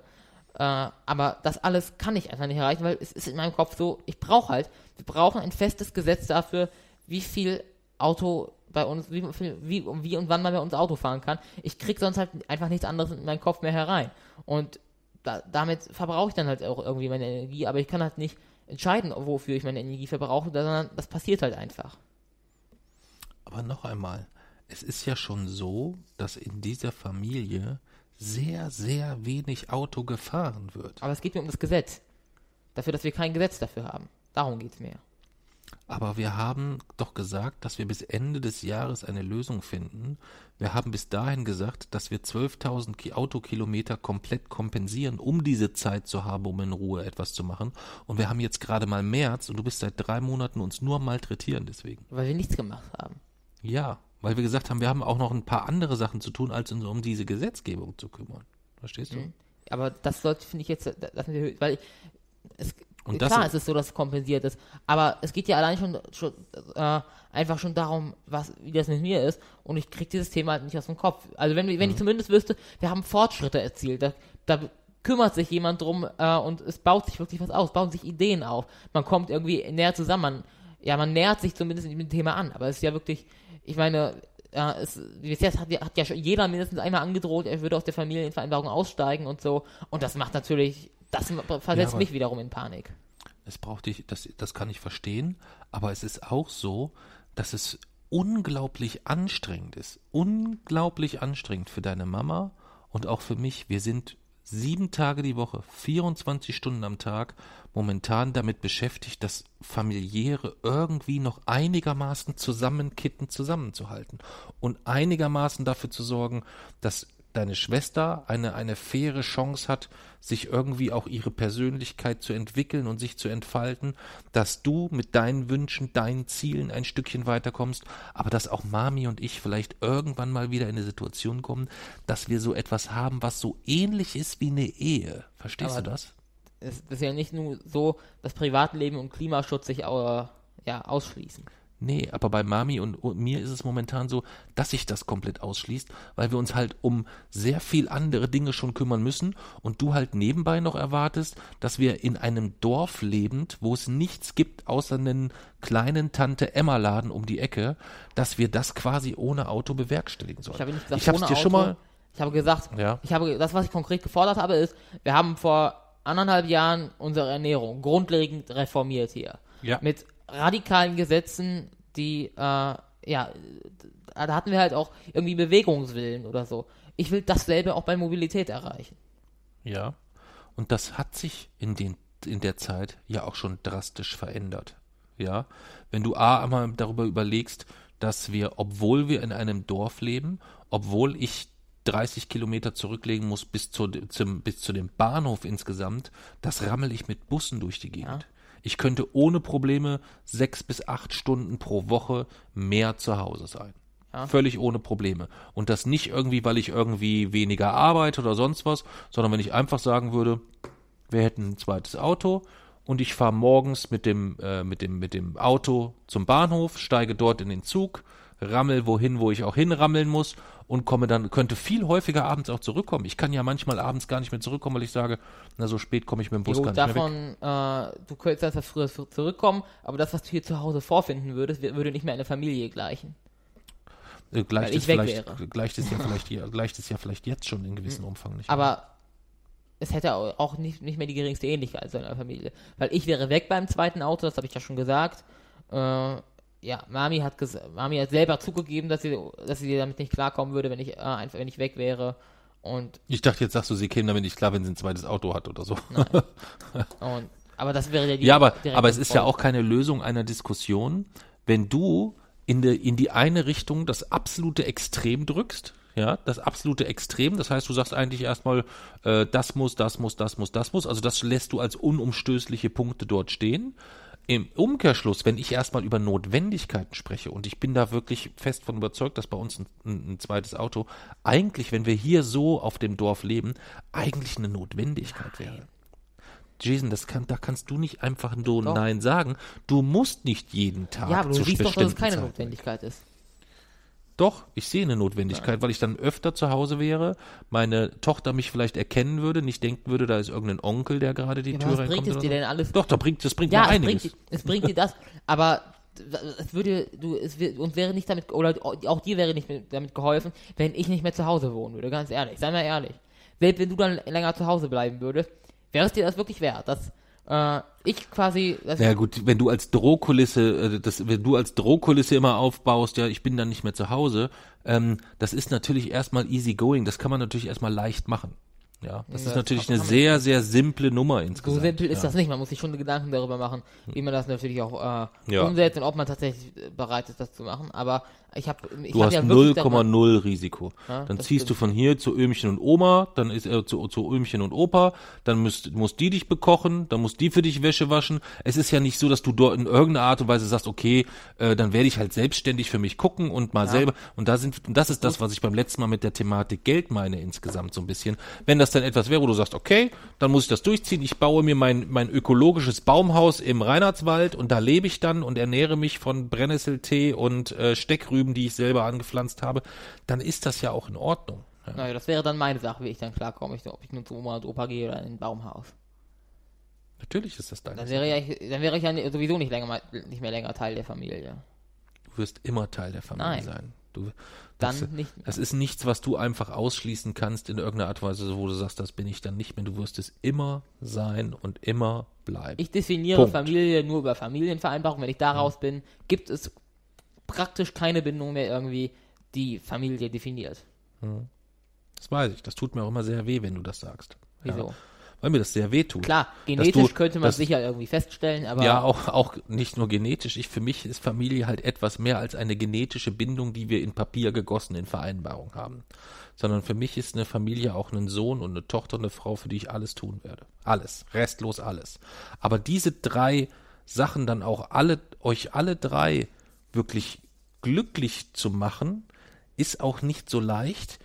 Äh, aber das alles kann ich einfach nicht erreichen, weil es ist in meinem Kopf so, ich brauche halt, wir brauchen ein festes Gesetz dafür, wie viel Auto bei uns, wie, wie, wie und wann man bei uns Auto fahren kann. Ich krieg sonst halt einfach nichts anderes in meinen Kopf mehr herein. Und da, damit verbrauche ich dann halt auch irgendwie meine Energie, aber ich kann halt nicht entscheiden, wofür ich meine Energie verbrauche, sondern das passiert halt einfach. Aber noch einmal, es ist ja schon so, dass in dieser Familie sehr, sehr wenig Auto gefahren wird. Aber es geht mir um das Gesetz. Dafür, dass wir kein Gesetz dafür haben. Darum geht's mir. Aber wir haben doch gesagt, dass wir bis Ende des Jahres eine Lösung finden. Wir haben bis dahin gesagt, dass wir 12.000 Ki- Autokilometer komplett kompensieren, um diese Zeit zu haben, um in Ruhe etwas zu machen. Und wir haben jetzt gerade mal März und du bist seit drei Monaten uns nur malträtieren deswegen. Weil wir nichts gemacht haben. Ja, weil wir gesagt haben, wir haben auch noch ein paar andere Sachen zu tun, als uns um diese Gesetzgebung zu kümmern. Verstehst du? Aber das sollte, finde ich jetzt, das wir, weil es, Und das- klar, es ist so, dass es kompensiert ist, aber es geht ja allein schon, schon äh, einfach schon darum, was, wie das mit mir ist und ich krieg dieses Thema halt nicht aus dem Kopf. Also wenn, wenn Mhm. ich zumindest wüsste, wir haben Fortschritte erzielt, da, da kümmert sich jemand drum äh, und es baut sich wirklich was aus, bauen sich Ideen auf, man kommt irgendwie näher zusammen, man, ja, man nähert sich zumindest mit dem Thema an, aber es ist ja wirklich, ich meine, ja, es, bis jetzt hat, ja- hat ja schon jeder mindestens einmal angedroht, er würde aus der Familienvereinbarung aussteigen und so. Und das macht natürlich, das versetzt aber- mich wiederum in Panik. Es braucht dich, das, das kann ich verstehen, aber es ist auch so, dass es unglaublich anstrengend ist. Unglaublich anstrengend für deine Mama und auch für mich. Wir sind sieben Tage die Woche, 24 Stunden am Tag momentan damit beschäftigt, das familiäre irgendwie noch einigermaßen zusammenkitten, zusammenzuhalten und einigermaßen dafür zu sorgen, dass deine Schwester eine, eine faire Chance hat, sich irgendwie auch ihre Persönlichkeit zu entwickeln und sich zu entfalten, dass du mit deinen Wünschen, deinen Zielen ein Stückchen weiterkommst, aber dass auch Mami und ich vielleicht irgendwann mal wieder in eine Situation kommen, dass wir so etwas haben, was so ähnlich ist wie eine Ehe. Verstehst Aber du das? Es ist ja nicht nur so, dass Privatleben und Klimaschutz sich äh, ja, ausschließen. Nee, aber bei Mami und, und mir ist es momentan so, dass sich das komplett ausschließt, weil wir uns halt um sehr viel andere Dinge schon kümmern müssen und du halt nebenbei noch erwartest, dass wir in einem Dorf lebend, wo es nichts gibt außer einen kleinen Tante Emma Laden um die Ecke, dass wir das quasi ohne Auto bewerkstelligen sollen. Ich habe nicht gesagt, ich ohne dir Auto. schon mal Ich habe gesagt, Ja. ich habe, das, was ich konkret gefordert habe, ist, wir haben vor anderthalb Jahren unsere Ernährung grundlegend reformiert hier. Ja. Mit radikalen Gesetzen, die, äh, ja, da hatten wir halt auch irgendwie Bewegungswillen oder so. Ich will dasselbe auch bei Mobilität erreichen. Ja. Und das hat sich in, den, in der Zeit ja auch schon drastisch verändert. Ja, wenn du A einmal darüber überlegst, dass wir, obwohl wir in einem Dorf leben, obwohl ich 30 Kilometer zurücklegen muss bis zu, zum, bis zu dem Bahnhof insgesamt, das rammel ich mit Bussen durch die Gegend. Ja. Ich könnte ohne Probleme sechs bis acht Stunden pro Woche mehr zu Hause sein. Ja. Völlig ohne Probleme. Und das nicht irgendwie, weil ich irgendwie weniger arbeite oder sonst was, sondern wenn ich einfach sagen würde, wir hätten ein zweites Auto und ich fahre morgens mit dem, äh, mit, dem, mit dem Auto zum Bahnhof, steige dort in den Zug, rammel wohin, wo ich auch hinrammeln muss und komme dann, könnte viel häufiger abends auch zurückkommen. Ich kann ja manchmal abends gar nicht mehr zurückkommen, weil ich sage, na so spät komme ich mit dem Bus jo, gar nicht davon, mehr weg. Äh, du könntest etwas früher zurückkommen, aber das, was du hier zu Hause vorfinden würdest, würde nicht mehr eine Familie gleichen. Äh, gleicht, es vielleicht, gleicht es ja vielleicht gleicht es ja vielleicht jetzt schon in gewissem hm. Umfang nicht. Aber mehr. es hätte auch nicht, nicht mehr die geringste Ähnlichkeit zu einer Familie. Weil ich wäre weg beim zweiten Auto, das habe ich ja schon gesagt. Äh, ja, Mami hat, Mami hat selber zugegeben, dass sie, dass sie damit nicht klarkommen würde, wenn ich, äh, einfach, wenn ich weg wäre. Und ich dachte, jetzt sagst du, sie käme damit nicht klar, wenn sie ein zweites Auto hat oder so. Und, aber das wäre ja die. Ja, aber, aber es ist ja auch keine Lösung einer Diskussion, wenn du in, de, in die eine Richtung das absolute Extrem drückst, ja, das absolute Extrem. Das heißt, du sagst eigentlich erstmal, äh, das muss, das muss, das muss, das muss. Also das lässt du als unumstößliche Punkte dort stehen. Im Umkehrschluss, wenn ich erstmal über Notwendigkeiten spreche, und ich bin da wirklich fest von überzeugt, dass bei uns ein, ein, zweites Auto eigentlich, wenn wir hier so auf dem Dorf leben, eigentlich eine Notwendigkeit wäre. Jason, das kann, da kannst du nicht einfach nur. Nein sagen. Du musst nicht jeden Tag. Ja, aber du siehst doch, dass es keine Zeit Notwendigkeit ist. Doch, ich sehe eine Notwendigkeit, ja. weil ich dann öfter zu Hause wäre, meine Tochter mich vielleicht erkennen würde, nicht denken würde, da ist irgendein Onkel, der gerade die ja, Tür reinkommt. Was bringt es dir so. denn alles? Doch, da bringt, das bringt ja, mir einiges. Bringt, es bringt dir das, aber es würde, du, es uns wäre nicht damit, oder auch dir wäre nicht damit geholfen, wenn ich nicht mehr zu Hause wohnen würde, ganz ehrlich, sei mal ehrlich. Selbst wenn du dann länger zu Hause bleiben würdest, wäre es dir das wirklich wert, dass äh, ich quasi. Ja naja, gut, wenn du als Drohkulisse, äh, das, wenn du als Drohkulisse immer aufbaust, ja, ich bin dann nicht mehr zu Hause, ähm, das ist natürlich erstmal easy going, das kann man natürlich erstmal leicht machen. Ja, das ja, ist natürlich eine sehr, sehr simple Nummer insgesamt. So simpel ist ja. das nicht. Man muss sich schon Gedanken darüber machen, wie man das natürlich auch äh, ja. umsetzt und ob man tatsächlich bereit ist, das zu machen. Aber ich habe ich Du hab hast ja 0,0 Risiko. Ja, dann ziehst stimmt. du von hier zu Ömchen und Oma, dann ist er äh, zu, zu Ömchen und Opa, dann müsst, muss die dich bekochen, dann muss die für dich Wäsche waschen. Es ist ja nicht so, dass du dort in irgendeiner Art und Weise sagst, okay, äh, dann werde ich halt selbstständig für mich gucken und mal ja. selber. Und da sind, und das ist das, was ich beim letzten Mal mit der Thematik Geld meine insgesamt so ein bisschen. Wenn das dann etwas wäre, wo du sagst, okay, dann muss ich das durchziehen. Ich baue mir mein, mein ökologisches Baumhaus im Reinhardswald und da lebe ich dann und ernähre mich von Brennnesseltee und äh, Steckrüben Rüben, die ich selber angepflanzt habe, dann ist das ja auch in Ordnung. Ja. Naja, das wäre dann meine Sache, wie ich dann klarkomme, ob ich nun zu Oma und Opa gehe oder in ein Baumhaus. Natürlich ist das deine dann wäre, ja, dann wäre ich ja sowieso nicht, länger, nicht mehr länger Teil der Familie. Du wirst immer Teil der Familie Nein. sein. Du, das, dann nicht mehr. Das ist nichts, was du einfach ausschließen kannst in irgendeiner Art und Weise, wo du sagst, das bin ich dann nicht mehr. Du wirst es immer sein und immer bleiben. Ich definiere Punkt. Familie nur über Familienvereinbarung. Wenn ich daraus mhm. bin, gibt es praktisch keine Bindung mehr irgendwie, die Familie definiert. Hm. Das weiß ich. Das tut mir auch immer sehr weh, wenn du das sagst. Wieso? Ja. Weil mir das sehr weh tut. Klar, genetisch du, könnte man das, sicher irgendwie feststellen, aber. Ja, auch, auch nicht nur genetisch. Ich, für mich ist Familie halt etwas mehr als eine genetische Bindung, die wir in Papier gegossen in Vereinbarung haben. Sondern für mich ist eine Familie auch ein Sohn und eine Tochter und eine Frau, für die ich alles tun werde. Alles. Restlos alles. Aber diese drei Sachen dann auch alle, euch alle drei wirklich glücklich zu machen, ist auch nicht so leicht,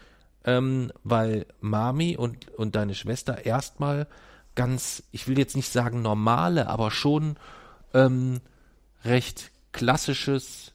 ähm, weil Mami und, und deine Schwester erstmal ganz, ich will jetzt nicht sagen normale, aber schon ähm, recht klassisches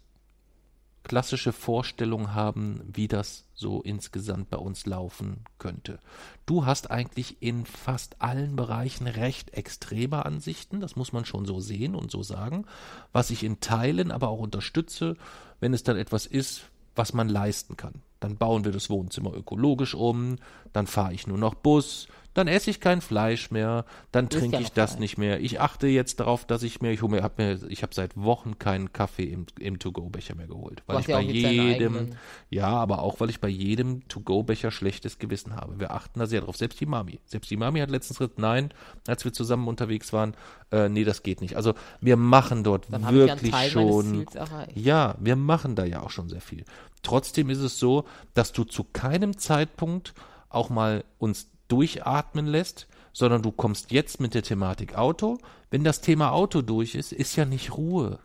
klassische Vorstellung haben, wie das so insgesamt bei uns laufen könnte. Du hast eigentlich in fast allen Bereichen recht extreme Ansichten, das muss man schon so sehen und so sagen, was ich in Teilen aber auch unterstütze, wenn es dann etwas ist, was man leisten kann. Dann bauen wir das Wohnzimmer ökologisch um, dann fahre ich nur noch Bus, dann esse ich kein Fleisch mehr, dann trinke ja ich das Fleisch. nicht mehr. Ich achte jetzt darauf, dass ich mir, ich mir, hab mir, ich habe seit Wochen keinen Kaffee im, im To-Go-Becher mehr geholt, weil ich ja bei jedem, ja, aber auch weil ich bei jedem To-Go-Becher schlechtes Gewissen habe. Wir achten da sehr drauf. Selbst die Mami, selbst die Mami hat letztens gesagt, nein, als wir zusammen unterwegs waren, äh, nee, das geht nicht. Also wir machen dort Dann wirklich schon. Ja, wir machen da ja auch schon sehr viel. Trotzdem ist es so, dass du zu keinem Zeitpunkt auch mal uns durchatmen lässt, sondern du kommst jetzt mit der Thematik Auto. Wenn das Thema Auto durch ist, ist ja nicht Ruhe.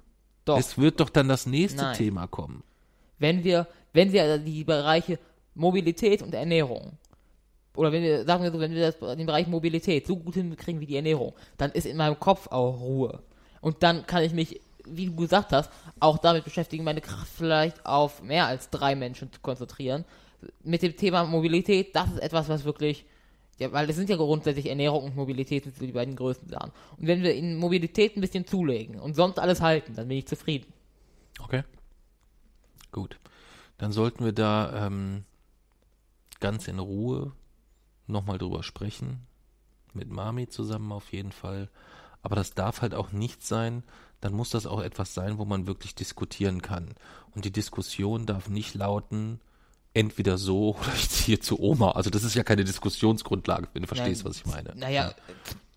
Doch. Es wird doch dann das nächste Nein. Thema kommen. wenn wir, wenn wir die Bereiche Mobilität und Ernährung oder wenn wir, sagen wir so, wenn wir das, den Bereich Mobilität so gut hinkriegen wie die Ernährung, dann ist in meinem Kopf auch Ruhe. Und dann kann ich mich, wie du gesagt hast, auch damit beschäftigen, meine Kraft vielleicht auf mehr als drei Menschen zu konzentrieren. Mit dem Thema Mobilität, das ist etwas, was wirklich, ja, weil es sind ja grundsätzlich Ernährung und Mobilität sind die beiden größten Sachen. Und wenn wir in Mobilität ein bisschen zulegen und sonst alles halten, dann bin ich zufrieden. Okay. Gut. Dann sollten wir da ähm, ganz in Ruhe nochmal drüber sprechen. Mit Mami zusammen auf jeden Fall. Aber das darf halt auch nicht sein, dann muss das auch etwas sein, wo man wirklich diskutieren kann. Und die Diskussion darf nicht lauten, entweder so oder ich ziehe zu Oma. Also das ist ja keine Diskussionsgrundlage, wenn du verstehst, Nein. was ich meine. Naja,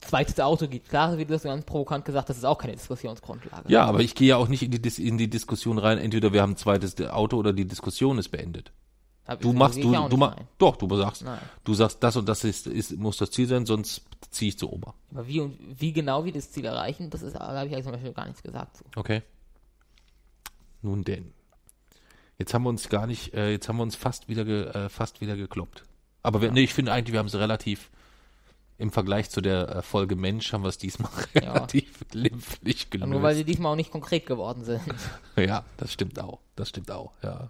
zweites Auto geht. Klar, wie du das ganz provokant gesagt hast, ist auch keine Diskussionsgrundlage. Ja, aber ich gehe ja auch nicht in die, in die Diskussion rein, entweder wir haben ein zweites Auto oder die Diskussion ist beendet. Hab- Du so machst, du, du machst, doch, du sagst, Nein. du sagst, das und das ist, ist, muss das Ziel sein, sonst ziehe ich zu Oma. Aber wie und wie genau wir das Ziel erreichen, das ist, da habe ich eigentlich zum Beispiel gar nichts gesagt zu. Okay. Nun denn. Jetzt haben wir uns gar nicht, äh, jetzt haben wir uns fast wieder, ge, äh, fast wieder gekloppt. Aber wir, nee, ich finde eigentlich, wir haben es relativ, im Vergleich zu der Folge Mensch haben wir es diesmal Ja. relativ glimpflich Aber nur weil gelöst. sie diesmal auch nicht konkret geworden sind. Ja, das stimmt auch. Das stimmt auch, ja.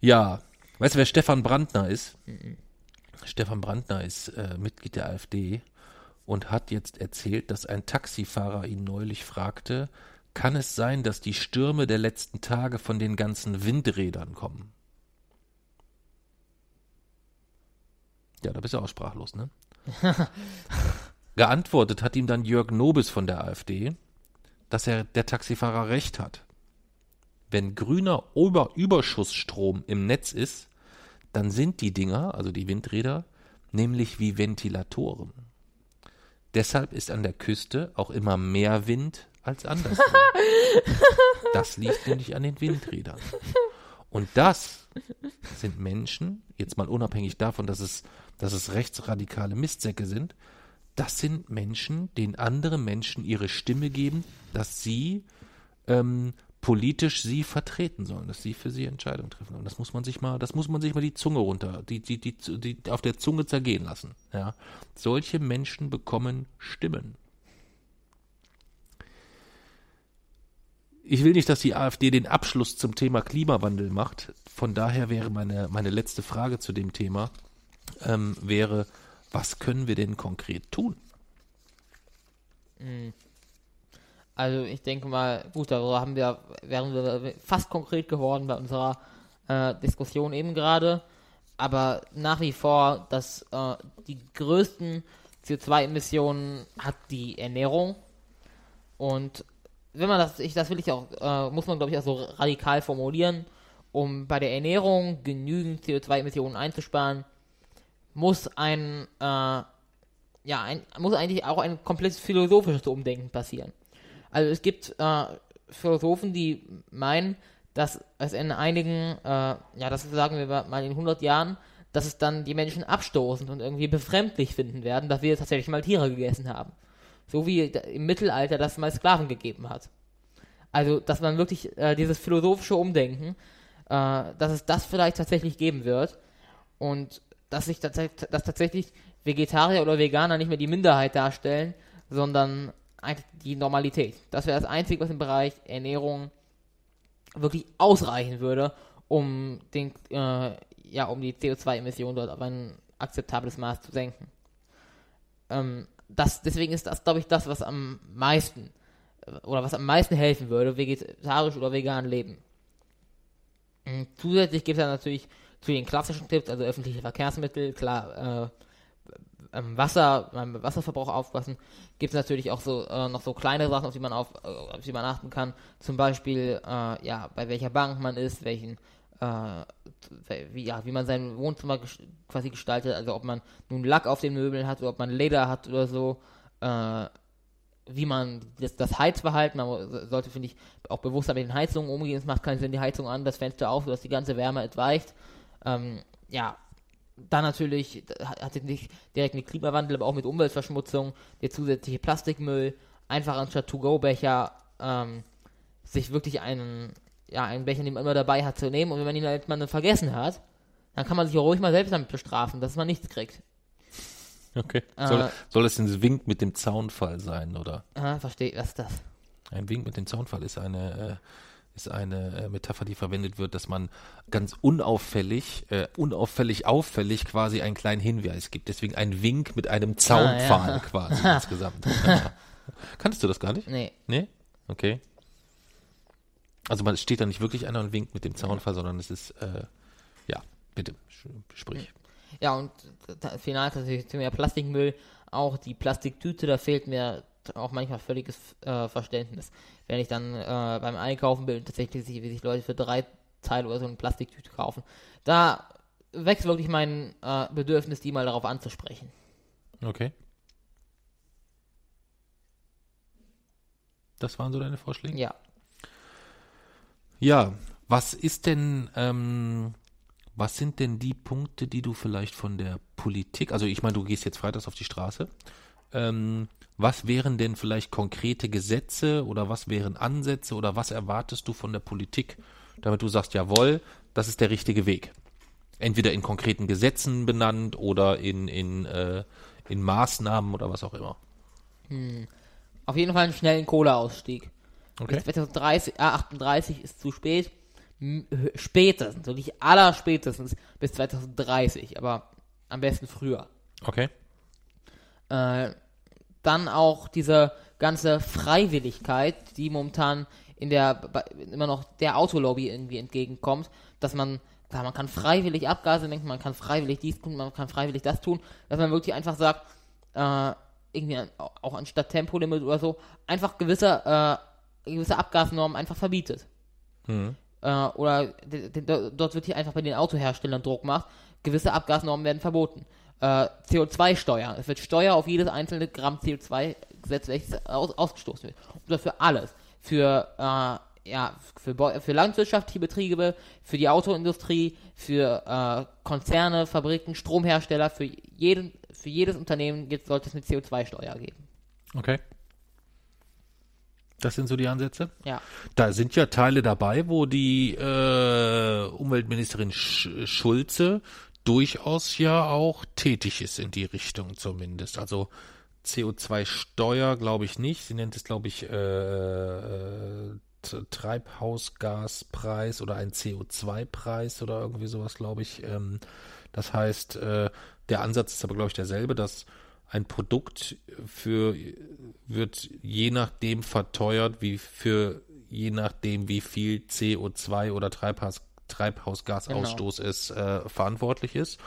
Ja, weißt du, wer Stefan Brandner ist? Stefan Brandner ist äh, Mitglied der AfD und hat jetzt erzählt, dass ein Taxifahrer ihn neulich fragte, kann es sein, dass die Stürme der letzten Tage von den ganzen Windrädern kommen? Ja, da bist du auch sprachlos, ne? Geantwortet hat ihm dann Jörg Nobis von der AfD, dass er der Taxifahrer recht hat. Wenn grüner Ober Überschussstrom im Netz ist, dann sind die Dinger, also die Windräder, nämlich wie Ventilatoren. Deshalb ist an der Küste auch immer mehr Wind als anderswo. Das liegt nämlich an den Windrädern. Und das sind Menschen, jetzt mal unabhängig davon, dass es, dass es rechtsradikale Mistsäcke sind, das sind Menschen, denen andere Menschen ihre Stimme geben, dass sie ähm, politisch sie vertreten sollen, dass sie für sie Entscheidungen treffen. Und das muss man sich mal, das muss man sich mal die Zunge runter, die, die, die, die auf der Zunge zergehen lassen. Ja. Solche Menschen bekommen Stimmen. Ich will nicht, dass die AfD den Abschluss zum Thema Klimawandel macht. Von daher wäre meine, meine letzte Frage zu dem Thema, ähm, wäre, was können wir denn konkret tun? Also ich denke mal, gut, darüber haben wir, wären wir fast konkret geworden bei unserer äh, Diskussion eben gerade. Aber nach wie vor, dass äh, die größten CO2-Emissionen hat die Ernährung. Und wenn man das, ich, das will ich auch, äh, muss man glaube ich auch so radikal formulieren, um bei der Ernährung genügend CO2-Emissionen einzusparen, muss ein, äh, ja, ein, muss eigentlich auch ein komplettes philosophisches Umdenken passieren. Also es gibt äh, Philosophen, die meinen, dass es in einigen, äh, ja, das sagen wir mal in 100 Jahren, dass es dann die Menschen abstoßend und irgendwie befremdlich finden werden, dass wir tatsächlich mal Tiere gegessen haben. So wie im Mittelalter das mal Sklaven gegeben hat. Also, dass man wirklich äh, dieses philosophische Umdenken, äh, dass es das vielleicht tatsächlich geben wird und dass sich tats dass tatsächlich Vegetarier oder Veganer nicht mehr die Minderheit darstellen, sondern eigentlich die Normalität. Das wäre das Einzige, was im Bereich Ernährung wirklich ausreichen würde, um den, äh, ja, um die CO2-Emissionen dort auf ein akzeptables Maß zu senken. Ähm, das, deswegen ist das, glaube ich, das, was am meisten oder was am meisten helfen würde, vegetarisch oder vegan leben. Ähm, Zusätzlich gibt es ja natürlich zu den klassischen Tipps, also öffentliche Verkehrsmittel, klar, äh, ähm, Wasser, beim Wasserverbrauch aufpassen, gibt es natürlich auch so äh, noch so kleine Sachen, auf die man auf, äh, auf die man achten kann. Zum Beispiel, äh, ja, bei welcher Bank man ist, welchen, wie, ja, wie man sein Wohnzimmer ges quasi gestaltet, also ob man nun Lack auf den Möbeln hat oder ob man Leder hat oder so, äh, wie man das, das Heizverhalten, man sollte, finde ich, auch bewusster mit den Heizungen umgehen. Es macht keinen Sinn, die Heizung an, das Fenster auf, dass die ganze Wärme entweicht. Ähm, ja, dann natürlich hat es nicht direkt mit Klimawandel, aber auch mit Umweltverschmutzung, der zusätzliche Plastikmüll, einfach anstatt To-Go-Becher ähm, sich wirklich einen, ja, einen Becher, den man immer dabei hat, zu nehmen und wenn man ihn halt mal vergessen hat, dann kann man sich auch ruhig mal selbst damit bestrafen, dass man nichts kriegt. Okay. Äh, soll, soll es ein Wink mit dem Zaunfall sein, oder? Ah, verstehe, was ist das? Ein Wink mit dem Zaunfall ist eine, äh, ist eine äh, Metapher, die verwendet wird, dass man ganz unauffällig, äh, unauffällig auffällig quasi einen kleinen Hinweis gibt. Deswegen ein Wink mit einem Zaunpfahl ah, ja. quasi insgesamt. Kanntest du das gar nicht? Nee. Nee? Okay. Also man steht da nicht wirklich einer und winkt mit dem Zaunfall, sondern es ist, äh, ja, bitte, sprich. Ja, und final natürlich zu mehr Plastikmüll. Auch die Plastiktüte, da fehlt mir auch manchmal völliges äh, Verständnis. Wenn ich dann äh, beim Einkaufen bin, tatsächlich wie sich Leute für drei Teile oder so eine Plastiktüte kaufen. Da wächst wirklich mein äh, Bedürfnis, die mal darauf anzusprechen. Okay. Das waren so deine Vorschläge? Ja. Ja, was ist denn ähm, was sind denn die Punkte, die du vielleicht von der Politik, also ich meine, du gehst jetzt freitags auf die Straße, ähm, was wären denn vielleicht konkrete Gesetze oder was wären Ansätze oder was erwartest du von der Politik, damit du sagst, jawohl, das ist der richtige Weg? Entweder in konkreten Gesetzen benannt oder in, in, äh, in Maßnahmen oder was auch immer. Hm. Auf jeden Fall einen schnellen Kohleausstieg. Okay. 2030, äh, 38 ist zu spät spätestens, wirklich aller spätestens bis 2030, aber am besten früher. Okay. Äh, dann auch diese ganze Freiwilligkeit, die momentan in der immer noch der Autolobby irgendwie entgegenkommt, dass man klar, man kann freiwillig Abgase lenken, man kann freiwillig dies tun, man kann freiwillig das tun, dass man wirklich einfach sagt, äh, irgendwie an, auch anstatt Tempolimit oder so, einfach gewisse, äh, gewisse Abgasnormen einfach verbietet. Mhm äh, oder dort wird hier einfach bei den Autoherstellern Druck gemacht, gewisse Abgasnormen werden verboten. Äh, CO2-Steuer. Es wird Steuer auf jedes einzelne Gramm CO2 gesetzt, welches aus, ausgestoßen wird. Und das für alles. Für, äh, ja, für, für landwirtschaftliche Betriebe, für die Autoindustrie, für äh, Konzerne, Fabriken, Stromhersteller, für, jeden, für jedes Unternehmen sollte es eine CO2-Steuer geben. Okay. Das sind so die Ansätze? Ja. Da sind ja Teile dabei, wo die äh, Umweltministerin Sch Schulze durchaus ja auch tätig ist in die Richtung zumindest. Also CO2-Steuer glaube ich nicht. Sie nennt es, glaube ich, äh, Treibhausgaspreis oder ein CO2-Preis oder irgendwie sowas, glaube ich. Ähm, das heißt, äh, der Ansatz ist aber, glaube ich, derselbe, dass ein Produkt für wird je nachdem verteuert, wie für je nachdem, wie viel CO2 oder Treibhaus, Treibhausgasausstoß genau. es äh, verantwortlich ist,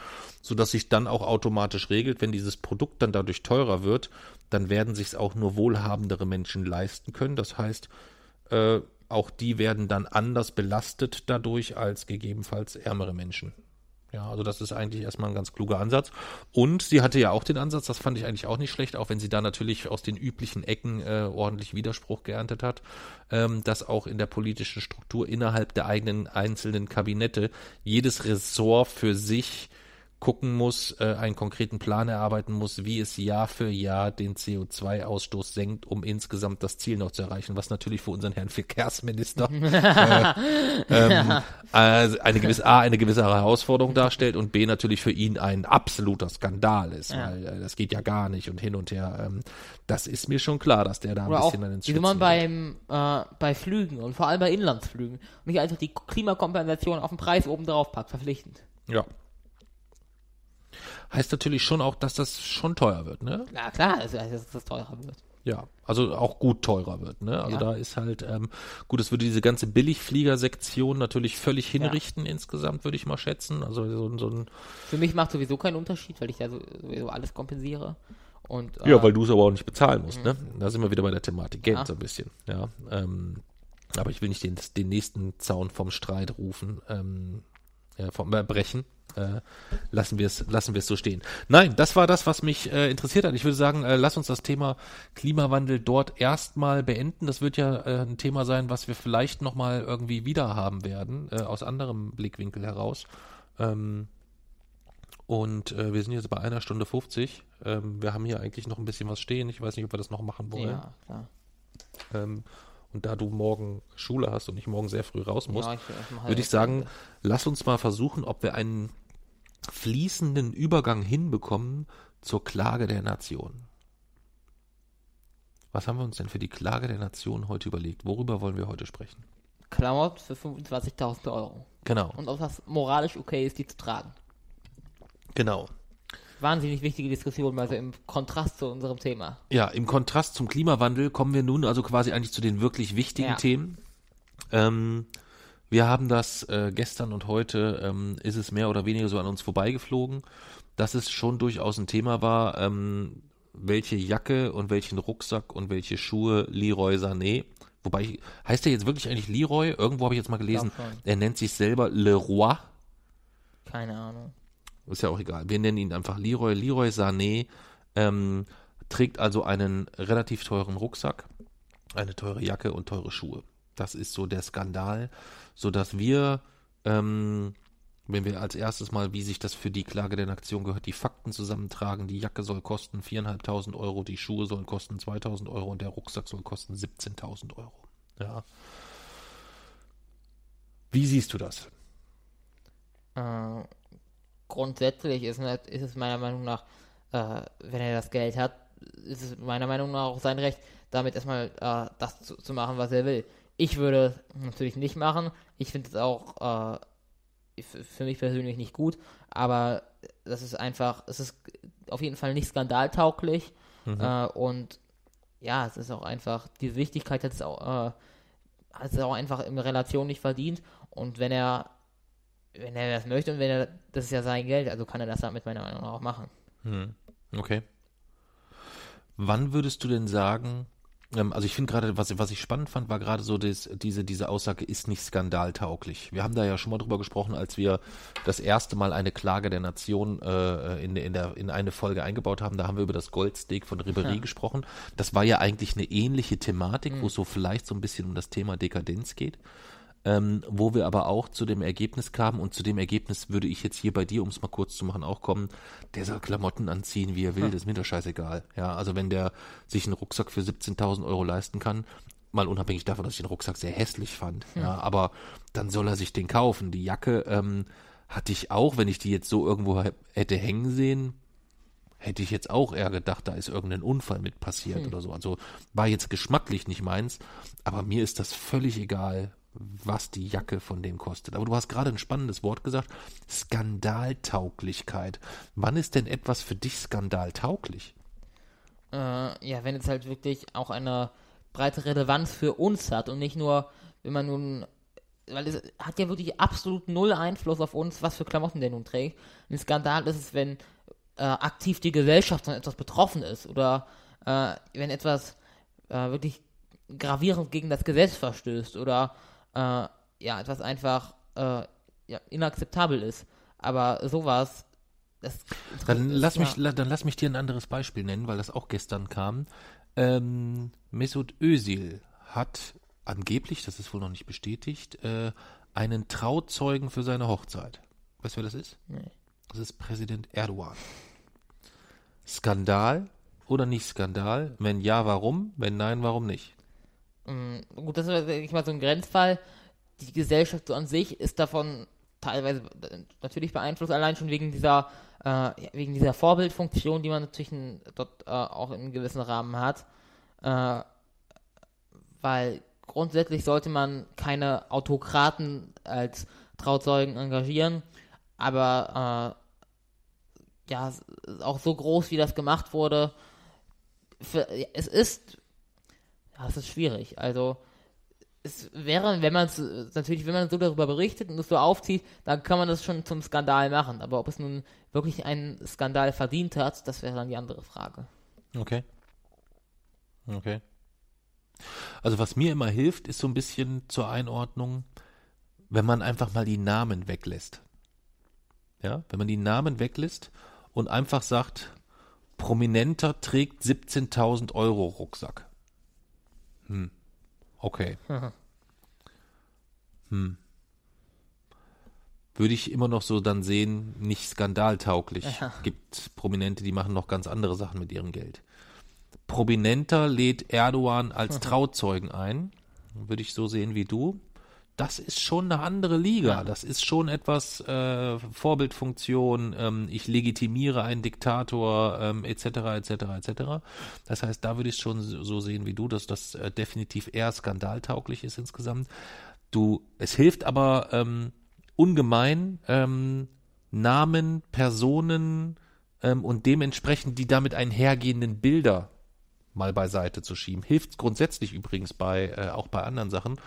so dass sich dann auch automatisch regelt, wenn dieses Produkt dann dadurch teurer wird, dann werden sich es auch nur wohlhabendere Menschen leisten können. Das heißt, äh, auch die werden dann anders belastet dadurch als gegebenenfalls ärmere Menschen. Ja, also das ist eigentlich erstmal ein ganz kluger Ansatz. Und sie hatte ja auch den Ansatz, das fand ich eigentlich auch nicht schlecht, auch wenn sie da natürlich aus den üblichen Ecken äh, ordentlich Widerspruch geerntet hat, ähm, dass auch in der politischen Struktur innerhalb der eigenen einzelnen Kabinette jedes Ressort für sich gucken muss, äh, einen konkreten Plan erarbeiten muss, wie es Jahr für Jahr den CO2-Ausstoß senkt, um insgesamt das Ziel noch zu erreichen, was natürlich für unseren Herrn Verkehrsminister äh, ähm, äh, eine gewisse A, eine gewisse Herausforderung darstellt und B natürlich für ihn ein absoluter Skandal ist, ja. weil äh, das geht ja gar nicht und hin und her. Ähm, das ist mir schon klar, dass der da Oder ein bisschen auch, an den Wie man beim äh, bei Flügen und vor allem bei Inlandsflügen nicht einfach die Klimakompensation auf den Preis oben drauf packt, verpflichtend. Ja, heißt natürlich schon auch, dass das schon teuer wird, ne? Ja, klar, also, dass das teurer wird. Ja, also auch gut teurer wird. Ne? Also Ja. da ist halt, ähm, gut, es würde diese ganze Billigfliegersektion natürlich völlig hinrichten insgesamt, würde ich mal schätzen. Also so, so ein, Für mich macht sowieso keinen Unterschied, weil ich ja so- sowieso alles kompensiere. Und, äh, ja, weil du es aber auch nicht bezahlen musst. Ne? Da sind wir wieder bei der Thematik Geld Ja. so ein bisschen. Ja, ähm, aber ich will nicht den, den nächsten Zaun vom Streit rufen, ähm, ja, vom äh, brechen. Äh, lassen wir es lassen wir es so stehen. Nein, das war das, was mich äh, interessiert hat. Ich würde sagen, äh, lass uns das Thema Klimawandel dort erstmal beenden. Das wird ja äh, ein Thema sein, was wir vielleicht noch mal irgendwie wieder haben werden äh, aus anderem Blickwinkel heraus. Ähm, und äh, wir sind jetzt bei einer Stunde 50. Ähm, wir haben hier eigentlich noch ein bisschen was stehen. Ich weiß nicht, ob wir das noch machen wollen. ja, klar. Ähm, und da du morgen Schule hast und ich morgen sehr früh raus muss, Ja, würde ich sagen, lass uns mal versuchen, ob wir einen fließenden Übergang hinbekommen zur Klage der Nation. Was haben wir uns denn für die Klage der Nation heute überlegt? Worüber wollen wir heute sprechen? Klamotten für 25.000 Euro. Genau, Und ob das moralisch okay ist, die zu tragen. genau. Wahnsinnig wichtige Diskussion, also im Kontrast zu unserem Thema. Ja, im Kontrast zum Klimawandel kommen wir nun also quasi eigentlich zu den wirklich wichtigen Ja. Themen. Ähm, wir haben das äh, gestern und heute ähm, ist es mehr oder weniger so an uns vorbeigeflogen, dass es schon durchaus ein Thema war, ähm, welche Jacke und welchen Rucksack und welche Schuhe Leroy Sané, wobei heißt er jetzt wirklich eigentlich Leroy? Irgendwo habe ich jetzt mal gelesen, er nennt sich selber Leroy. Keine Ahnung. Ist ja auch egal. Wir nennen ihn einfach Leroy. Leroy Sané ähm, trägt also einen relativ teuren Rucksack, eine teure Jacke und teure Schuhe. Das ist so der Skandal, so dass wir, ähm, wenn wir als erstes mal, wie sich das für die Klage der Nation gehört, die Fakten zusammentragen. Die Jacke soll kosten 4.500 Euro, die Schuhe sollen kosten 2.000 Euro und der Rucksack soll kosten 17.000 Euro. Ja. Wie siehst du das? Äh, grundsätzlich ist, nicht, ist es meiner Meinung nach, äh, wenn er das Geld hat, ist es meiner Meinung nach auch sein Recht, damit erstmal äh, das zu, zu machen, was er will. Ich würde es natürlich nicht machen. Ich finde es auch äh, für mich persönlich nicht gut, aber das ist einfach, es ist auf jeden Fall nicht skandaltauglich äh, und ja, es ist auch einfach, diese Wichtigkeit hat es auch, äh, hat es auch einfach in Relation nicht verdient und wenn er wenn er das möchte und wenn er, das ist ja sein Geld, also kann er das damit meiner Meinung nach auch machen. Hm, Okay. Wann würdest du denn sagen, ähm, also ich finde gerade, was, was ich spannend fand, war gerade so das, diese, diese Aussage ist nicht skandaltauglich. Wir haben da ja schon mal drüber gesprochen, als wir das erste Mal eine Klage der Nation äh, in, in, der, in eine Folge eingebaut haben. Da haben wir über das Goldsteak von Ribery Ja. gesprochen. Das war ja eigentlich eine ähnliche Thematik, wo es so vielleicht so ein bisschen um das Thema Dekadenz geht. Ähm, wo wir aber auch zu dem Ergebnis kamen und zu dem Ergebnis würde ich jetzt hier bei dir, um es mal kurz zu machen, auch kommen, der soll Klamotten anziehen, wie er will, das ist mir doch scheißegal. Ja, also wenn der sich einen Rucksack für 17.000 Euro leisten kann, mal unabhängig davon, dass ich den Rucksack sehr hässlich fand, ja, aber dann soll er sich den kaufen. Die Jacke ähm, hatte ich auch, wenn ich die jetzt so irgendwo hätte hängen sehen, hätte ich jetzt auch eher gedacht, da ist irgendein Unfall mit passiert oder so. Also war jetzt geschmacklich nicht meins, aber mir ist das völlig egal, was die Jacke von dem kostet. Aber du hast gerade ein spannendes Wort gesagt, Skandaltauglichkeit. Wann ist denn etwas für dich skandaltauglich? Äh, ja, wenn es halt wirklich auch eine breite Relevanz für uns hat und nicht nur, wenn man nun, weil es hat ja wirklich absolut null Einfluss auf uns, was für Klamotten der nun trägt. Ein Skandal ist es, wenn äh, aktiv die Gesellschaft von etwas betroffen ist oder äh, wenn etwas äh, wirklich gravierend gegen das Gesetz verstößt oder äh, ja, etwas einfach äh, ja, inakzeptabel ist. Aber sowas, das Dann ist lass ja- mich, la- dann lass mich dir ein anderes Beispiel nennen, weil das auch gestern kam. Ähm, Mesut Özil hat angeblich, das ist wohl noch nicht bestätigt, äh, einen Trauzeugen für seine Hochzeit. Weißt du, wer das ist? Nee. Das ist Präsident Erdogan. Skandal oder nicht Skandal? Wenn ja, warum? Wenn nein, warum nicht? Mm, Gut, das ist, ich mal, so ein Grenzfall. Die Gesellschaft so an sich ist davon teilweise natürlich beeinflusst, allein schon wegen dieser, äh, wegen dieser Vorbildfunktion, die man natürlich in, dort äh, auch in gewissen Rahmen hat. Äh, weil grundsätzlich sollte man keine Autokraten als Trauzeugen engagieren, aber äh, ja, auch so groß, wie das gemacht wurde, für, es ist, ja, es ist schwierig. Also, es wäre, wenn man es, natürlich, wenn man so darüber berichtet und es so aufzieht, dann kann man das schon zum Skandal machen. Aber ob es nun wirklich einen Skandal verdient hat, das wäre dann die andere Frage. Okay. Okay. Also was mir immer hilft, ist so ein bisschen zur Einordnung, wenn man einfach mal die Namen weglässt. Ja, wenn man die Namen weglässt und einfach sagt, Prominenter trägt 17.000 Euro Rucksack. Hm. Okay. Hm. Würde ich immer noch so dann sehen, nicht skandaltauglich. Ja. Gibt Prominente, die machen noch ganz andere Sachen mit ihrem Geld. Prominenter lädt Erdogan als Trauzeugen ein. Würde ich so sehen wie du. Das ist schon eine andere Liga. Das ist schon etwas äh, Vorbildfunktion. Ähm, ich legitimiere einen Diktator ähm, etc. etc. etc. Das heißt, da würde ich es schon so so sehen wie du, dass das äh, definitiv eher skandaltauglich ist insgesamt. Du, es hilft aber ähm, ungemein ähm, Namen, Personen ähm, und dementsprechend die damit einhergehenden Bilder mal beiseite zu schieben. Hilft grundsätzlich übrigens bei, äh, auch bei anderen Sachen,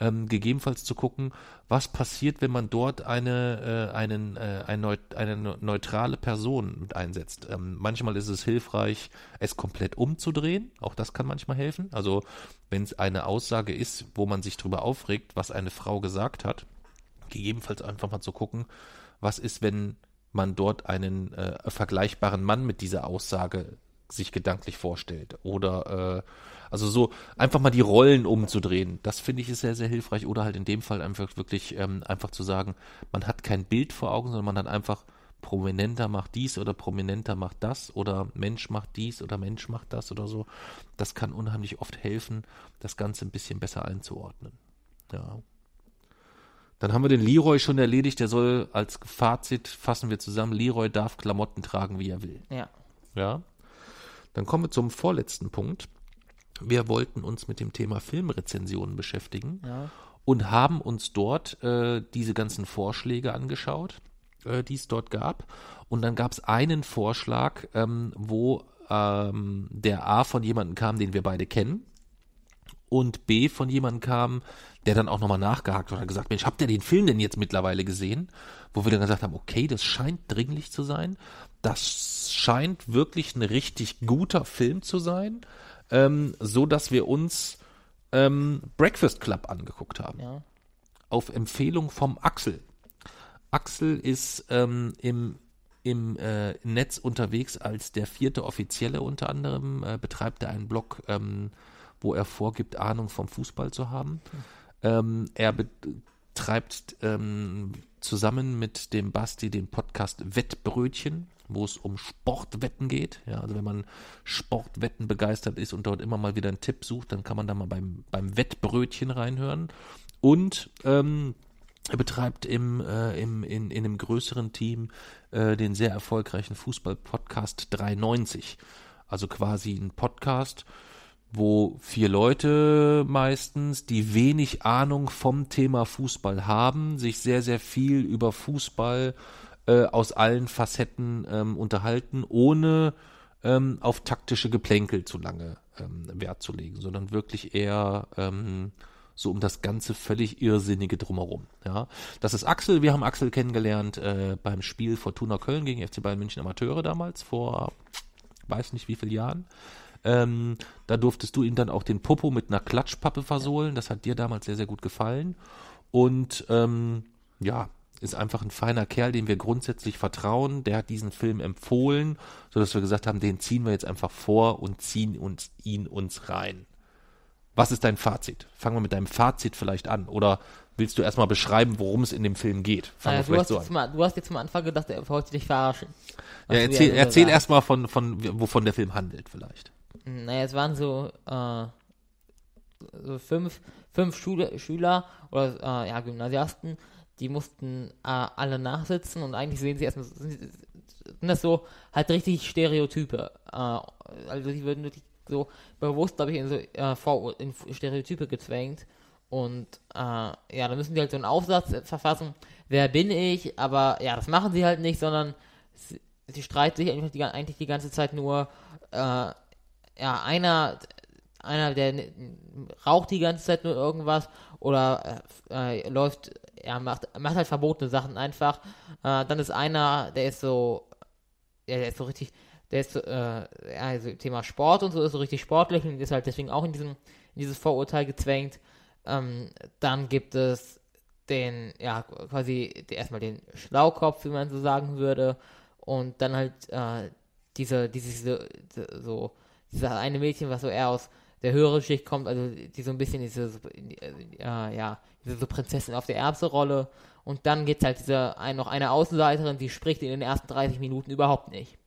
ähm, gegebenenfalls zu gucken, was passiert, wenn man dort eine, äh, einen, äh, eine neu- neutrale Person mit einsetzt. Ähm, manchmal ist es hilfreich, es komplett umzudrehen. Auch das kann manchmal helfen. Also wenn es eine Aussage ist, wo man sich darüber aufregt, was eine Frau gesagt hat, gegebenenfalls einfach mal zu gucken, was ist, wenn man dort einen äh, vergleichbaren Mann mit dieser Aussage sich gedanklich vorstellt. Oder äh, also so einfach mal die Rollen umzudrehen. Das finde ich ist sehr, sehr hilfreich. Oder halt in dem Fall einfach wirklich ähm, einfach zu sagen, man hat kein Bild vor Augen, sondern man hat einfach Prominenter macht dies oder Prominenter macht das oder Mensch macht dies oder Mensch macht das oder so. Das kann unheimlich oft helfen, das Ganze ein bisschen besser einzuordnen. Ja. Dann haben wir den Leroy schon erledigt. Der soll als Fazit fassen wir zusammen. Leroy darf Klamotten tragen, wie er will. Ja. Ja. Dann kommen wir zum vorletzten Punkt. Wir wollten uns mit dem Thema Filmrezensionen beschäftigen Ja. und haben uns dort äh, diese ganzen Vorschläge angeschaut, äh, die es dort gab. Und dann gab es einen Vorschlag, ähm, wo ähm, der A von jemandem kam, den wir beide kennen, und B von jemandem kam, der dann auch nochmal nachgehakt hat und gesagt, Mensch, habt ihr den Film denn jetzt mittlerweile gesehen? Wo wir dann gesagt haben, okay, das scheint dringlich zu sein. Das scheint wirklich ein richtig guter Film zu sein, ähm, so dass wir uns ähm, Breakfast Club angeguckt haben Ja. auf Empfehlung vom Axel. Axel ist ähm, im, im äh, Netz unterwegs als der vierte Offizielle unter anderem, äh, betreibt er einen Blog, ähm, wo er vorgibt, Ahnung vom Fußball zu haben. Ähm, er betreibt ähm, zusammen mit dem Basti den Podcast Wettbrötchen, wo es um Sportwetten geht. Ja, also wenn man Sportwetten begeistert ist und dort immer mal wieder einen Tipp sucht, dann kann man da mal beim, beim Wettbrötchen reinhören. Und ähm, er betreibt im, äh, im, in, in einem größeren Team äh, den sehr erfolgreichen Fußball-Podcast 390. Also quasi ein Podcast, wo vier Leute meistens, die wenig Ahnung vom Thema Fußball haben, sich sehr, sehr viel über Fußball äh, aus allen Facetten ähm, unterhalten, ohne ähm, auf taktische Geplänkel zu lange ähm, Wert zu legen, sondern wirklich eher ähm, so um das ganze völlig irrsinnige drumherum. Ja, das ist Axel. Wir haben Axel kennengelernt äh, beim Spiel Fortuna Köln gegen FC Bayern München Amateure damals vor weiß nicht wie vielen Jahren. Ähm, da durftest du ihm dann auch den Popo mit einer Klatschpappe versohlen. Das hat dir damals sehr, sehr gut gefallen. Und ähm, ja, ist einfach ein feiner Kerl, dem wir grundsätzlich vertrauen. Der hat diesen Film empfohlen, sodass wir gesagt haben, den ziehen wir jetzt einfach vor und ziehen uns ihn uns rein. Was ist dein Fazit? Fangen wir mit deinem Fazit vielleicht an. Oder willst du erstmal beschreiben, worum es in dem Film geht? Fangen Naja, wir du, vielleicht hast so jetzt an. mal, du hast jetzt am Anfang gedacht, er wollte dich verarschen. Ja, erzähl erzähl erstmal von, von, wovon der Film handelt, vielleicht. Naja, es waren so, äh, so fünf, fünf Schule, Schüler oder äh, ja, Gymnasiasten, die mussten äh, alle nachsitzen und eigentlich sehen sie erstmal, sind, sind das so halt richtig Stereotype. Äh, also die würden wirklich so bewusst, glaube ich, in so äh, in Stereotype gezwängt. Und äh, ja, dann müssen die halt so einen Aufsatz verfassen, wer bin ich, aber ja, das machen sie halt nicht, sondern sie, sie streiten sich eigentlich die, eigentlich die ganze Zeit nur, äh, ja, einer, einer, der raucht die ganze Zeit nur irgendwas oder äh, äh, läuft, ja, macht, macht halt verbotene Sachen einfach. Äh, dann ist einer, der ist so, ja, der ist so richtig, der ist so, äh, also Thema Sport und so ist so richtig sportlich und ist halt deswegen auch in diesem, in dieses Vorurteil gezwängt. Ähm, dann gibt es den, ja, quasi erstmal den Schlaukopf, wie man so sagen würde, und dann halt äh, diese, diese, diese, so, dieses eine Mädchen, was so eher aus der höheren Schicht kommt, also die so ein bisschen diese, äh, ja, diese so Prinzessin auf der Erbse-Rolle. Und dann gibt es halt diese, ein, noch eine Außenseiterin, die spricht in den ersten 30 Minuten überhaupt nicht.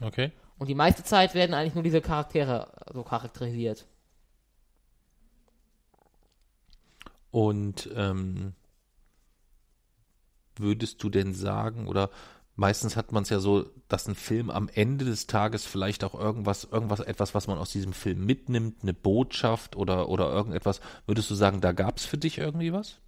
Okay. Und die meiste Zeit werden eigentlich nur diese Charaktere so charakterisiert. Und ähm, würdest du denn sagen, oder meistens hat man es ja so, dass ein Film am Ende des Tages vielleicht auch irgendwas, irgendwas, etwas, was man aus diesem Film mitnimmt, eine Botschaft oder, oder irgendetwas, würdest du sagen, da gab es für dich irgendwie was?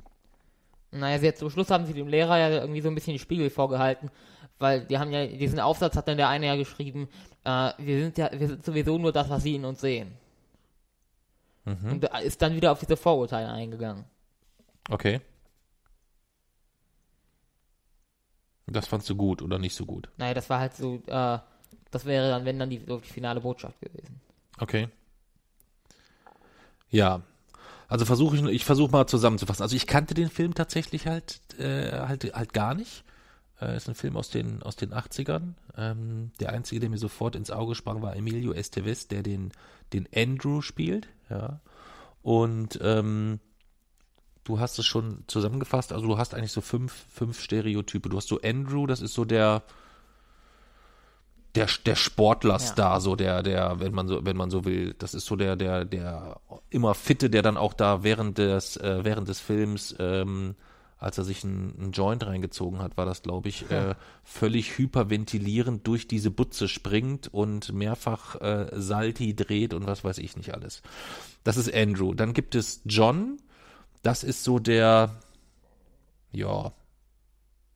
Naja, hat zum Schluss haben sie dem Lehrer ja irgendwie so ein bisschen die Spiegel vorgehalten, weil die haben ja, diesen Aufsatz hat dann der eine ja geschrieben, äh, wir sind ja, wir sind sowieso nur das, was sie in uns sehen. Mhm. Und ist dann wieder auf diese Vorurteile eingegangen. Okay. Das fandst du gut oder nicht so gut? Naja, das war halt so, äh, das wäre dann, wenn dann die, die finale Botschaft gewesen. Okay. Ja. Also versuche ich, ich versuche mal zusammenzufassen. Also ich kannte den Film tatsächlich halt, äh, halt, halt gar nicht. Äh, ist ein Film aus den, aus den 80ern. Ähm, der einzige, der mir sofort ins Auge sprang, war Emilio Estevez, der den, den Andrew spielt. Ja. Und ähm, du hast es schon zusammengefasst. Also du hast eigentlich so fünf, fünf Stereotype. Du hast so Andrew, das ist so der, der, der Sportlerstar, so der, der, wenn man so, wenn man so will, das ist so der, der, der immer fitte, der dann auch da während des, äh, während des Films, ähm, als er sich einen, Joint reingezogen hat, war das, glaube ich, äh, völlig hyperventilierend durch diese Butze springt und mehrfach äh, Salti dreht und was weiß ich nicht alles. Das ist Andrew. Dann gibt es John. Das ist so der, ja,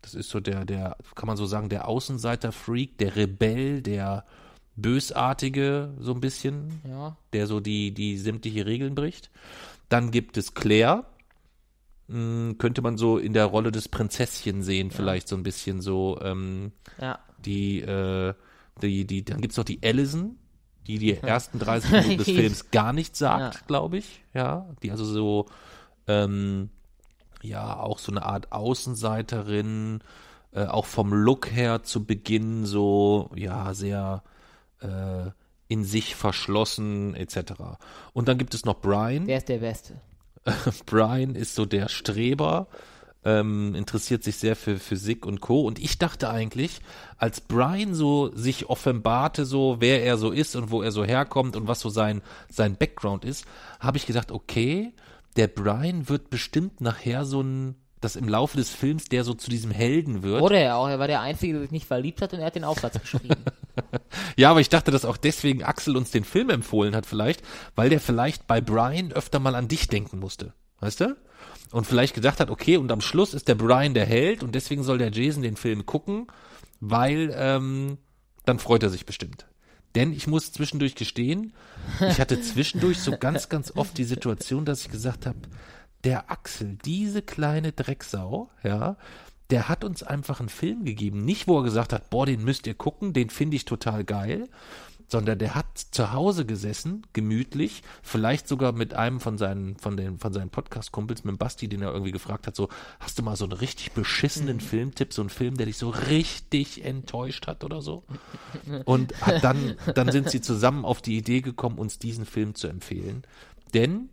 das ist so der, der, kann man so sagen, der Außenseiter-Freak, der Rebell, der Bösartige, so ein bisschen, Ja. der so die, die sämtliche Regeln bricht. Dann gibt es Claire. Hm, könnte man so in der Rolle des Prinzesschen sehen, vielleicht so ein bisschen so, ähm, Ja. die, äh, die, die, dann gibt's noch die Allison, die die ersten 30 Minuten des Films gar nichts sagt, Ja. glaube ich, ja, die also so, ähm, ja, auch so eine Art Außenseiterin, äh, auch vom Look her zu Beginn so, ja, sehr äh, in sich verschlossen, etc. Und dann gibt es noch Brian. Der ist der Beste. Brian ist so der Streber, ähm, interessiert sich sehr für Physik und Co. Und ich dachte eigentlich, als Brian so sich offenbarte, so wer er so ist und wo er so herkommt und was so sein, sein Background ist, habe ich gedacht, okay, der Brian wird bestimmt nachher so ein, das im Laufe des Films, der so zu diesem Helden wird. Oder er auch, er war der Einzige, der sich nicht verliebt hat und er hat den Aufsatz geschrieben. Ja, aber ich dachte, dass auch deswegen Axel uns den Film empfohlen hat vielleicht, weil der vielleicht bei Brian öfter mal an dich denken musste. Weißt du? Und vielleicht gedacht hat, okay, und am Schluss ist der Brian der Held und deswegen soll der Jason den Film gucken, weil ähm, dann freut er sich bestimmt. Denn ich muss zwischendurch gestehen, ich hatte zwischendurch so ganz, ganz oft die Situation, dass ich gesagt habe, der Axel, diese kleine Drecksau, ja, der hat uns einfach einen Film gegeben. Nicht, wo er gesagt hat, boah, den müsst ihr gucken, den finde ich total geil, sondern der hat zu Hause gesessen, gemütlich, vielleicht sogar mit einem von seinen, von den, von seinen Podcast-Kumpels, mit dem Basti, den er irgendwie gefragt hat, so, hast du mal so einen richtig beschissenen Filmtipp, so einen Film, der dich so richtig enttäuscht hat oder so? Und hat dann, dann sind sie zusammen auf die Idee gekommen, uns diesen Film zu empfehlen. Denn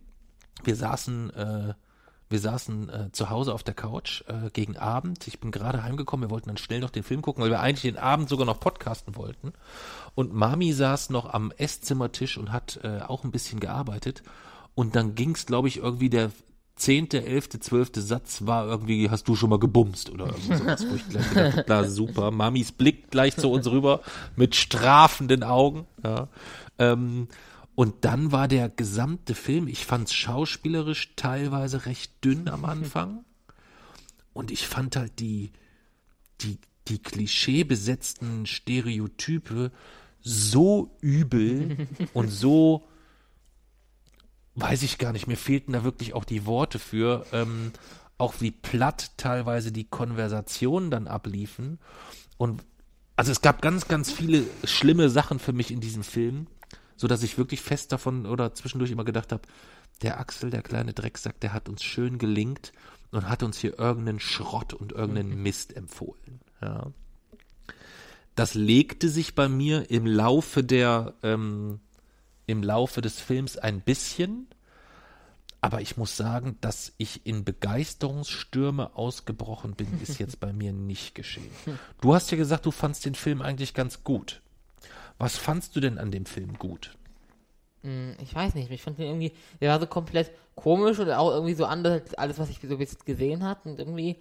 wir saßen, äh, wir saßen äh, zu Hause auf der Couch äh, gegen Abend. Ich bin gerade heimgekommen. Wir wollten dann schnell noch den Film gucken, weil wir eigentlich den Abend sogar noch podcasten wollten. Und Mami saß noch am Esszimmertisch und hat äh, auch ein bisschen gearbeitet. Und dann ging's, glaube ich, irgendwie der zehnte, elfte, zwölfte Satz war irgendwie, hast du schon mal gebumst oder irgendwie sowas, wo ich gleich gedacht na super, Mamis Blick gleich zu uns rüber mit strafenden Augen. Ja. Ähm, und dann war der gesamte Film, ich fand es schauspielerisch teilweise recht dünn am Anfang. Und ich fand halt die, die, die klischeebesetzten Stereotype so übel und so, weiß ich gar nicht, mir fehlten da wirklich auch die Worte für, ähm, auch wie platt teilweise die Konversationen dann abliefen. Und also es gab ganz, ganz viele schlimme Sachen für mich in diesem Film, so dass ich wirklich fest davon oder zwischendurch immer gedacht habe, der Axel, der kleine Drecksack, der hat uns schön gelingt und hat uns hier irgendeinen Schrott und irgendeinen Mist empfohlen. Ja. Das legte sich bei mir im Laufe der, ähm, im Laufe des Films ein bisschen, aber ich muss sagen, dass ich in Begeisterungsstürme ausgebrochen bin, ist jetzt bei mir nicht geschehen. Du hast ja gesagt, du fandst den Film eigentlich ganz gut. Was fandst du denn an dem Film gut? Hm, Ich weiß nicht, ich fand den irgendwie, der war so komplett komisch und auch irgendwie so anders als alles, was ich so bis jetzt gesehen habe. Und irgendwie,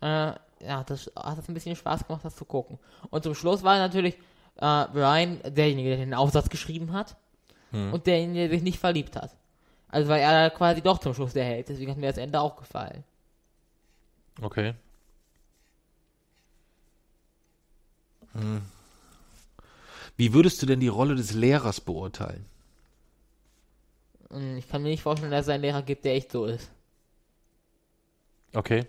äh, ja, das hat das ein bisschen Spaß gemacht, das zu gucken. Und zum Schluss war natürlich äh, Brian derjenige, der den Aufsatz geschrieben hat und derjenige, der sich nicht verliebt hat. Also war er quasi doch zum Schluss der Held, deswegen hat mir das Ende auch gefallen. Okay. Hm. Wie würdest du denn die Rolle des Lehrers beurteilen? Ich kann mir nicht vorstellen, dass es einen Lehrer gibt, der echt so ist. Okay.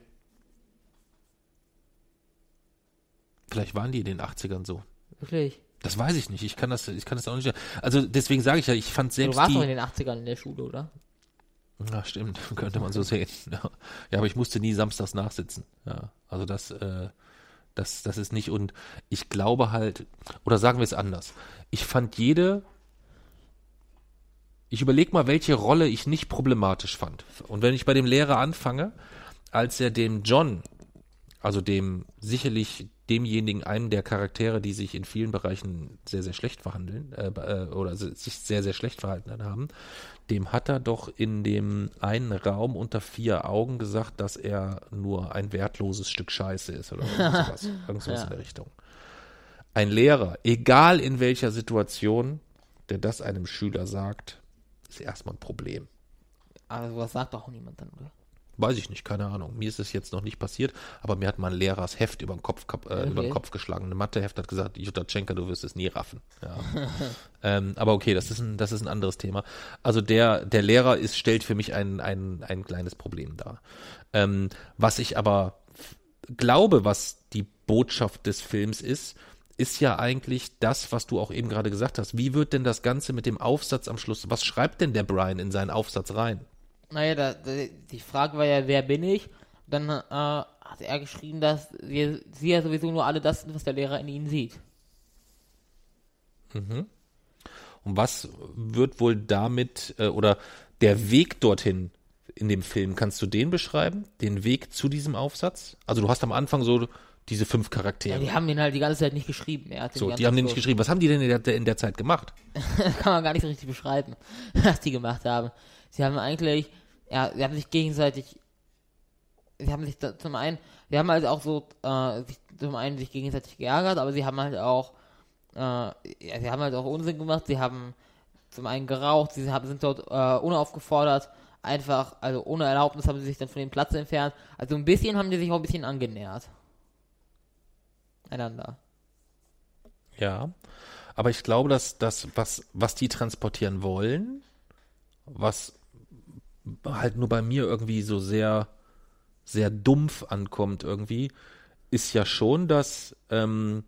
Vielleicht waren die in den 80ern so. Wirklich. Das weiß ich nicht. Ich kann das, ich kann das auch nicht. Also deswegen sage ich ja, ich fand Du selbst warst doch in die. den 80ern in der Schule, oder? Ja, stimmt, könnte man so sehen. Ja. ja, aber ich musste nie samstags nachsitzen. Ja, also das, äh, das, das ist nicht. Und ich glaube halt, oder sagen wir es anders. Ich fand jede. Ich überlege mal, welche Rolle ich nicht problematisch fand. Und wenn ich bei dem Lehrer anfange, als er dem John, also dem sicherlich demjenigen einen der Charaktere, die sich in vielen Bereichen sehr, sehr schlecht verhandeln, äh, äh, oder sich sehr, sehr schlecht verhalten haben, dem hat er doch in dem einen Raum unter vier Augen gesagt, dass er nur ein wertloses Stück Scheiße ist oder irgend sowas, irgend sowas in der Richtung. Ein Lehrer, egal in welcher Situation, der das einem Schüler sagt, ist erstmal ein Problem. Aber sowas sagt doch auch niemand dann, oder? Weiß ich nicht, keine Ahnung. Mir ist es jetzt noch nicht passiert, aber mir hat mein Lehrer das Heft über den Kopf, äh, über den Okay. Kopf geschlagen. Eine Matheheft hat gesagt, Jutta Tschenka, du wirst es nie raffen. Ja. ähm, aber okay, das ist ein, das ist ein anderes Thema. Also der, der Lehrer ist, stellt für mich ein, ein, ein kleines Problem dar. Ähm, was ich aber glaube, was die Botschaft des Films ist, ist ja eigentlich das, was du auch eben gerade gesagt hast. Wie wird denn das Ganze mit dem Aufsatz am Schluss, was schreibt denn der Brian in seinen Aufsatz rein? Naja, da, die Frage war ja, wer bin ich? Dann äh, hat er geschrieben, dass wir, sie ja sowieso nur alle das sind, was der Lehrer in ihnen sieht. Und was wird wohl damit, äh, oder der Weg dorthin in dem Film, kannst du den beschreiben? Den Weg zu diesem Aufsatz? Also du hast am Anfang so diese fünf Ja, Charaktere. die haben den halt die ganze Zeit nicht geschrieben. Er hat so, die haben den nicht geschrieben. Was haben die denn in der, in der Zeit gemacht? Kann man gar nicht so richtig beschreiben, was die gemacht haben. Sie haben eigentlich, ja, sie haben sich gegenseitig, sie haben sich da, zum einen, sie haben halt auch so, äh, sich, zum einen sich gegenseitig geärgert, aber sie haben halt auch, äh, ja, sie haben halt auch Unsinn gemacht, sie haben zum einen geraucht, sie haben, sind dort äh, unaufgefordert, einfach, also ohne Erlaubnis haben sie sich dann von dem Platz entfernt. Also ein bisschen haben die sich auch ein bisschen angenähert. Einander. Ja. Aber ich glaube, dass das, was, was die transportieren wollen, was halt nur bei mir irgendwie so sehr, sehr dumpf ankommt irgendwie, ist ja schon, dass ähm,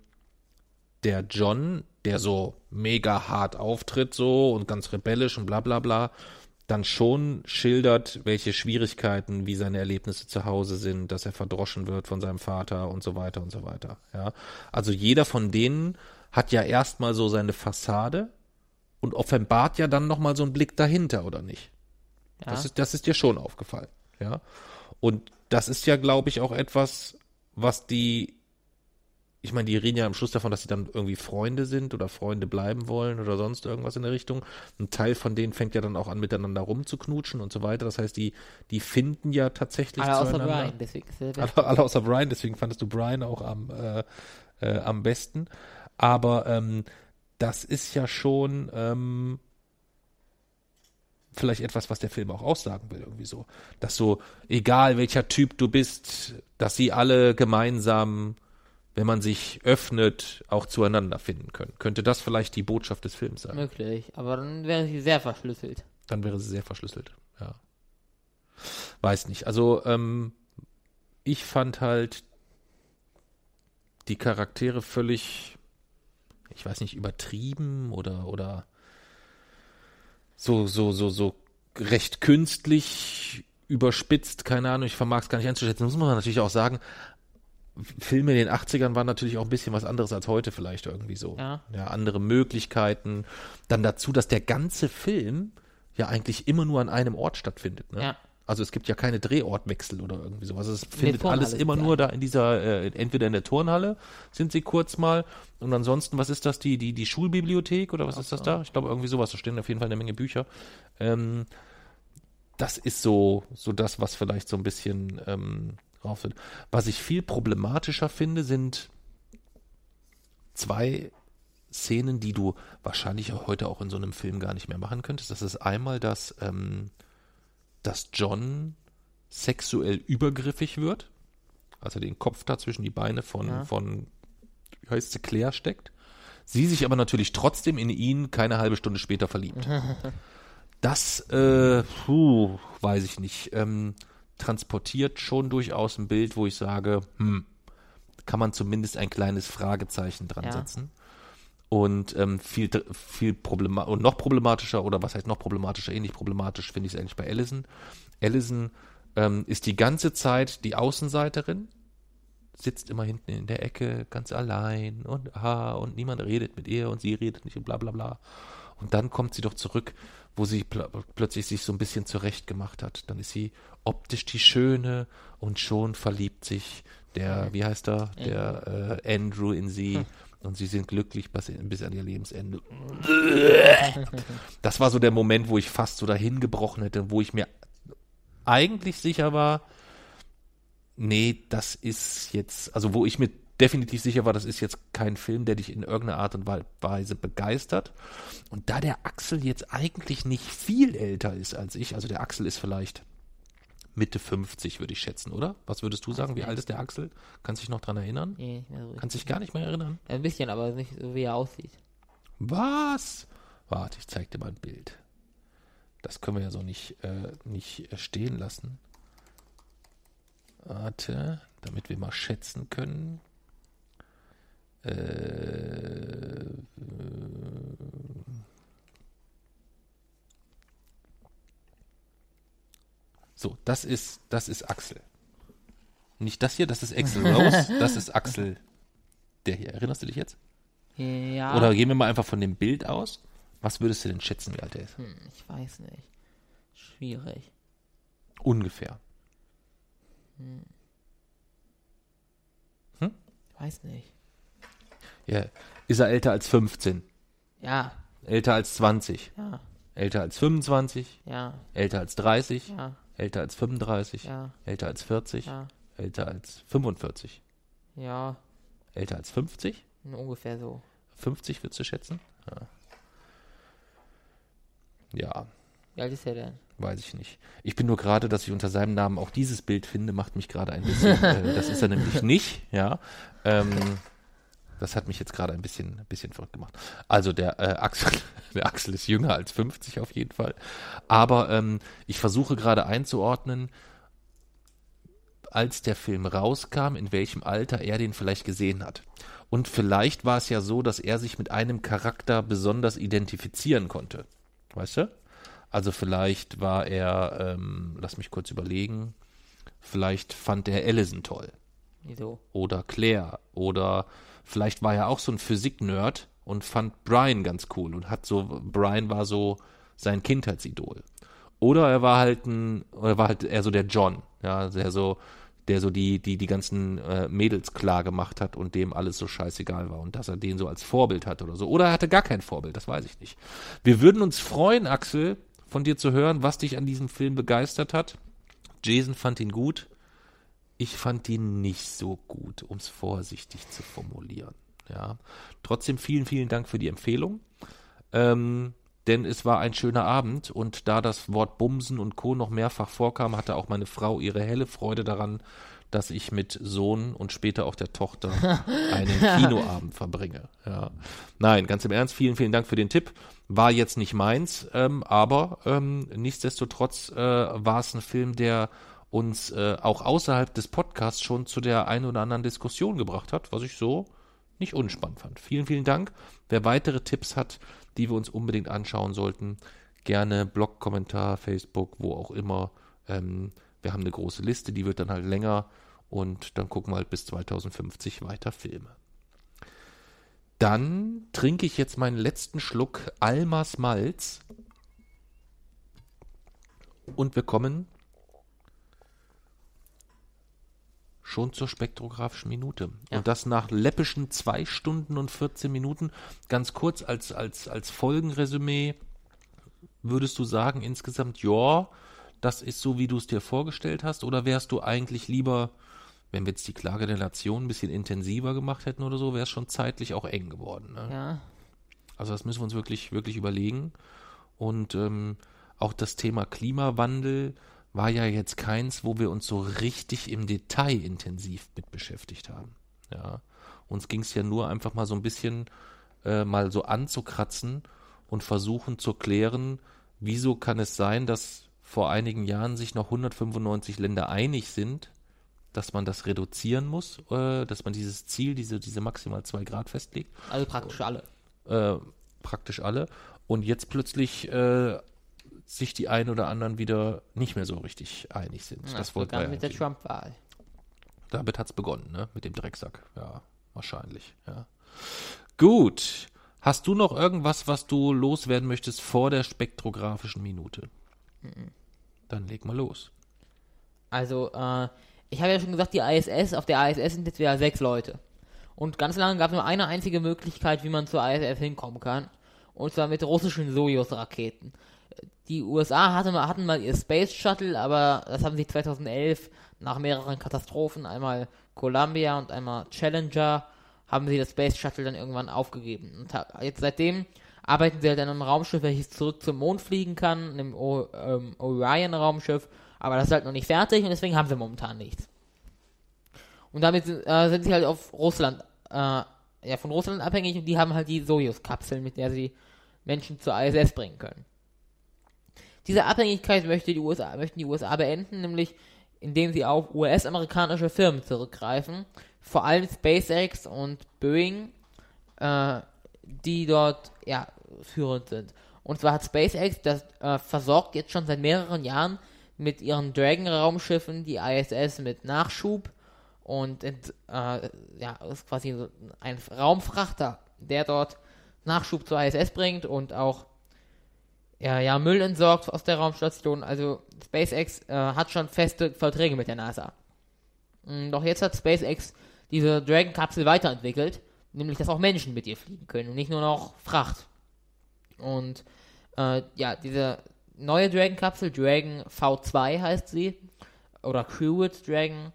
der John, der so mega hart auftritt so und ganz rebellisch und bla bla bla, dann schon schildert, welche Schwierigkeiten, wie seine Erlebnisse zu Hause sind, dass er verdroschen wird von seinem Vater und so weiter und so weiter. Ja, also jeder von denen hat ja erstmal so seine Fassade und offenbart ja dann nochmal so einen Blick dahinter, oder nicht? Ja. Das ist, das ist dir schon aufgefallen, ja. Und das ist ja, glaube ich, auch etwas, was die, ich meine, die reden ja am Schluss davon, dass sie dann irgendwie Freunde sind oder Freunde bleiben wollen oder sonst irgendwas in der Richtung. Ein Teil von denen fängt ja dann auch an, miteinander rumzuknutschen und so weiter. Das heißt, die, die finden ja tatsächlich Alle außer zueinander. Brian, deswegen Alle, alle außer Brian, deswegen fandest du Brian auch am, äh, äh, am besten. Aber ähm, das ist ja schon ähm, vielleicht etwas, was der Film auch aussagen will, irgendwie so. Dass so, egal welcher Typ du bist, dass sie alle gemeinsam, wenn man sich öffnet, auch zueinander finden können. Könnte das vielleicht die Botschaft des Films sein? Möglich, aber dann wäre sie sehr verschlüsselt. Dann wäre sie sehr verschlüsselt, ja. Weiß nicht. Also, ähm, ich fand halt die Charaktere völlig, ich weiß nicht, übertrieben oder, oder so, so, so, so recht künstlich überspitzt, keine Ahnung, ich vermag es gar nicht einzuschätzen. Muss man natürlich auch sagen, Filme in den 80ern waren natürlich auch ein bisschen was anderes als heute vielleicht irgendwie so. Ja. ja, andere Möglichkeiten. Dann dazu, dass der ganze Film ja eigentlich immer nur an einem Ort stattfindet. Ne? Ja. Also es gibt ja keine Drehortwechsel oder irgendwie sowas. Es der findet alles immer nur da in dieser, äh, entweder in der Turnhalle sind sie kurz mal und ansonsten, was ist das, die, die, die Schulbibliothek oder was ist das da? Ich glaube irgendwie sowas, da stehen auf jeden Fall eine Menge Bücher. Ähm, das ist so, so das, was vielleicht so ein bisschen ähm, drauf wird. Was ich viel problematischer finde, sind zwei Szenen, die du wahrscheinlich auch heute auch in so einem Film gar nicht mehr machen könntest. Das ist einmal, dass, ähm, dass John sexuell übergriffig wird, als er den Kopf da zwischen die Beine von, Ja. von wie heißt sie, Claire steckt. Sie sich aber natürlich trotzdem in ihn keine halbe Stunde später verliebt. Das, äh, puh, weiß ich nicht, ähm, transportiert schon durchaus ein Bild, wo ich sage, hm, kann man zumindest ein kleines Fragezeichen dran Ja. setzen. Und ähm, viel, viel problema und noch problematischer, oder was heißt noch problematischer, ähnlich problematisch finde ich es eigentlich bei Allison. Allison ähm, ist die ganze Zeit die Außenseiterin, sitzt immer hinten in der Ecke ganz allein und ah, und niemand redet mit ihr und sie redet nicht und bla bla bla. Und dann kommt sie doch zurück, wo sie pl plötzlich sich so ein bisschen zurecht gemacht hat. Dann ist sie optisch die Schöne und schon verliebt sich der, wie heißt er, der äh, Andrew in sie. Und sie sind glücklich bis, bis an ihr Lebensende. Das war so der Moment, wo ich fast so dahin gebrochen hätte, wo ich mir eigentlich sicher war, nee, das ist jetzt, also wo ich mir definitiv sicher war, das ist jetzt kein Film, der dich in irgendeiner Art und Weise begeistert. Und da der Axel jetzt eigentlich nicht viel älter ist als ich, also der Axel ist vielleicht Mitte 50, würde ich schätzen, oder? Was würdest du sagen? Wie alt ist der Axel? Kannst du dich noch dran erinnern? Nee, nicht mehr so Kannst dich gar nicht mehr erinnern? Ein bisschen, aber nicht so, wie er aussieht. Was? Warte, ich zeig dir mal ein Bild. Das können wir ja so nicht, äh, nicht äh, stehen lassen. Warte, damit wir mal schätzen können. Äh, äh, so, das ist, das ist Axel. Nicht das hier, das ist Axel Rose, das ist Axel. Der hier, erinnerst du dich jetzt? Ja. Oder gehen wir mal einfach von dem Bild aus. Was würdest du denn schätzen, wie alt er ist? Hm, ich weiß nicht. Schwierig. Ungefähr. Weiß nicht. Ja. Ist er älter als 15? Ja, Älter als 20? ja, Älter als 25? ja, Älter als 30? ja, Älter als 35? ja, Älter als 40? ja, Älter als 45? ja. Älter als 50? Ungefähr so. 50 würdest du schätzen? Ja. Ja, Wie alt ist er denn? weiß ich nicht. Ich bin nur gerade, dass ich unter seinem Namen auch dieses Bild finde, macht mich gerade ein bisschen. äh, das ist er nämlich nicht, ja. Ähm, das hat mich jetzt gerade ein bisschen, ein bisschen verrückt gemacht. Also der äh, Axel, der Axel ist jünger als 50 auf jeden Fall. Aber ähm, ich versuche gerade einzuordnen, als der Film rauskam, in welchem Alter er den vielleicht gesehen hat. Und vielleicht war es ja so, dass er sich mit einem Charakter besonders identifizieren konnte. Weißt du? Also vielleicht war er, ähm, lass mich kurz überlegen, vielleicht fand er Allison toll Wieso? oder Claire oder vielleicht war er auch so ein Physik-Nerd und fand Brian ganz cool und hat so, Brian war so sein Kindheitsidol. Oder er war halt ein, oder war halt eher so der John, ja, der so, der so die, die, die ganzen äh, Mädels klar gemacht hat und dem alles so scheißegal war und dass er den so als Vorbild hat oder so. Oder er hatte gar kein Vorbild, das weiß ich nicht. Wir würden uns freuen, Axel, von dir zu hören, was dich an diesem Film begeistert hat. Jason fand ihn gut. Ich fand ihn nicht so gut, um es vorsichtig zu formulieren. Ja. Trotzdem vielen, vielen Dank für die Empfehlung. Ähm, denn es war ein schöner Abend und da das Wort Bumsen und Co. noch mehrfach vorkam, hatte auch meine Frau ihre helle Freude daran, dass ich mit Sohn und später auch der Tochter einen Kinoabend verbringe. Ja. Nein, ganz im Ernst, vielen, vielen Dank für den Tipp. War jetzt nicht meins, ähm, aber ähm, nichtsdestotrotz äh, war es ein Film, der uns äh, auch außerhalb des Podcasts schon zu der einen oder anderen Diskussion gebracht hat, was ich so nicht unspannend fand. Vielen, vielen Dank. Wer weitere Tipps hat, die wir uns unbedingt anschauen sollten, gerne Blog, Kommentar, Facebook, wo auch immer. Ähm, wir haben eine große Liste, die wird dann halt länger und dann gucken wir halt bis 2050 weiter Filme. Dann trinke ich jetzt meinen letzten Schluck Almas Malz und wir kommen schon zur spektrographischen Minute. Ja. Und das nach läppischen zwei Stunden und 14 Minuten. Ganz kurz als, als, als Folgenresümee würdest du sagen insgesamt, ja, das ist so, wie du es dir vorgestellt hast? Oder wärst du eigentlich lieber, wenn wir jetzt die Klage der Nation ein bisschen intensiver gemacht hätten oder so, wäre es schon zeitlich auch eng geworden. Ne? Ja. Also das müssen wir uns wirklich, wirklich überlegen. Und ähm, auch das Thema Klimawandel war ja jetzt keins, wo wir uns so richtig im Detail intensiv mit beschäftigt haben. Ja. Uns ging es ja nur einfach mal so ein bisschen äh, mal so anzukratzen und versuchen zu klären, wieso kann es sein, dass vor einigen Jahren sich noch 195 Länder einig sind, dass man das reduzieren muss, äh, dass man dieses Ziel, diese, diese maximal zwei Grad festlegt. Also praktisch alle. Äh, praktisch alle. Und jetzt plötzlich äh, sich die einen oder anderen wieder nicht mehr so richtig einig sind. Ja, das wollte mit der Trump-Wahl. Damit hat es begonnen, ne? Mit dem Drecksack. Ja, wahrscheinlich. Ja. Gut. Hast du noch irgendwas, was du loswerden möchtest vor der spektrographischen Minute? Mhm. Dann leg mal los. Also, äh, ich habe ja schon gesagt, die ISS, auf der ISS sind jetzt wieder sechs Leute. Und ganz lange gab es nur eine einzige Möglichkeit, wie man zur ISS hinkommen kann. Und zwar mit russischen Sojus-Raketen. Die USA hatte mal, hatten mal ihr Space Shuttle, aber das haben sie 2011 nach mehreren Katastrophen, einmal Columbia und einmal Challenger, haben sie das Space Shuttle dann irgendwann aufgegeben. Und jetzt seitdem arbeiten sie halt an einem Raumschiff, welches zurück zum Mond fliegen kann, einem ähm, Orion-Raumschiff, aber das ist halt noch nicht fertig und deswegen haben sie momentan nichts. Und damit sind, äh, sind sie halt auf Russland, äh, ja, von Russland abhängig und die haben halt die Sojus-Kapseln, mit der sie Menschen zur ISS bringen können. Diese Abhängigkeit möchte die USA, möchten die USA beenden, nämlich indem sie auf US-amerikanische Firmen zurückgreifen, vor allem SpaceX und Boeing, äh, die dort ja, führend sind. Und zwar hat SpaceX das äh, versorgt jetzt schon seit mehreren Jahren mit ihren Dragon-Raumschiffen die ISS mit Nachschub und äh, ja, ist quasi ein Raumfrachter, der dort Nachschub zur ISS bringt und auch ja, ja, Müll entsorgt aus der Raumstation. Also SpaceX äh, hat schon feste Verträge mit der NASA. Mm, doch jetzt hat SpaceX diese Dragon-Kapsel weiterentwickelt, nämlich dass auch Menschen mit ihr fliegen können und nicht nur noch Fracht. Und äh, ja, diese neue Dragon-Kapsel, Dragon V2 heißt sie, oder Crewed Dragon,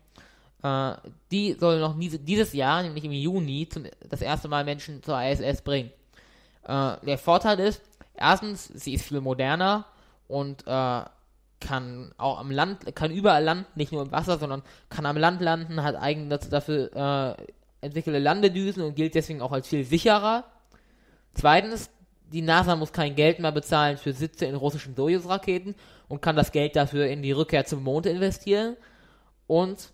äh, die soll noch dieses Jahr, nämlich im Juni, zum, das erste Mal Menschen zur ISS bringen. Äh, der Vorteil ist, erstens, sie ist viel moderner und äh, kann auch am Land, kann überall landen, nicht nur im Wasser, sondern kann am Land landen, hat eigene dafür äh, entwickelte Landedüsen und gilt deswegen auch als viel sicherer. Zweitens, die NASA muss kein Geld mehr bezahlen für Sitze in russischen Soyuz-Raketen und kann das Geld dafür in die Rückkehr zum Mond investieren. Und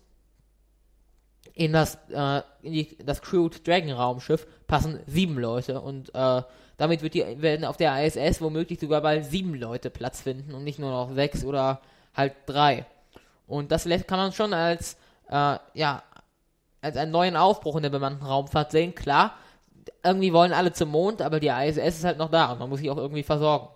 in das, äh, in die, das Crewed Dragon Raumschiff passen sieben Leute und äh, damit wird die, werden auf der ISS womöglich sogar bald sieben Leute Platz finden und nicht nur noch sechs oder halt drei. Und das kann man schon als, äh, ja, als einen neuen Aufbruch in der bemannten Raumfahrt sehen. Klar, irgendwie wollen alle zum Mond, aber die ISS ist halt noch da und man muss sich auch irgendwie versorgen.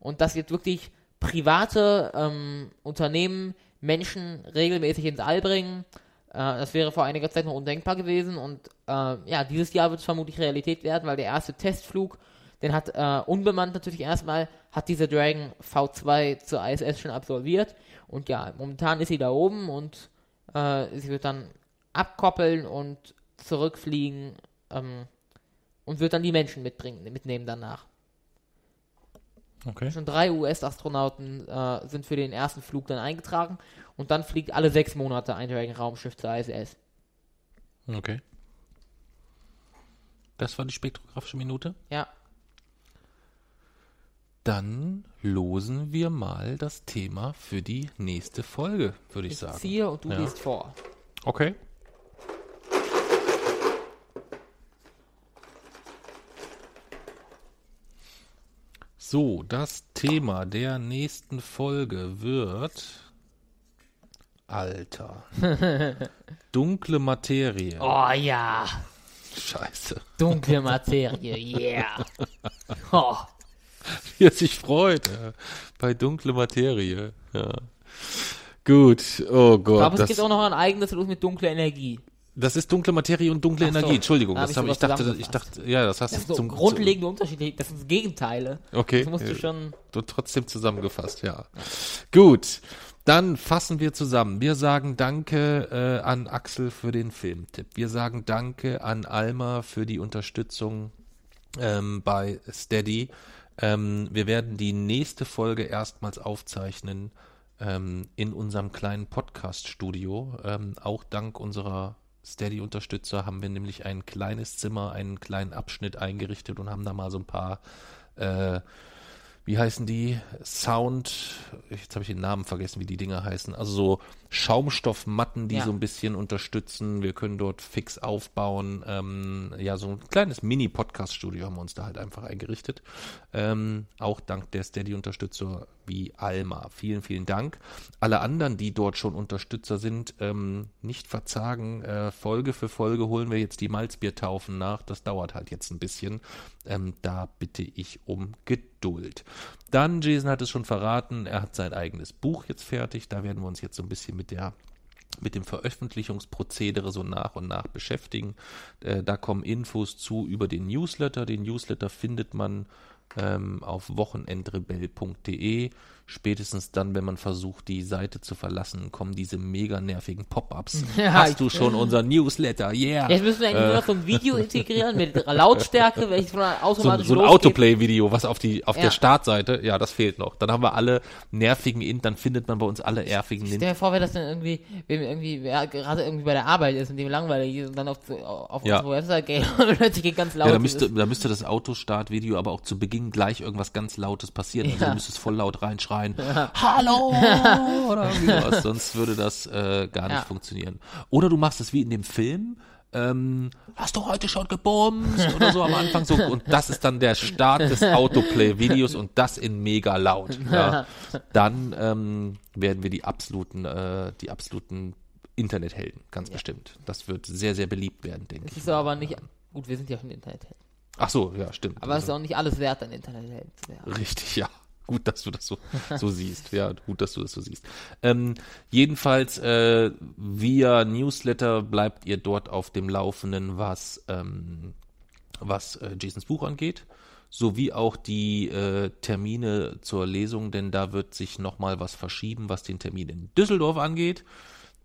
Und dass jetzt wirklich private ähm, Unternehmen Menschen regelmäßig ins All bringen, äh, das wäre vor einiger Zeit noch undenkbar gewesen und äh, ja, dieses Jahr wird es vermutlich Realität werden, weil der erste Testflug den hat äh, unbemannt natürlich erstmal, hat diese Dragon V2 zur ISS schon absolviert. Und ja, momentan ist sie da oben und äh, sie wird dann abkoppeln und zurückfliegen ähm, und wird dann die Menschen mitbringen, mitnehmen danach. Okay. Schon drei US-Astronauten äh, sind für den ersten Flug dann eingetragen und dann fliegt alle sechs Monate ein Raumschiff zur ISS. Okay. Das war die spektrographische Minute. Ja. Dann losen wir mal das Thema für die nächste Folge, würde ich Ich sagen. ziehe und du Ja. liest vor. Okay. So, das Thema der nächsten Folge wird Alter. Dunkle Materie. Oh ja, Scheiße. dunkle Materie, yeah. Oh. Wie er sich freut. Ja. Bei dunkle Materie. Ja. Gut. Oh Gott. glaube, es gibt auch noch ein eigenes los mit dunkler Energie. Das ist dunkle Materie und dunkle Ach so. Energie. Entschuldigung, Da hab das ich habe ich dachte, ich dachte, ja, das hast Das du so zum grundlegende Unterschiede, das sind Gegenteile. Okay, Das musst du schon. du trotzdem zusammengefasst, ja. Gut, dann fassen wir zusammen. Wir sagen Danke äh, an Axel für den Filmtipp. Wir sagen Danke an Alma für die Unterstützung ähm, bei Steady. Ähm, wir werden die nächste Folge erstmals aufzeichnen ähm, in unserem kleinen Podcast-Studio. Ähm, auch dank unserer Steady-Unterstützer haben wir nämlich ein kleines Zimmer, einen kleinen Abschnitt eingerichtet und haben da mal so ein paar, äh, wie heißen die? Sound, jetzt habe ich den Namen vergessen, wie die Dinger heißen. Also so Schaumstoffmatten, die Ja. so ein bisschen unterstützen. Wir können dort fix aufbauen. Ähm, ja, so ein kleines Mini-Podcast-Studio haben wir uns da halt einfach eingerichtet. Ähm, auch dank der Steady-Unterstützer wie Alma. Vielen, vielen Dank. Alle anderen, die dort schon Unterstützer sind, ähm, nicht verzagen. Äh, Folge für Folge holen wir jetzt die Malzbiertaufen nach. Das dauert halt jetzt ein bisschen. Ähm, da bitte ich um Geduld. Dann, Jason hat es schon verraten, er hat sein eigenes Buch jetzt fertig. Da werden wir uns jetzt so ein bisschen mit der mit dem Veröffentlichungsprozedere so nach und nach beschäftigen. Äh, da kommen Infos zu über den Newsletter. Den Newsletter findet man ähm, auf wochenendrebell.de. Spätestens dann, wenn man versucht, die Seite zu verlassen, kommen diese mega nervigen Pop-ups. Ja, Hast du schon unser Newsletter? Yeah! Jetzt müssen wir eigentlich nur noch so ein Video integrieren mit Lautstärke, welches von so, ein- automatisch so ein losgeht. Autoplay-Video, was auf die auf Ja. der Startseite, ja, das fehlt noch. Dann haben wir alle nervigen In, dann findet man bei uns alle nervigen Stell In. dir vor, wer das dann irgendwie, wenn irgendwie, wer gerade irgendwie bei der Arbeit ist und dem langweilig ist und dann auf, auf Ja. unsere Website geht und plötzlich geht ganz laut. Ja, da müsste, da müsste das Autostart-Video aber auch zu Beginn gleich irgendwas ganz Lautes passieren. Also Ja. du müsstest voll laut reinschreien. Hallo! Oder wie was. Sonst würde das äh, gar nicht Ja. funktionieren. Oder du machst es wie in dem Film. Ähm, hast du heute schon gebumst oder so am Anfang so und das ist dann der Start des Autoplay-Videos und das in mega laut. Ja. Dann ähm, werden wir die absoluten, äh, die absoluten Internethelden, ganz bestimmt. Das wird sehr, sehr beliebt werden, denke ich. ist aber nicht, gut, wir sind ja schon Internethelden. Ach so, ja, stimmt. Aber es ist auch nicht alles wert, ein Internethelden zu werden. Richtig, ja. Gut, dass du das so, so siehst. Ja, gut, dass du das so siehst. Ähm, jedenfalls, äh, via Newsletter bleibt ihr dort auf dem Laufenden, was, ähm, was äh, Jasons Buch angeht, sowie auch die äh, Termine zur Lesung, denn da wird sich nochmal was verschieben, was den Termin in Düsseldorf angeht.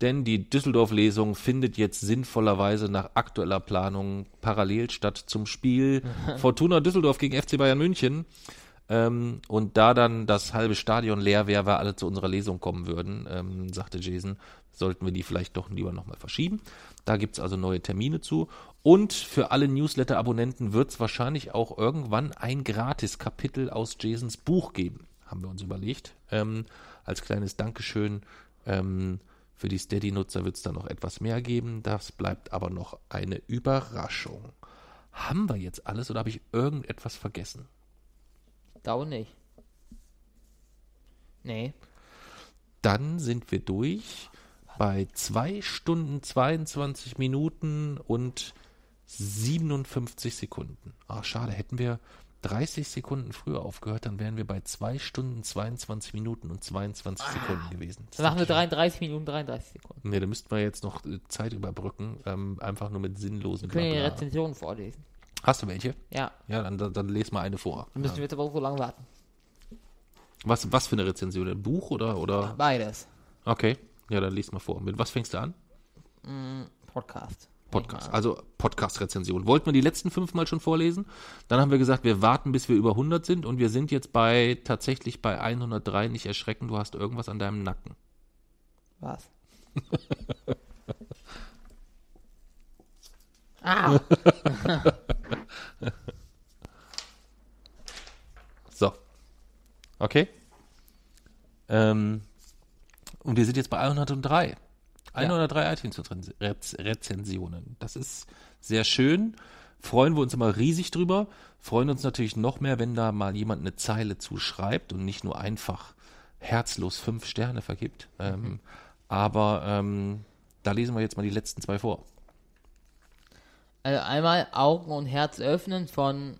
Denn die Düsseldorf-Lesung findet jetzt sinnvollerweise nach aktueller Planung parallel statt zum Spiel Fortuna Düsseldorf gegen FC Bayern München. Ähm, und da dann das halbe Stadion leer wäre, weil alle zu unserer Lesung kommen würden, ähm, sagte Jason, sollten wir die vielleicht doch lieber nochmal verschieben. Da gibt's also neue Termine zu. Und für alle Newsletter-Abonnenten wird's wahrscheinlich auch irgendwann ein Gratis-Kapitel aus Jasons Buch geben, haben wir uns überlegt. Ähm, als kleines Dankeschön ähm, für die Steady-Nutzer wird's da noch etwas mehr geben. Das bleibt aber noch eine Überraschung. Haben wir jetzt alles oder habe ich irgendetwas vergessen? Glaube nicht. Nee. Dann sind wir durch bei 2 Stunden 22 Minuten und 57 Sekunden. Ah, schade, hätten wir 30 Sekunden früher aufgehört, dann wären wir bei 2 Stunden 22 Minuten und 22 Sekunden gewesen. Dann machen wir 33 Minuten 33 Sekunden. Nee, da müssten wir jetzt noch äh, Zeit überbrücken, ähm, einfach nur mit sinnlosen Wir können die Blabla. Rezensionen vorlesen. Hast du welche? Ja. Ja, dann, dann, dann les mal eine vor. Dann müssen wir jetzt aber auch so lange warten. Was, was für eine Rezension? Ein Buch oder, oder? Beides. Okay, ja, dann lies mal vor. Mit was fängst du an? Podcast. Podcast. mal. Also Podcast-Rezension. Wollten wir die letzten fünfmal schon vorlesen? Dann haben wir gesagt, wir warten, bis wir über 100 sind und wir sind jetzt bei tatsächlich bei 103. Nicht erschrecken, du hast irgendwas an deinem Nacken. Was? ah, So. Okay. Ähm, und wir sind jetzt bei 103. 103 iTunes-Rezensionen. Das ist sehr schön. Freuen wir uns immer riesig drüber. Freuen uns natürlich noch mehr, wenn da mal jemand eine Zeile zuschreibt und nicht nur einfach herzlos fünf Sterne vergibt. Ähm, aber ähm, da lesen wir jetzt mal die letzten zwei vor. Also einmal Augen und Herz öffnen von,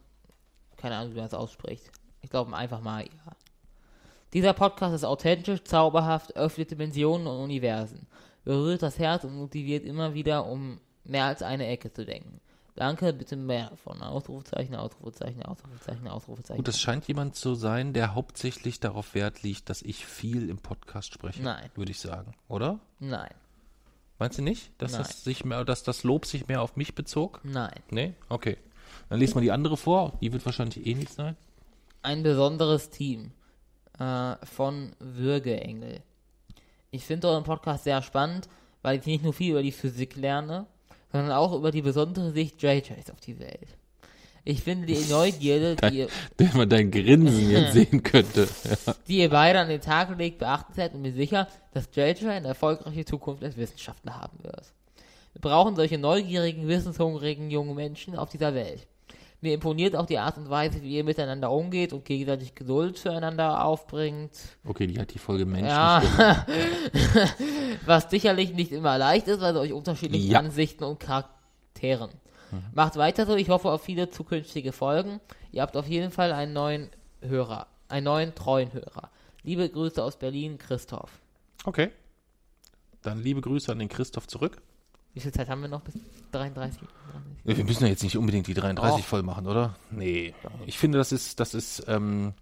keine Ahnung, wie man das ausspricht. Ich glaube einfach mal, ja. Dieser Podcast ist authentisch, zauberhaft, öffnet Dimensionen und Universen, berührt das Herz und motiviert immer wieder, um mehr als eine Ecke zu denken. Danke, bitte mehr davon. Ausrufezeichen, Ausrufezeichen, Ausrufezeichen, Ausrufezeichen. Und das scheint jemand zu sein, der hauptsächlich darauf Wert legt, dass ich viel im Podcast spreche. Nein. Würde ich sagen, oder? Nein, Meinst du nicht, dass Nein. das sich mehr, dass das Lob sich mehr auf mich bezog? nein. Nee? Okay. Dann lesen wir die andere vor. Die wird wahrscheinlich ähnlich sein. ein besonderes Team äh, von Würgeengel. Ich finde euren Podcast sehr spannend, weil ich nicht nur viel über die Physik lerne, sondern auch über die besondere Sicht JJs auf die Welt. Ich finde die Neugierde, die ihr, Wenn man dein Grinsen jetzt sehen könnte. die ihr beide an den Tag legt, beachtenswert und mir sicher, dass JJ eine erfolgreiche Zukunft als Wissenschaftler haben wird. Wir brauchen solche neugierigen, wissenshungrigen jungen Menschen auf dieser Welt. Mir imponiert auch die Art und Weise, wie ihr miteinander umgeht und gegenseitig Geduld füreinander aufbringt. Okay, die hat die Folge Mensch. Ja, was sicherlich nicht immer leicht ist, weil euch unterschiedliche Ja. Ansichten und Charakteren. Macht weiter so, ich hoffe auf viele zukünftige Folgen. Ihr habt auf jeden Fall einen neuen Hörer, einen neuen treuen Hörer. Liebe Grüße aus Berlin, Christoph. Okay. Dann liebe Grüße an den Christoph zurück. Wie viel Zeit haben wir noch bis 33? Wir müssen ja jetzt nicht unbedingt die 33 Och. voll machen, oder? Nee. Ich finde, das ist, das ist, ähm,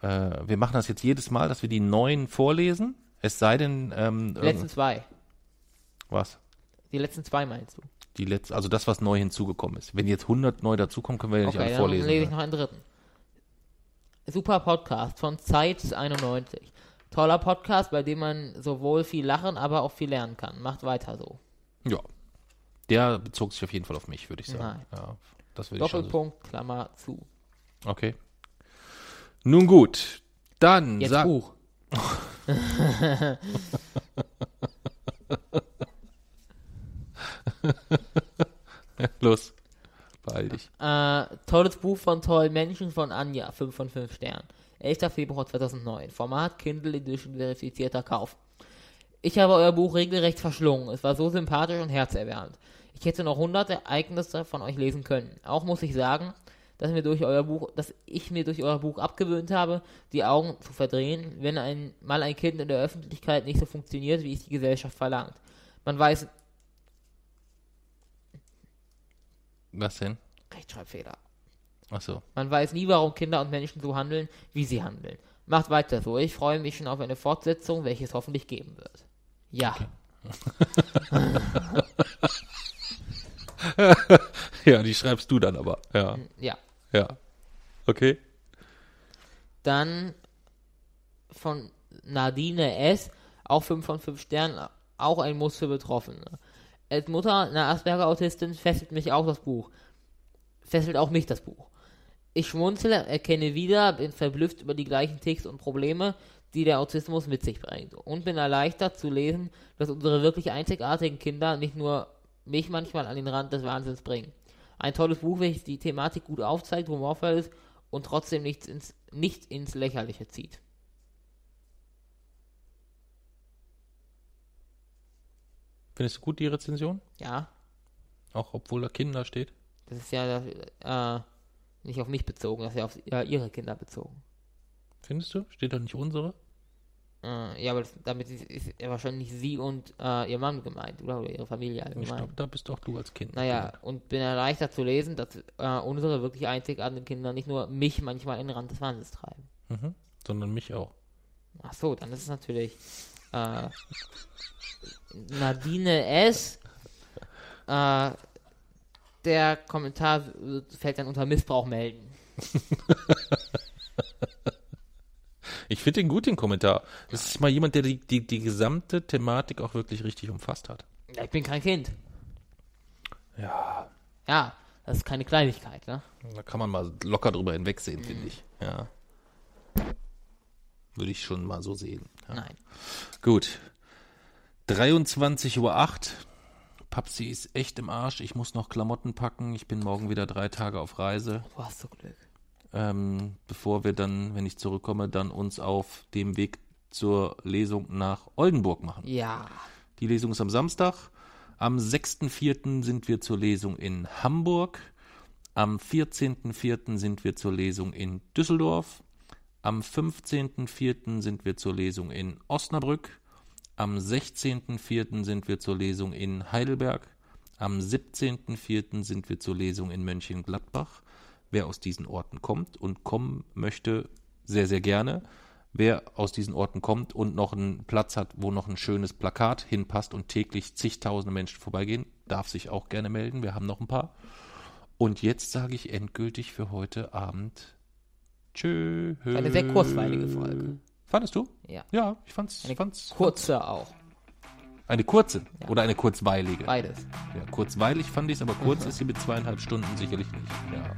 äh, wir machen das jetzt jedes Mal, dass wir die neuen vorlesen. Es sei denn, ähm, Die letzten irgend- zwei. was? Die letzten zwei meinst du? Die letzte, also das, was neu hinzugekommen ist. Wenn jetzt 100 neu dazukommen, können wir ja nicht Okay, alle dann vorlesen. lese ich ne? noch einen dritten. Super Podcast von Zeit 91. Toller Podcast, bei dem man sowohl viel lachen, aber auch viel lernen kann. Macht weiter so. Ja. Der bezog sich auf jeden Fall auf mich, würde ich sagen. Nein. Ja, das würde ich schon so. Doppelpunkt, Klammer zu. Okay. Nun gut. Dann Jetzt sag, Buch. los. Beeil dich. Äh, tolles Buch von tollen Menschen von Anja, 5 von 5 Sternen. 11. Februar 2009. Format Kindle Edition verifizierter Kauf. Ich habe euer Buch regelrecht verschlungen. Es war so sympathisch und herzerwärmend. Ich hätte noch hunderte Ereignisse von euch lesen können. Auch muss ich sagen, dass, mir durch euer Buch, dass ich mir durch euer Buch abgewöhnt habe, die Augen zu verdrehen, wenn ein, mal ein Kind in der Öffentlichkeit nicht so funktioniert, wie es die Gesellschaft verlangt. Man weiß, Was denn? Rechtschreibfehler. Achso. Man weiß nie, warum Kinder und Menschen so handeln, wie sie handeln. Macht weiter so. Ich freue mich schon auf eine Fortsetzung, welche es hoffentlich geben wird. Ja. Ja, die schreibst du dann aber. Ja. Ja. Ja. Okay. Dann von Nadine S. Auch 5 von 5 Sternen. Auch ein Muss für Betroffene. Als Mutter einer Asperger-Autistin fesselt mich auch das Buch. Fesselt auch mich das Buch. Ich schmunzele, erkenne wieder, bin verblüfft über die gleichen Ticks und Probleme, die der Autismus mit sich bringt. Und bin erleichtert zu lesen, dass unsere wirklich einzigartigen Kinder nicht nur mich manchmal an den Rand des Wahnsinns bringen. Ein tolles Buch, welches die Thematik gut aufzeigt, humorvoll ist und trotzdem nichts ins, nicht ins Lächerliche zieht. Findest du gut die Rezension? Ja, Auch obwohl da Kinder steht? das ist ja äh, nicht auf mich bezogen, das ist ja auf ja, ihre Kinder bezogen. Findest du? Steht da nicht unsere? Äh, ja, aber das, damit ist, ist ja wahrscheinlich sie und äh, ihr Mann gemeint, oder? Oder ihre Familie Ich allgemein. glaube, da bist auch du als Kind. Naja, und bin erleichtert zu lesen, dass äh, unsere wirklich einzigartigen Kinder nicht nur mich manchmal in den Rand des Wahnsinns treiben. Mhm. Sondern mich auch. Ach so, dann ist es natürlich äh, Nadine S. Äh, der Kommentar fällt dann unter Missbrauch melden. Ich finde den gut, den Kommentar. Das ist mal jemand, der die, die, die gesamte Thematik auch wirklich richtig umfasst hat. Ja, ich bin kein Kind. Ja, Ja, das ist keine Kleinigkeit, ne? da kann man mal locker drüber hinwegsehen, finde ich. Ja. Würde ich schon mal so sehen. Ja. Nein. Gut. 23.08 Uhr. Papsi ist echt im Arsch. Ich muss noch Klamotten packen. Ich bin morgen wieder drei Tage auf Reise. Du hast so Glück. Ähm, bevor wir dann, wenn ich zurückkomme, dann uns auf dem Weg zur Lesung nach Oldenburg machen. Ja. Die Lesung ist am Samstag. Am 6.4. sind wir zur Lesung in Hamburg. Am 14.4. sind wir zur Lesung in Düsseldorf. Am 15.4. sind wir zur Lesung in Osnabrück. Am 16.4. sind wir zur Lesung in Heidelberg. Am 17.4. sind wir zur Lesung in Mönchengladbach. Wer aus diesen Orten kommt und kommen möchte, sehr, sehr gerne. Wer aus diesen Orten kommt und noch einen Platz hat, wo noch ein schönes Plakat hinpasst und täglich zigtausende Menschen vorbeigehen, darf sich auch gerne melden. Wir haben noch ein paar. Und jetzt sage ich endgültig für heute Abend Tschö. Eine sehr kurzweilige Folge. Fandest du? Ja. Ja, ich fand's. Eine fand's kurze auch. eine kurze Ja. oder eine kurzweilige? Beides. Ja, kurzweilig fand ich es, aber kurz ist sie mit zweieinhalb Stunden sicherlich nicht. Ja.